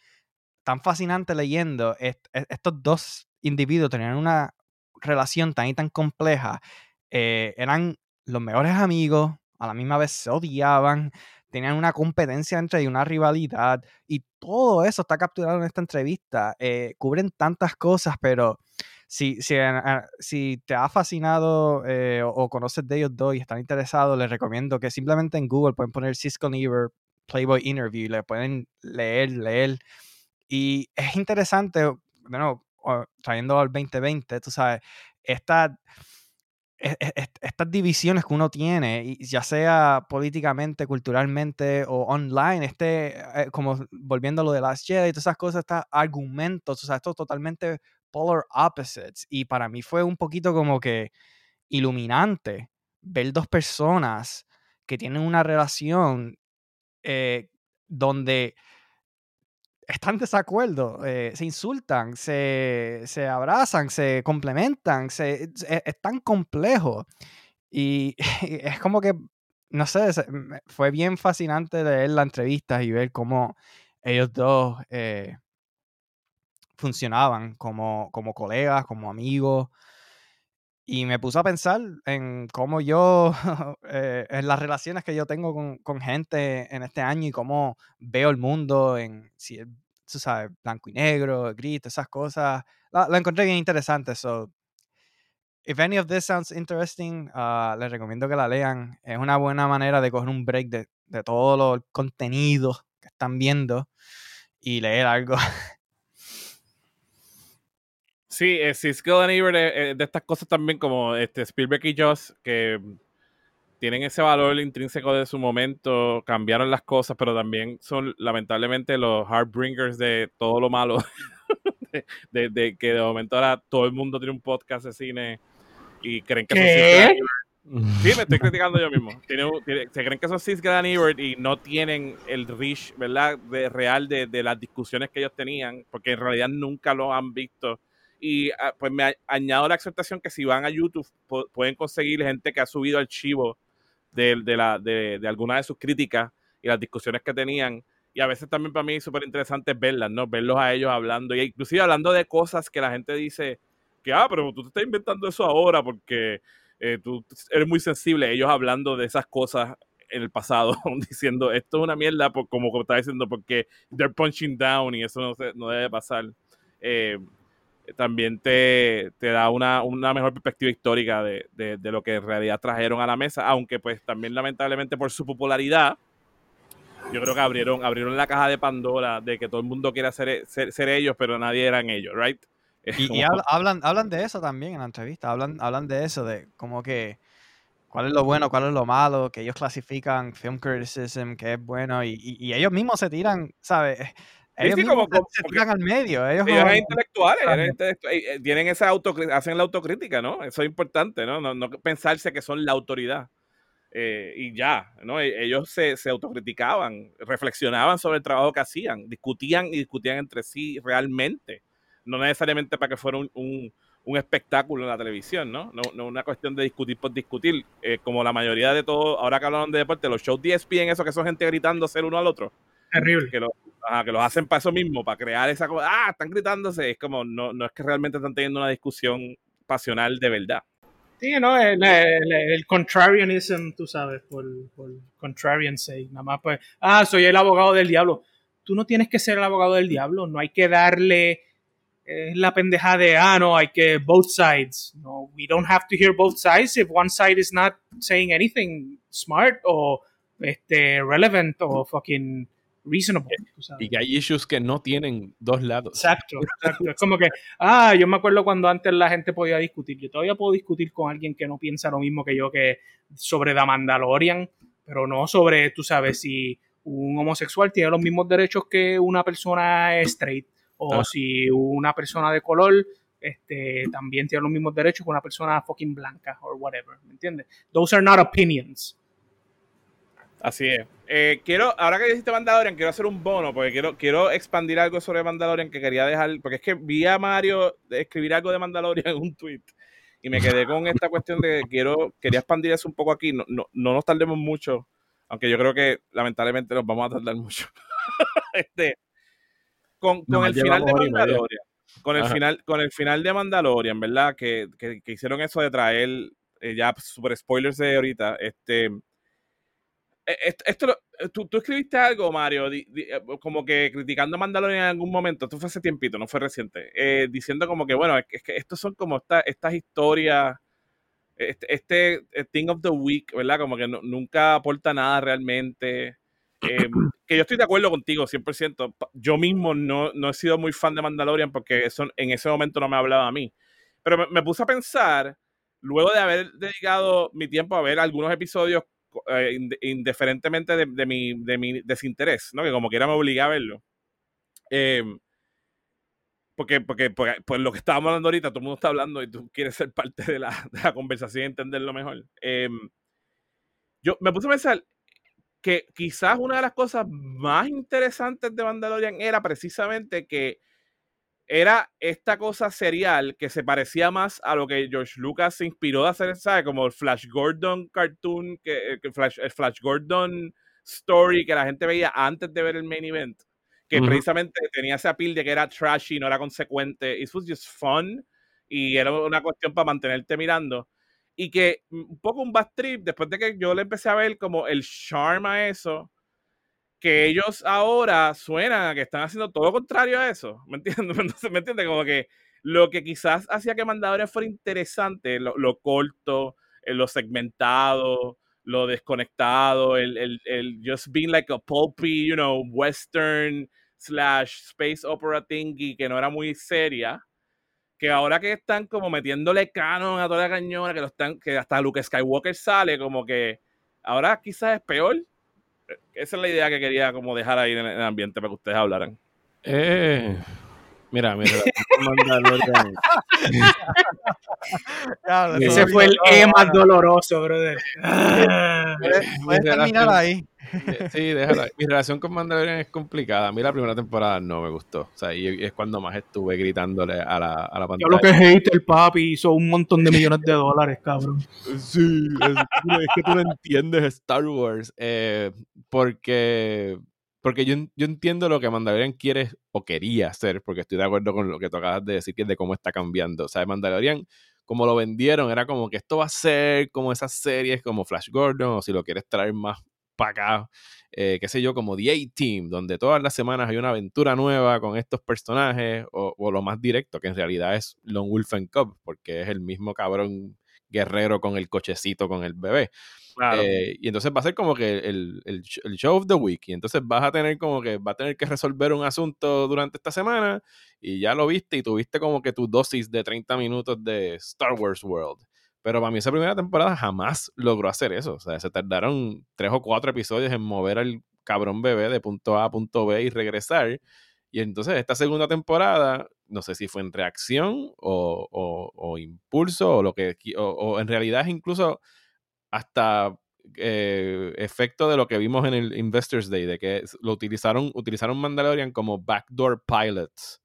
tan fascinante leyendo. estos dos individuos tenían una relación tan y tan compleja, eh, eran los mejores amigos, a la misma vez se odiaban, tenían una competencia entre y una rivalidad, y todo eso está capturado en esta entrevista. Eh, cubren tantas cosas, pero si, si, te ha fascinado eh, o, conoces de ellos dos y están interesados, les recomiendo que simplemente en Google pueden poner Cisco Never Playboy Interview, le pueden leer, leer. Y es interesante, bueno, trayendo al 2020, tú sabes, esta, e, e, estas divisiones que uno tiene, ya sea políticamente, culturalmente o online, este, eh, como volviendo a lo de las Jedi y todas esas cosas, estos argumentos, o sea, esto totalmente polar opposites. Y para mí fue un poquito como que iluminante ver dos personas que tienen una relación eh, donde están en desacuerdo, eh, se insultan, se, abrazan, se complementan, se, es, tan complejo. Y, (laughs) es como que, no sé, fue bien fascinante leer la entrevista y ver cómo ellos dos eh, funcionaban como, como colegas, como amigos. Y me puse a pensar en cómo yo, (laughs) eh, en las relaciones que yo tengo con, con, gente en este año y cómo veo el mundo en, si tú sabes, blanco y negro, gris, esas cosas. La, encontré bien interesante. So, if any of this sounds interesting, uh, les recomiendo que la lean. Es una buena manera de coger un break de, de todo lo contenido que están viendo y leer algo (laughs) Sí, eh, Cisco and Ebert eh, de estas cosas también como este Spielberg y Joss que tienen ese valor intrínseco de su momento, cambiaron las cosas, pero también son lamentablemente los heartbringers de todo lo malo, (laughs) de, que de momento ahora todo el mundo tiene un podcast de cine y creen que ¿Qué? son Sí, me estoy criticando yo mismo. se creen que son Cisco and Ebert y no tienen el reach, ¿verdad? De, real de las discusiones que ellos tenían, porque en realidad nunca lo han visto y ah, pues me añado la aceptación que si van a YouTube pueden conseguir gente que ha subido archivos de, de, de, de algunas de sus críticas y las discusiones que tenían. Y a veces también para mí es súper interesante verlas, ¿no? Verlos a ellos hablando. Y inclusive hablando de cosas que la gente dice que, ah, pero tú te estás inventando eso ahora porque eh, tú eres muy sensible. Ellos hablando de esas cosas en el pasado, (laughs) diciendo esto es una mierda, por, como, está diciendo, porque they're punching down y eso no, no debe pasar. Eh, también te, da una, mejor perspectiva histórica de, lo que en realidad trajeron a la mesa, aunque pues también lamentablemente por su popularidad, yo creo que abrieron, abrieron la caja de Pandora de que todo el mundo quiere ser, ser, ellos, pero nadie eran ellos, ¿right? (laughs) Y, hablan, hablan de eso también en la entrevista, hablan, hablan de eso, de como que cuál es lo bueno, cuál es lo malo, que ellos clasifican film criticism, que es bueno, y, y ellos mismos se tiran, ¿sabes? Ellos como, se tiran al medio. Ellos, son intelectuales, eh, eh, tienen esa hacen la autocrítica, ¿no? Eso es importante, ¿no? ¿no? pensarse que son la autoridad. eh, y ya, ¿no? E, ellos se, se, autocriticaban, reflexionaban sobre el trabajo que hacían, discutían y discutían entre sí realmente, no necesariamente para que fuera un, un, espectáculo en la televisión, ¿no? ¿no? No, una cuestión de discutir por discutir, eh, como la mayoría de todo, ahora que hablan de deporte, los shows en eso que son gente gritándose el uno al otro. Terrible. Que, lo, que los hacen para eso mismo, para crear esa cosa, ah, están gritándose, es como, no, no es que realmente están teniendo una discusión pasional de verdad. Sí, ¿no? El, el, contrarianism, tú sabes, por, por contrarian sake. Nada más pues, ah, soy el abogado del diablo. Tú no tienes que ser el abogado del diablo. No hay que darle eh, la pendeja de, ah, no, hay que both sides. No, we don't have to hear both sides if one side is not saying anything smart o este, relevant o fucking reasonable. Y que hay issues que no tienen dos lados. Exacto, exacto. Es como que, ah, yo me acuerdo cuando antes la gente podía discutir. Yo todavía puedo discutir con alguien que no piensa lo mismo que yo que sobre The Mandalorian, pero no sobre, tú sabes, si un homosexual tiene los mismos derechos que una persona straight o ah. si una persona de color este, también tiene los mismos derechos que una persona fucking blanca o whatever, ¿me entiendes? Those are not opinions. Así es. Eh, quiero, ahora que dijiste Mandalorian, quiero hacer un bono, porque quiero, quiero expandir algo sobre Mandalorian que quería dejar, porque es que vi a Mario escribir algo de Mandalorian en un tweet y me quedé con esta cuestión de que quiero, quería expandir eso un poco aquí. No, no, no nos tardemos mucho, aunque yo creo que lamentablemente nos vamos a tardar mucho. (laughs) este, con, con el final de Mandalorian. Con el final, con el final de Mandalorian, ¿verdad? Que, que, hicieron eso de traer eh, ya super spoilers de ahorita. Este eh, esto, eh, tú, escribiste algo, Mario, eh, como que criticando a Mandalorian en algún momento, esto fue hace tiempito, no fue reciente, diciendo como que, bueno, es que estos son como estas historias, este, este, Thing of the Week, ¿verdad? Como que nunca aporta nada realmente. Em, (clears throat) que yo estoy de acuerdo contigo, 100%. Yo mismo no, no he sido muy fan de Mandalorian porque eso en ese momento no me hablaba a mí. Pero me puse a pensar, luego de haber dedicado mi tiempo a ver algunos episodios eh, indiferentemente de, mi, de, mi, desinterés, ¿no? Que como quiera me obliga a verlo. Em, porque, porque, pues, lo que estábamos hablando ahorita, todo el mundo está hablando y tú quieres ser parte de la, de la conversación y entenderlo mejor. Em, yo me puse a pensar que quizás una de las cosas más interesantes de Mandalorian era precisamente que era esta cosa serial que se parecía más a lo que George Lucas se inspiró de hacer, ¿sabes? Como el Flash Gordon cartoon, que, el, Flash, el Flash Gordon story que la gente veía antes de ver el main event, que precisamente tenía ese appeal de que era trashy, no era consecuente. It was just fun y era una cuestión para mantenerte mirando. Y que un poco un bad trip, después de que yo le empecé a ver como el charm a eso, que ellos ahora suenan a que están haciendo todo lo contrario a eso. ¿Me entiendes? (laughs) ¿Me entiendes? Como que lo que quizás hacía que Mandadores fuera interesante, lo, corto, eh, lo segmentado, lo desconectado, el, el, el, just being like a pulpy, you know, western slash space opera thingy que no era muy seria, que ahora que están como metiéndole canon a toda la cañona, que están, que hasta Luke Skywalker sale, como que ahora quizás es peor esa es la idea que quería como dejar ahí en el ambiente para que ustedes hablaran. Eh, mira, mira. (laughs) Ese fue el E más doloroso, brother. Puedes terminar ahí. Sí, déjala. Mi relación con Mandalorian es complicada. A mí la primera temporada no me gustó. O sea, y es cuando más estuve gritándole a la, a la pantalla. Yo lo que hate el papi hizo un montón de millones de dólares, cabrón. Sí, es, que tú no entiendes Star Wars. Eh, porque porque yo, yo, entiendo lo que Mandalorian quiere o quería hacer, porque estoy de acuerdo con lo que tú acabas de decir, que es de cómo está cambiando. O sea, Mandalorian, como lo vendieron, era como que esto va a ser como esas series como Flash Gordon, o si lo quieres traer más para acá, eh, qué sé yo, como The A-Team, donde todas las semanas hay una aventura nueva con estos personajes, o, lo más directo, que en realidad es Lone Wolf and Cub, porque es el mismo cabrón guerrero con el cochecito con el bebé. Eh, y entonces va a ser como que el, el, show of the week. Y entonces vas a tener como que va a tener que resolver un asunto durante esta semana. Y ya lo viste y tuviste como que tu dosis de 30 minutos de Star Wars World. Pero para mí esa primera temporada jamás logró hacer eso. O sea, se tardaron tres o cuatro episodios en mover al cabrón bebé de punto A a punto B y regresar. Y entonces esta segunda temporada, no sé si fue en reacción o, impulso o lo que... O, en realidad es incluso hasta eh, efecto de lo que vimos en el Investors Day, de que lo utilizaron, utilizaron Mandalorian como backdoor pilots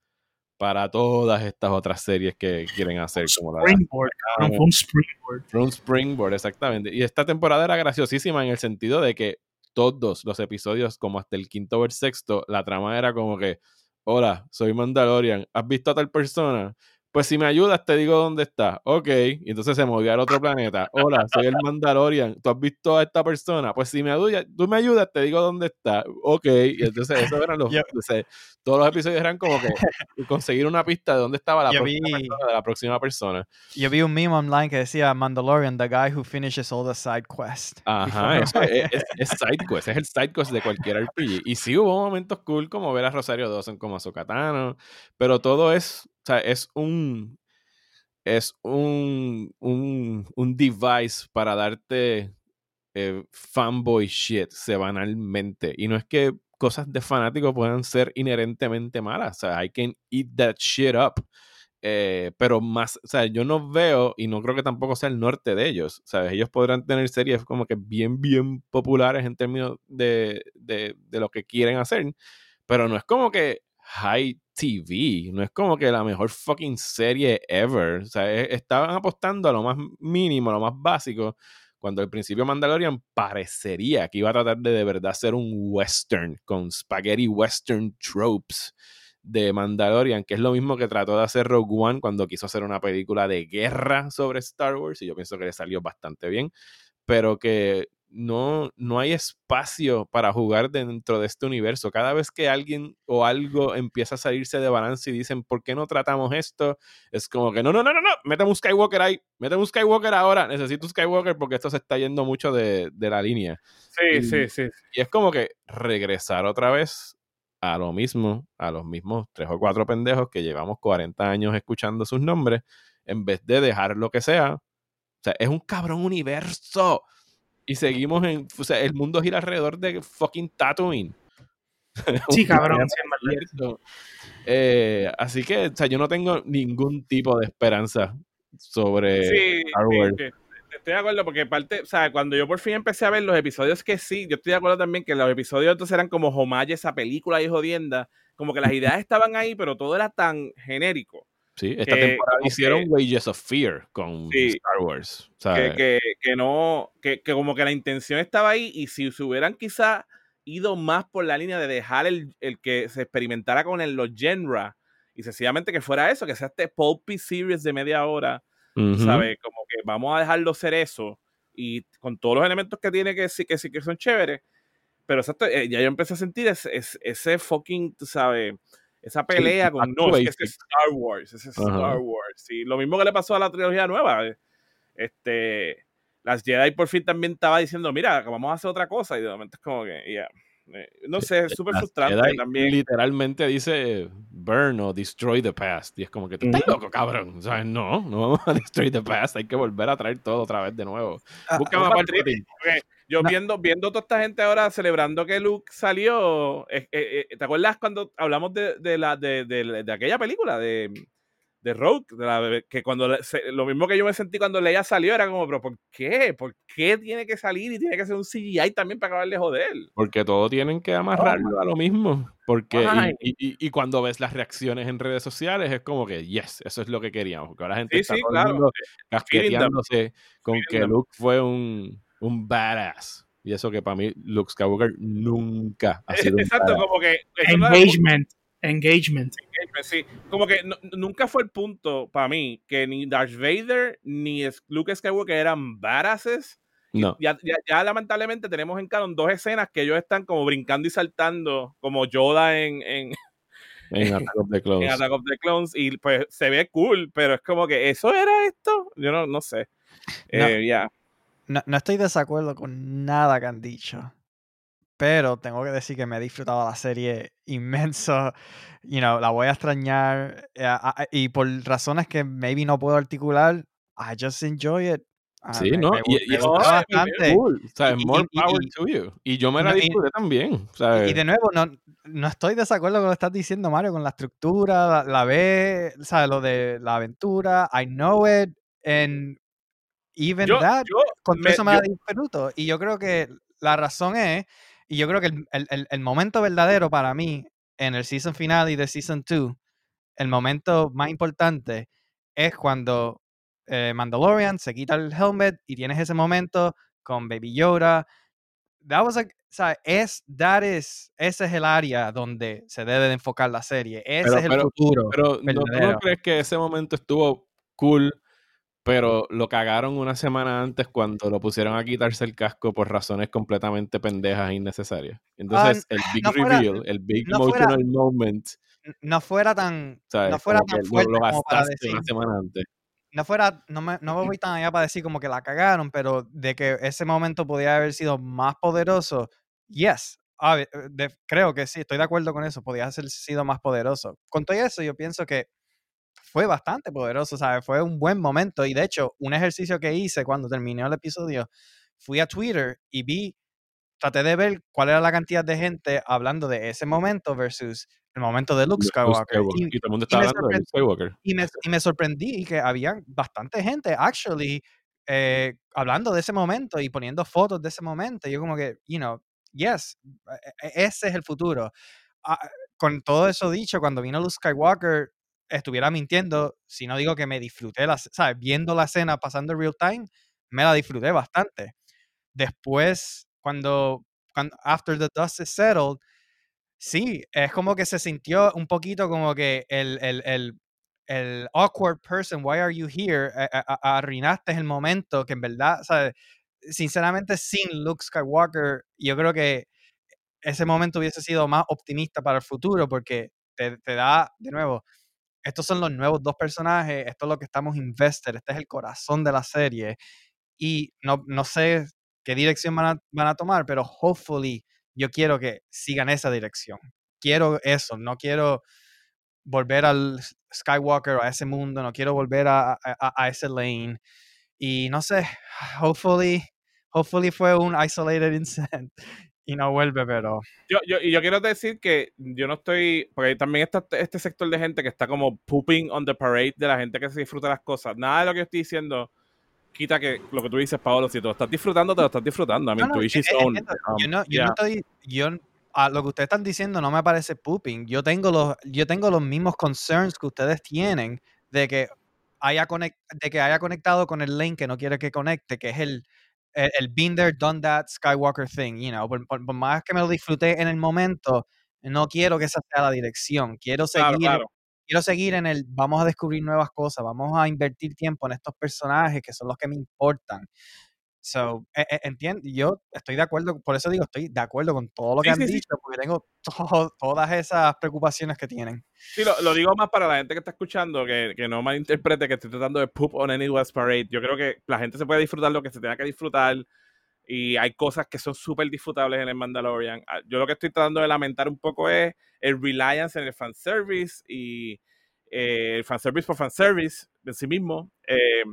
para todas estas otras series que quieren hacer. Como la Springboard, un springboard. un springboard, exactamente. Y esta temporada era graciosísima en el sentido de que todos los episodios, como hasta el quinto o el sexto, la trama era como que, hola, soy Mandalorian, ¿has visto a tal persona? Pues si me ayudas, te digo dónde está. Ok. Y entonces se movió al otro planeta. Hola, soy el Mandalorian. ¿Tú has visto a esta persona? Pues si me ayudas, tú me ayudas, te digo dónde está. Ok. Y entonces esos eran los... (laughs) Yo- entonces, todos los episodios eran como que conseguir una pista de dónde estaba la, próxima, vi- persona de la próxima persona. Yo vi un meme online que decía Mandalorian, the guy who finishes all the side quests. Ajá, eso es, (laughs) es, es side quest, es el side quest de cualquier RPG. Y sí hubo momentos cool como ver a Rosario Dawson como Azokatano, pero todo es, sea, es un, es un, un, un device para darte eh, fanboy shit semanalmente. Y no es que cosas de fanático puedan ser inherentemente malas, o sea, I can eat that shit up. Eh, pero más, o sea, yo no veo y no creo que tampoco sea el norte de ellos, ¿sabes? Ellos podrán tener series como que bien, bien populares en términos de, de, de lo que quieren hacer, pero no es como que high TV, no es como que la mejor fucking serie ever, o sea, e- estaban apostando a lo más mínimo, a lo más básico, cuando al principio Mandalorian parecería que iba a tratar de de verdad ser un western con spaghetti western tropes de Mandalorian, que es lo mismo que trató de hacer Rogue One cuando quiso hacer una película de guerra sobre Star Wars, y yo pienso que le salió bastante bien, pero que no, no hay espacio para jugar dentro de este universo. Cada vez que alguien o algo empieza a salirse de balance y dicen, ¿por qué no tratamos esto? Es como que, no, no, no, no, no, méteme un Skywalker ahí, méteme un Skywalker ahora, necesito un Skywalker porque esto se está yendo mucho de, de la línea. Sí, Y- sí, sí. Y es como que regresar otra vez a lo mismo, a los mismos tres o cuatro pendejos que llevamos 40 años escuchando sus nombres, en vez de dejar lo que sea. O sea, es un cabrón universo. Y seguimos en. O sea, el mundo gira alrededor de fucking Tatooine. (laughs) Sí, cabrón. Eh, así que, o sea, yo no tengo ningún tipo de esperanza sobre Sí, Star sí, Wars. sí. Estoy de acuerdo porque parte, o sea, cuando yo por fin empecé a ver los episodios que sí, yo estoy de acuerdo también que los episodios entonces eran como homages a películas y jodienda, como que las ideas estaban ahí, pero todo era tan genérico. Sí, esta que temporada hicieron que- Wages of Fear con Sí. Star Wars. que, ¿sabes? que, que no, que, que como que la intención estaba ahí y si se hubieran quizá ido más por la línea de dejar el, el que se experimentara con el, los genre y sencillamente que fuera eso, que sea este pulpy series de media hora, Ujú. ¿sabes? Como que vamos a dejarlo ser eso y con todos los elementos que tiene que sí que sí que son chéveres, pero exacto, eh, ya yo empecé a sentir ese, ese, ese fucking, tú sabes, esa pelea con no, es que es Star Wars, es Ajá. Star Wars. Y lo mismo que le pasó a la trilogía nueva. eh, Este, las Jedi por fin también estaba diciendo, mira, vamos a hacer otra cosa. Y de momento es como que, ya. eh, no sé, es súper Las frustrante Jedi también. Literalmente dice burn o destroy the past. Y es como que estás loco, cabrón. O sea, no, no vamos a (laughs) destroy the past. Hay que volver a traer todo otra vez de nuevo. Ah, Busca no, más Patrick, Palpatine. Yo No. viendo, viendo toda esta gente ahora celebrando que Luke salió. eh, eh, ¿Te acuerdas cuando hablamos de, de la, de, de- de aquella película de, de Rogue? De la- que cuando se- lo mismo que yo me sentí cuando Leia salió era como, pero ¿por qué? ¿Por qué tiene que salir y tiene que ser un CGI también para acabar de joder? Porque todo tienen que amarrarlo a lo mismo. Porque, y- y, cuando ves las reacciones en redes sociales, es como que, yes, eso es lo que queríamos. Porque ahora la gente Sí, está sí, claro. casqueteándose con que. Luke fue un, un badass. Y eso que para mí, Luke Skywalker nunca ha sido un Exacto, badass. como que. Engagement. Engagement. Engagement, sí. Como que no- nunca fue el punto para mí que ni Darth Vader ni Luke Skywalker eran badasses. No. Ya, ya, ya lamentablemente tenemos en canon dos escenas que ellos están como brincando y saltando, como Yoda en, en, (laughs) (laughs) En Attack of the Clones. en Attack of the Clones, y pues se ve cool, pero es como que eso era esto. Yo no, no sé. No. Eh, ya. No, no estoy de desacuerdo con nada que han dicho. Pero tengo que decir que me he disfrutado la serie inmenso. (laughs) You know, la voy a extrañar. eh, y por razones que maybe no puedo articular, I just enjoy it. Ah, Sí, me- ¿no? me Y- y me está bastante. Cool. O sea, Y- y- more y- power y- to you. Y yo me la y- disfruté también. ¿sabes? Y de nuevo, no, no estoy de acuerdo con lo que estás diciendo, Mario, con la estructura, la, la ve, ¿sabes? Lo de la aventura, I know it, and even Yo- that, yo con me- eso me yo- la disfruto. Y yo creo que la razón es, y yo creo que el, el- el- momento verdadero para mí en el season final y de season 2, el momento más importante es cuando eh, Mandalorian se quita el helmet y tienes ese momento con Baby Yoda. That was like, o sea, es, that is, ese es el área donde se debe de enfocar la serie. Ese Pero- es el pero- futuro. Pero ¿no, ¿tú no crees que ese momento estuvo cool, pero lo cagaron una semana antes cuando lo pusieron a quitarse el casco por razones completamente pendejas e innecesarias? Entonces, el big Ah, no fuera- reveal, el big no fuera- emotional moment, no fuera tan, ¿sabes? no fuera tan que lo- fuerte lo, como para decir, una semana antes. no fuera, no me, no me voy tan allá para decir como que la cagaron, pero de que ese momento podía haber sido más poderoso, yes, eh, de- creo que sí, estoy de acuerdo con eso, podía haber sido más poderoso. Con todo eso, yo pienso que fue bastante poderoso, ¿sabes? Fue un buen momento y de hecho, un ejercicio que hice cuando terminé el episodio, fui a Twitter y vi, traté de ver cuál era la cantidad de gente hablando de ese momento versus el momento de Luke Skywalker. Y- Y, todo el mundo y está me hablando de Luke Skywalker. y me, y me sorprendí que había bastante gente, actually, eh, hablando de ese momento y poniendo fotos de ese momento. Y yo como que, you know, yes, e- e- ese es el futuro. Ah, con todo eso dicho, cuando vino Luke Skywalker, estuviera mintiendo si no digo que me disfruté, la, ¿sabes? Viendo la escena pasando real time, me la disfruté bastante. Después, cuando, cuando after the dust is settled, Sí, es como que se sintió un poquito como que el, el, el, el awkward person, why are you here? A- Arruinaste el momento que en verdad, ¿sabes? Sinceramente, sin Luke Skywalker, yo creo que ese momento hubiese sido más optimista para el futuro porque te da, de nuevo, estos son los nuevos dos personajes, esto es lo que estamos invested, este es el corazón de la serie y no, no sé qué dirección van a, van a tomar, pero hopefully yo quiero que sigan esa dirección. Quiero eso, no quiero volver al Skywalker a ese mundo, no quiero volver a- a- a ese lane. Y no sé, hopefully, hopefully fue un isolated (laughs) incident y no vuelve, pero Yo, yo, y yo quiero decir que yo no estoy, porque también está este sector de gente que está como pooping on the parade de la gente que se disfruta las cosas. Nada de lo que yo estoy diciendo quita que lo que tú dices, Paolo, si tú lo estás disfrutando, te lo estás disfrutando. I mean, No, no, eh, own. entiendo. Um, yo no, yo yeah. no estoy, yo, a lo que ustedes están diciendo no me parece pooping. Yo tengo los, yo tengo los mismos concerns que ustedes tienen de que haya conect, de que haya conectado con el lane que no quiere que conecte, que es el, el, el been there, done that Skywalker thing, you know. Por, por- por más que me lo disfruté en el momento, no quiero que esa sea la dirección. Quiero seguir, claro. quiero seguir en el, vamos a descubrir nuevas cosas, vamos a invertir tiempo en estos personajes que son los que me importan. So, e- e- entiendo, yo estoy de acuerdo, por eso digo, estoy de acuerdo con todo lo que Sí, han sí, sí. dicho, porque tengo to- todas esas preocupaciones que tienen. Sí, lo, lo digo más para la gente que está escuchando, que, que no malinterprete que estoy tratando de poop on any West Parade. Yo creo que la gente se puede disfrutar lo que se tenga que disfrutar y hay cosas que son súper disfrutables en el Mandalorian. Ah, Yo lo que estoy tratando de lamentar un poco es el reliance en el fanservice y eh, el fanservice por fanservice en sí mismo. eh,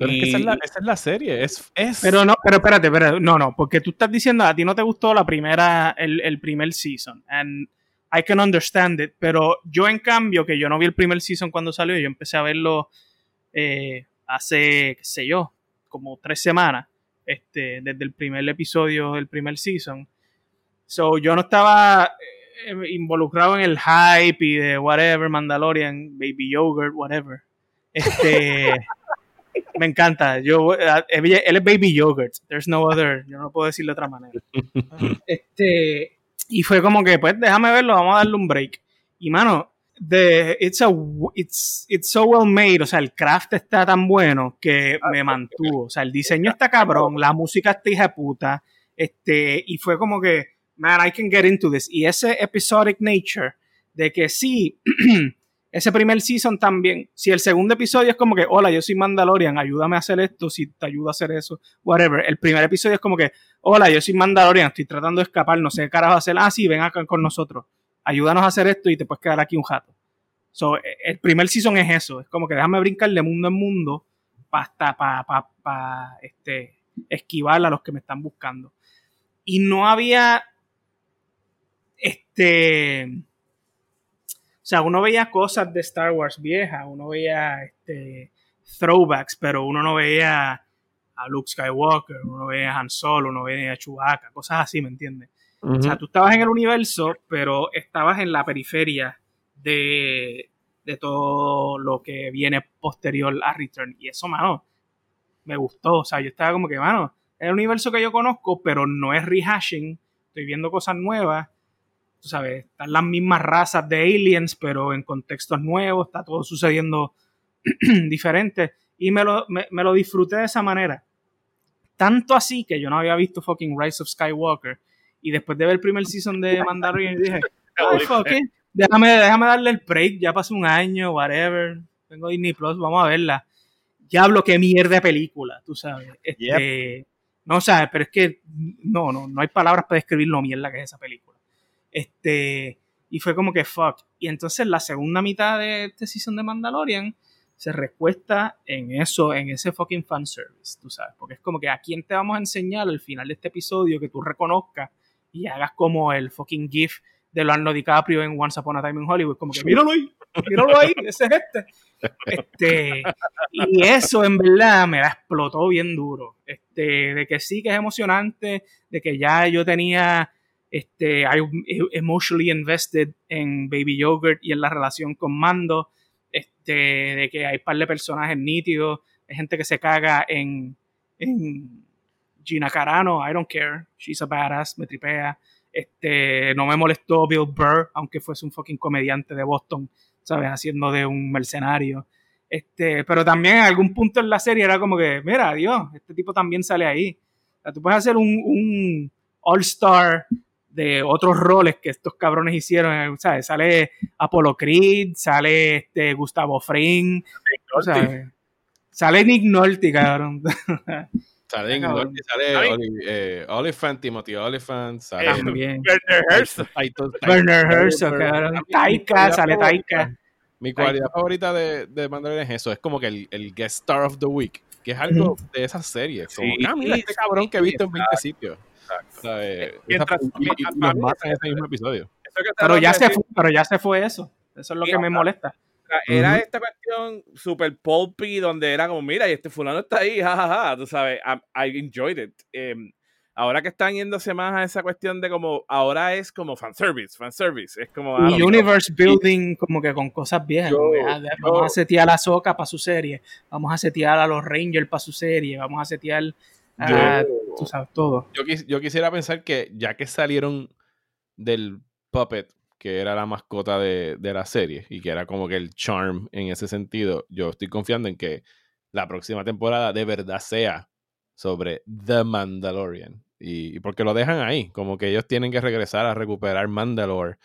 Pero es que esa es, la, esa es la serie. Es, es Pero no, pero espérate, espérate, no, no, porque tú estás diciendo a ti no te gustó la primera, el, el primer season, and I can understand it, pero yo en cambio, que yo no vi el primer season cuando salió, yo empecé a verlo eh, hace, qué sé yo, como tres semanas, este, desde el primer episodio del primer season. So, yo no estaba eh, involucrado en el hype y de whatever, Mandalorian, Baby Yogurt, whatever. Este, (laughs) me encanta. Yo, eh, él es Baby Yogurt. There's no other. Yo no puedo decirlo de otra manera. (laughs) Este, y fue como que, pues, déjame verlo, vamos a darle un break. Y, mano, the, it's, a, it's, it's so well made. O sea, el craft está tan bueno que me mantuvo. O sea, el diseño está cabrón, la música está hija puta. Este, y fue como que, man, I can get into this. Y ese episodic nature de que sí, (clears throat) ese primer season también, si el segundo episodio es como que, hola, yo soy Mandalorian, ayúdame a hacer esto, si te ayudo a hacer eso, whatever. El primer episodio es como que, hola, yo soy Mandalorian, estoy tratando de escapar, no sé qué carajo hacer. Ah, sí, ven acá con nosotros. Ayúdanos a hacer esto y te puedes quedar aquí un jato. So, eh, el primer season es eso, es como que déjame brincar de mundo en mundo para pa, pa, este, esquivar a los que me están buscando. Y no había este sea, uno veía cosas de Star Wars viejas, uno veía este, throwbacks, pero uno no veía a Luke Skywalker, uno ve a Han Solo, uno ve a Chewbacca, cosas así, ¿me entiendes? O sea, tú estabas en el universo, pero estabas en la periferia de, de todo lo que viene posterior a Return. Y eso, mano, me gustó. O sea, yo estaba como que, mano, es el universo que yo conozco, pero no es rehashing. Estoy viendo cosas nuevas. Tú sabes, están las mismas razas de aliens, pero en contextos nuevos, está todo sucediendo (clears throat) diferente. Y me lo, me, me lo disfruté de esa manera. Tanto así que yo no había visto fucking Rise of Skywalker. Y después de ver el primer season de (laughs) Mandalorian, dije, (laughs) ay, fucking, déjame, déjame darle el break. Ya pasó un año, whatever. Tengo Disney Plus, vamos a verla. Diablo, qué mierda de película, tú sabes. Este, No sabes, pero es que no, no, no hay palabras para describir lo mierda que es esa película. Este, y fue como que fuck. Y entonces la segunda mitad de este season de Mandalorian se recuesta en eso, en ese fucking fanservice, tú sabes. Porque es como que a quién te vamos a enseñar al final de este episodio que tú reconozcas y hagas como el fucking GIF de Leonardo DiCaprio en Once Upon a Time in Hollywood, como que míralo ahí, míralo ahí, ese es este. este. Y eso en verdad me la explotó bien duro. Este, de que sí que es emocionante, de que ya yo tenía este, I emotionally invested en Baby Yogurt y en la relación con Mando, este, de que hay par de personajes nítidos, hay gente que se caga en, en Gina Carano, I don't care, she's a badass, me tripea. Este, no me molestó Bill Burr, aunque fuese un fucking comediante de Boston, ¿sabes? Haciendo de un mercenario. Este, pero también en algún punto en la serie era como que, mira, Dios, este tipo también sale ahí. O sea, tú puedes hacer un, un all-star de otros roles que estos cabrones hicieron, ¿sabes? Sale Apollo Creed, sale este Gustavo Fring, sale Nick Nolte, cabrón. Sale Nick Nolte, sale eh, Oliphant, Timothy Oliphant, sale También. Werner Herzog. Werner Herzog, cabrón. Taika, sale Taika. Mi cualidad favorita de, de Mandalorian es eso, es como que el, el guest star of the week, que es algo de esas series. Como, sí, ah, mira este cabrón que he visto en 20 sitios. Pero ya, se fue, pero ya se fue eso. Eso es lo que me molesta. Era esta cuestión super pulpy donde era como, mira, y este fulano está ahí, jajaja, tú sabes, I, enjoyed it. Em, ahora que están yéndose más a esa cuestión de como, ahora es como fanservice, fanservice, es como... Ah, universe building como que con cosas viejas, ah, vamos a setear a la Soca para su serie, vamos a setear a los Rangers para su serie, vamos a setear Ah, tú sabes todo. Yo, quisiera pensar que ya que salieron del puppet, que era la mascota de, la serie y que era como que el charm en ese sentido, yo estoy confiando en que la próxima temporada de verdad sea sobre The Mandalorian. Y, y porque lo dejan ahí, como que ellos tienen que regresar a recuperar Mandalore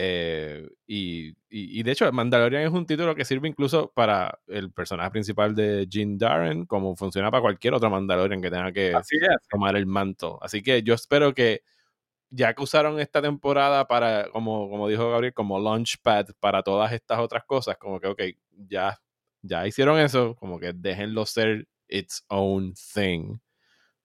eh, y, y, de hecho, Mandalorian es un título que sirve incluso para el personaje principal de Jin Darren, como funciona para cualquier otro Mandalorian que tenga que tomar el manto. Así que yo espero que, ya que usaron esta temporada para, como, como dijo Gabriel, como launchpad para todas estas otras cosas, como que, ok, ya, ya hicieron eso, como que déjenlo ser its own thing. O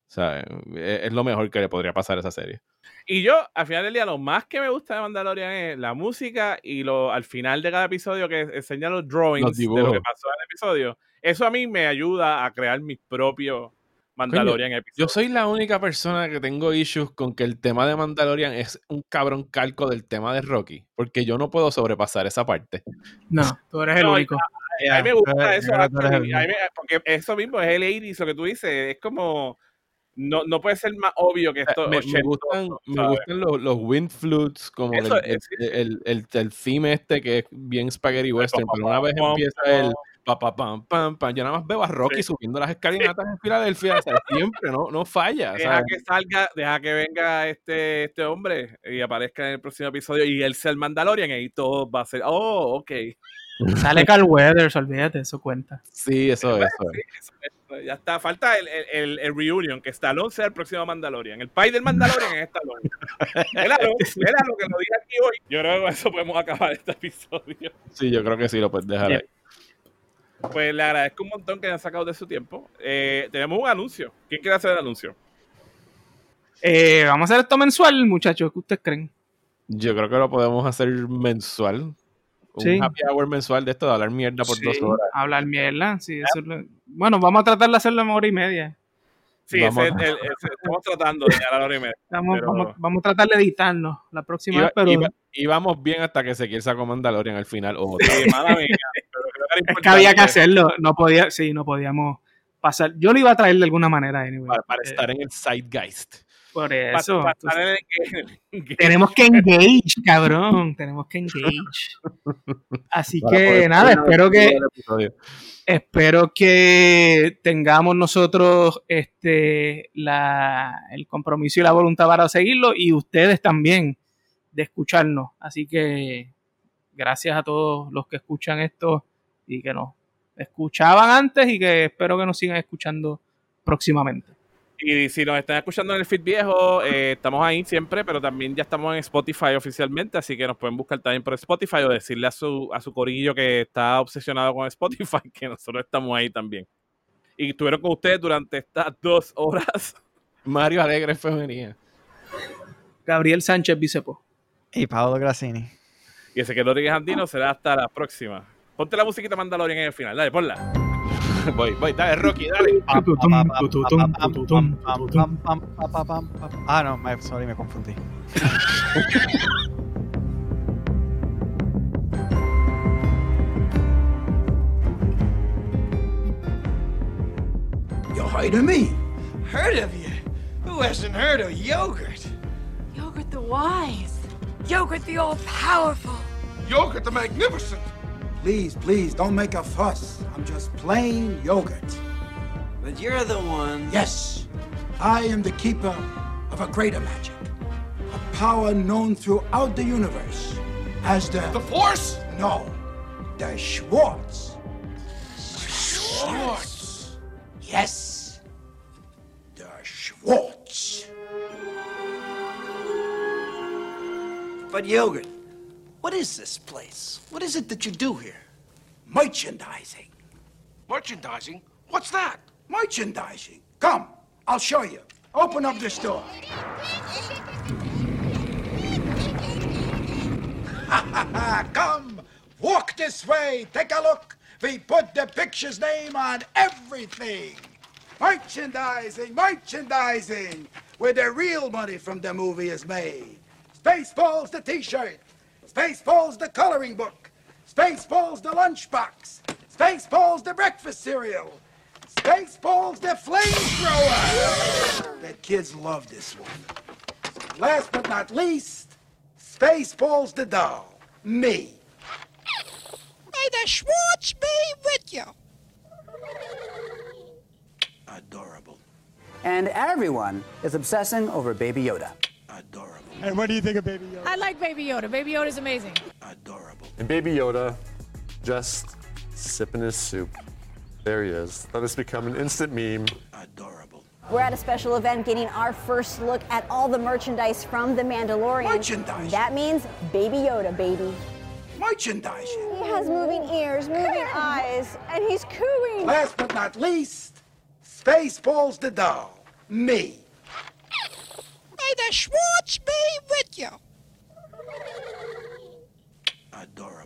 sea, e, es lo mejor que le podría pasar a esa serie. Y yo, al final del día, lo más que me gusta de Mandalorian es la música y lo al final de cada episodio que enseña los drawings de lo que pasó en el episodio. Eso a mí me ayuda a crear mis propios Mandalorian episodios. Yo soy la única persona que tengo issues con que el tema de Mandalorian es un cabrón calco del tema de Rocky, porque yo no puedo sobrepasar esa parte. No, tú eres el único. A, mí me gusta eso, porque eso mismo es el 80 lo que tú dices, es como no, no puede ser más obvio que esto. Me, gustan, me gustan los, los, wind flutes, como el, el, el, el, theme este que es bien spaghetti western, pero una vez empieza el pa, pa, pam, pam, pam, yo nada más veo a Rocky subiendo las escalinatas en Filadelfia, o sea, siempre, no, no falla. Deja que salga, deja que venga este, este hombre y aparezca en el próximo episodio y él sea el Mandalorian y ahí todo va a ser, oh, ok. Sale Carl Weathers, olvídate, eso cuenta. Sí, eso, es. Ya está, falta el, el, el, reunion, que Stallone sea el próximo Mandalorian. El país del Mandalorian es Stallone. (laughs) Era lo que lo dije aquí hoy. Yo creo que con eso podemos acabar este episodio. Sí, yo creo que sí, lo puedes dejar ahí. Pues le agradezco un montón que hayan sacado de su tiempo. Eh, tenemos un anuncio. ¿Quién quiere hacer el anuncio? Eh, vamos a hacer esto mensual, muchachos. ¿Qué ustedes creen? Yo creo que lo podemos hacer mensual un happy hour mensual de esto de hablar mierda por dos horas. Hablar mierda, sí. Bueno, vamos a tratar de hacerlo en hora y media. Sí, Vamos- ese- el- ese- estamos tratando de llegar a la hora y media. Estamos, Pero- vamos, vamos a tratar de editarnos la próxima Iba- vez, pero iba- íbamos bien hasta que se sacó Mandalorian al final. otra Sí, vez. mala mía, pero creo que era es que había que hacerlo. No podía, sí, no podíamos pasar. Yo lo iba a traer de alguna manera, anyway. para, para Eh, estar en el zeitgeist. Por eso. pa- entonces, tenemos que (laughs) engage, cabrón. Tenemos que engage. Así Para que nada, espero que, espero que tengamos nosotros este la, el compromiso y la voluntad para seguirlo y ustedes también de escucharnos. Así que gracias a todos los que escuchan esto y que nos escuchaban antes y que espero que nos sigan escuchando próximamente. Y si nos están escuchando en el feed viejo, eh, estamos ahí siempre, pero también ya estamos en Spotify oficialmente, así que nos pueden buscar también por Spotify o decirle a su, a su corillo que está obsesionado con Spotify (laughs) que nosotros estamos ahí también. Y estuvieron con ustedes durante estas dos horas. (laughs) Mario Alegre Femenía. Gabriel Sánchez Bicepo. Y Pablo Grassini. Y ese que Rodríguez Andino será hasta la próxima. Ponte la musiquita Mandalorian en el final, dale, ponla. (laughs) voy, voy, dale, Rocky, dale. Ah, no, me- sorry, me confundí. (laughs) You're of me. Heard of you? Who hasn't heard of yogurt? Yogurt the wise. Yogurt the all powerful. Yogurt the magnificent. Please, please, don't make a fuss. I'm just plain yogurt. But you're the one. Yes, I am the keeper of a greater magic. A power known throughout the universe as the... The Force? No, the Schwartz. Schwartz. Yes, the Schwartz. But yogurt, what is this place? What is it that you do here? Merchandising. Merchandising? What's that? Merchandising. Come, I'll show you. Open up the store. (laughs) Come, walk this way. Take a look. We put the picture's name on everything. Merchandising, merchandising, where the real money from the movie is made. Spaceballs the t-shirt. Spaceballs the coloring book. Spaceballs the lunchbox. Spaceballs the breakfast cereal. Spaceballs the flamethrower. The kids love this one. Last but not least, Spaceballs the doll. Me. May the Schwartz be with you. Adorable. And everyone is obsessing over Baby Yoda. Adorable. And what do you think of Baby Yoda? I like Baby Yoda. Baby Yoda is amazing. Adorable. And Baby Yoda just sipping his soup. There he is. Let us become an instant meme. Adorable. We're at a special event getting our first look at all the merchandise from The Mandalorian. Merchandise. That means Baby Yoda, baby. Merchandise. He has moving ears, moving eyes, and he's cooing. Last but not least, Spaceballs the doll. Me. May the Schwartz be with you. Adorable.